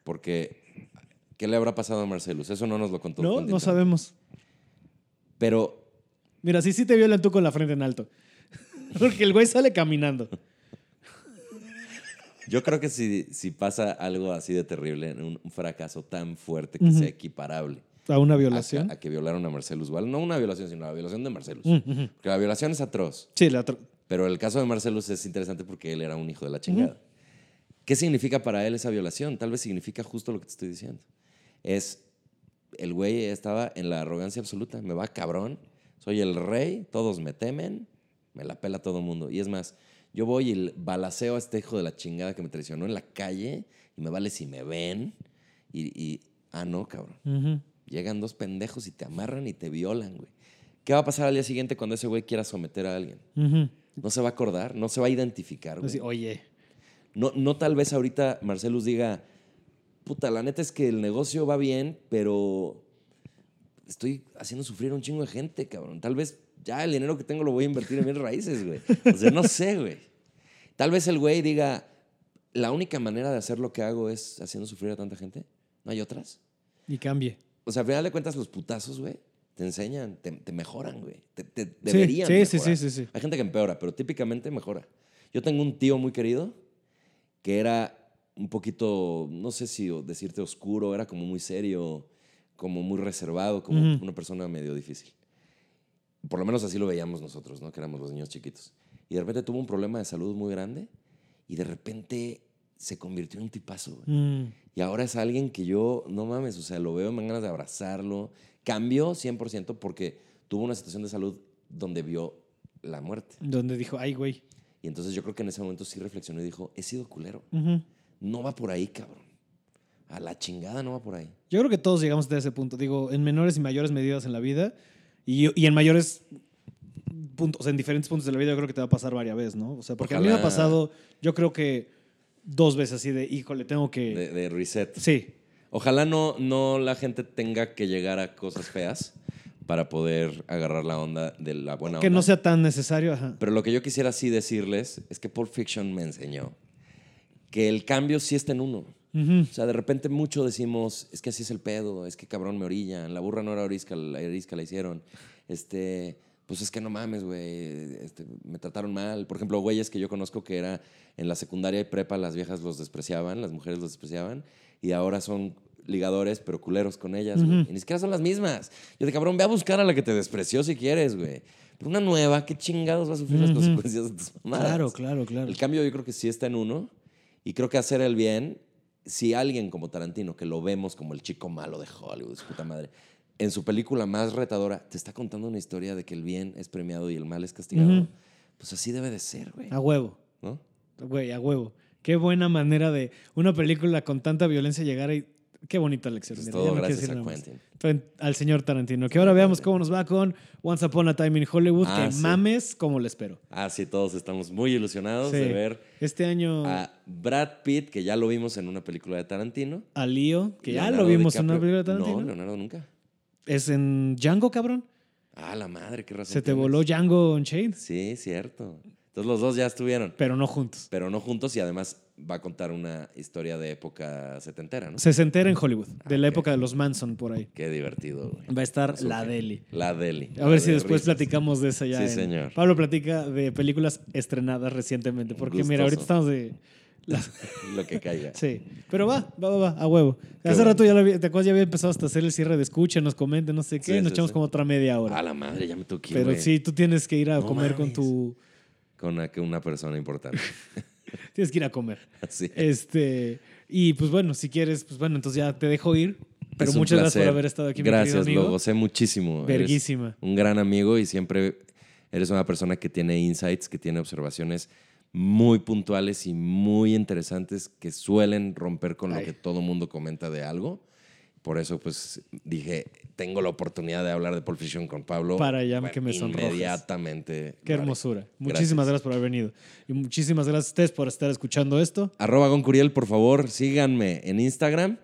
porque ¿qué le habrá pasado a Marcelus? Eso no nos lo contó. no, no sabemos. Pero Mira, sí, sí te violan tú con la frente en alto. Porque el güey sale caminando. Yo creo que si, si pasa algo así de terrible, un, un fracaso tan fuerte que sea equiparable A una violación. a que violaron a Marcelus Val, no una violación, sino la violación de Marcelus. Ujú. Porque la violación es atroz. Sí, la otra. Pero el caso de Marcelus es interesante porque él era un hijo de la chingada. ¿Qué significa para él esa violación? Tal vez significa justo lo que te estoy diciendo. Es, el güey estaba en la arrogancia absoluta. Me va cabrón, soy el rey, todos me temen, me la pela todo el mundo. Y es más, yo voy y balaceo a este hijo de la chingada que me traicionó en la calle y me vale si me ven. Y, y ah, no, cabrón. Llegan dos pendejos y te amarran y te violan, güey. ¿Qué va a pasar al día siguiente cuando ese güey quiera someter a alguien? No se va a acordar, no se va a identificar, güey. Así, oye, No, no tal vez ahorita Marcelus diga, puta, la neta es que el negocio va bien, pero estoy haciendo sufrir a un chingo de gente, cabrón. Tal vez ya el dinero que tengo lo voy a invertir en bienes raíces, güey. O sea, no sé, güey. Tal vez el güey diga, la única manera de hacer lo que hago es haciendo sufrir a tanta gente. ¿No hay otras? y cambie. O sea, al final de cuentas, los putazos, güey, te enseñan, te, te mejoran, güey. Te, te Sí, deberían sí, sí, mejorar. sí, sí, sí. Hay gente que empeora, pero típicamente mejora. Yo tengo un tío muy querido que era un poquito, no sé si decirte oscuro, era como muy serio, como muy reservado, como una persona medio difícil. Por lo menos así lo veíamos nosotros, ¿no? Que éramos los niños chiquitos. Y de repente tuvo un problema de salud muy grande y de repente se convirtió en un tipazo. Mm. Y ahora es alguien que yo, no mames, o sea, lo veo, me dan ganas de abrazarlo. Cambió 100% porque tuvo una situación de salud donde vio la muerte. Donde dijo, ay, güey. Y entonces yo creo que en ese momento sí reflexionó y dijo, he sido culero. Ujú. No va por ahí, cabrón. A la chingada no va por ahí. Yo creo que todos llegamos hasta ese punto. Digo, en menores y mayores medidas en la vida. Y, y en mayores puntos, en diferentes puntos de la vida, yo creo que te va a pasar varias veces, ¿no? O sea, porque a mí me ha pasado, yo creo que dos veces así de, híjole, tengo que. De, de reset. Sí. Ojalá no, no la gente tenga que llegar a cosas feas para poder agarrar la onda de la buena Que onda. no sea tan necesario. Ajá. Pero lo que yo quisiera sí decirles es que Pulp Fiction me enseñó que el cambio sí está en uno. Ujú. O sea, de repente mucho decimos, es que así es el pedo, es que cabrón me orillan, la burra no era orisca, la orisca la hicieron. Este, pues es que no mames, güey, este, me trataron mal. Por ejemplo, güeyes que yo conozco que era en la secundaria y prepa las viejas los despreciaban, las mujeres los despreciaban, y ahora son ligadores, pero culeros con ellas, güey. Y ni siquiera son las mismas. Yo de cabrón, ve a buscar a la que te despreció si quieres, güey. Pero una nueva, ¿qué chingados va a sufrir las Ujú. consecuencias de tus mamadas? Claro, claro, claro. El cambio yo creo que sí está en uno y creo que hacer el bien, si alguien como Tarantino, que lo vemos como el chico malo de Hollywood, su puta madre, en su película más retadora, te está contando una historia de que el bien es premiado y el mal es castigado, pues así debe de ser, güey. A huevo. ¿No? Güey, a huevo. Qué buena manera de una película con tanta violencia llegar y. Qué bonita lección. Eso es Mira, todo no gracias a. Quentin. Al señor Tarantino. Que ahora veamos cómo nos va con Once Upon a Time in Hollywood. Ah, que sí. mames como le espero. Ah, sí, todos estamos muy ilusionados Sí. de ver Este año a Brad Pitt, que ya lo vimos en una película de Tarantino. a Leo, que ya lo vimos en una película de Tarantino. No, Leonardo nunca. Es en Django, cabrón. Ah, la madre, qué razón. Se te tienes. voló Django Unchained, Sí, cierto. Entonces los dos ya estuvieron, pero no juntos. pero no juntos y además va a contar una historia de época setentera, ¿no? Se entera en Hollywood, de la época de los Manson por ahí. Qué divertido, güey. Va a estar la Deli. La Deli. A La ver si de después risas. platicamos de esa ya. Sí, en- señor. Pablo platica de películas estrenadas recientemente. Porque mira, ahorita estamos de. las- Lo que caiga. Sí. Pero va, va, va, va, a huevo. Qué Hace bueno. rato ya lo había, te acuerdas, ya había empezado hasta hacer el cierre de escucha, nos comenten, no sé qué. Sí, nos sí, echamos sí. como otra media hora. A la madre, ya me tengo que ir, Pero güey. sí, tú tienes que ir a No comer con tu. Con una, persona importante. Tienes que ir a comer. Así. Este. Y pues bueno, si quieres, pues bueno, entonces ya te dejo ir. Pero Es muchas gracias por haber estado aquí, mi Gracias, querido amigo. lo gocé muchísimo. Eres Verguísima. un gran amigo y siempre eres una persona que tiene insights, que tiene observaciones muy puntuales y muy interesantes que suelen romper con Ay. lo que todo mundo comenta de algo. Por eso, pues, dije, tengo la oportunidad de hablar de Pulp Fiction con Pablo. Para ya que me sonrojes. Inmediatamente. Qué hermosura. Muchísimas gracias por haber venido. Y muchísimas gracias a ustedes por estar escuchando esto. Arroba Goncuriel, por favor, síganme en Instagram,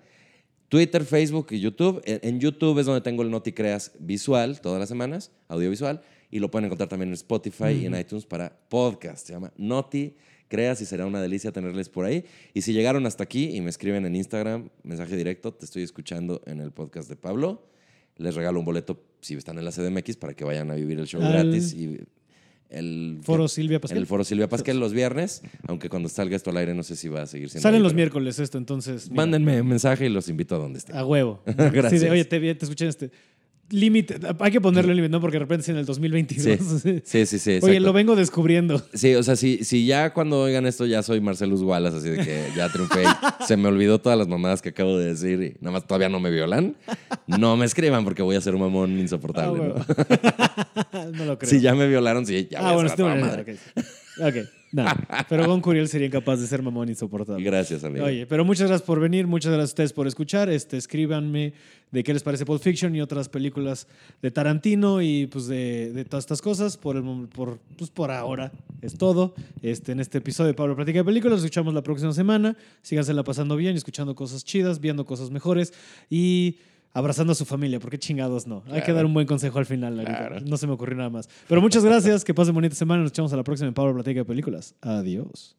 Twitter, Facebook y YouTube. En, en YouTube es donde tengo el Noti Creas visual todas las semanas, audiovisual, y lo pueden encontrar también en Spotify y en iTunes para podcast. Se llama Noti Creas y será una delicia tenerles por ahí. Y si llegaron hasta aquí y me escriben en Instagram, mensaje directo, te estoy escuchando en el podcast de Pablo. Les regalo un boleto si están en la CDMX para que vayan a vivir el show Al- gratis. Y el Foro Silvia Pascal. el foro Silvia Pascal los viernes, aunque cuando salga esto al aire no sé si va a seguir siendo. Salen ahí, los miércoles esto, entonces. mira, Mándenme un mensaje y los invito a donde estén. A huevo. Gracias. Sí, de, oye, te, te escuché en este. Límite. Hay que ponerle límite, ¿no? Porque de repente es en el 2022. Sí, sí, sí. sí Oye, lo vengo descubriendo. Sí, o sea, si, si ya cuando oigan esto ya soy Marcelus Wallace, así de que ya triunfé, y se me olvidó todas las mamadas que acabo de decir y nada más todavía no me violan, no me escriban porque voy a ser un mamón Ah, insoportable. huevo. ¿no? no lo creo. Si ya me violaron, sí, ya voy ah, a bueno, ser a estoy toda bueno. madre. Ok. Ok. No. Pero Gon Curiel sería incapaz de ser mamón insoportable. Gracias, amigo. Oye, pero muchas gracias por venir, muchas gracias a ustedes por escuchar. Este, escríbanme de qué les parece Pulp Fiction y otras películas de Tarantino y pues de, de todas estas cosas. Por, el, por, pues por ahora es todo. Este, en este episodio de Pablo Platica de Películas, nos escuchamos la próxima semana. Síganse la pasando bien, escuchando cosas chidas, viendo cosas mejores y abrazando a su familia, porque chingados no. Hay que dar un buen consejo al final. Claro. No se me ocurrió nada más. Pero muchas gracias, que pasen bonita semana. Nos echamos a la próxima en Pablo Platica de Películas. Adiós.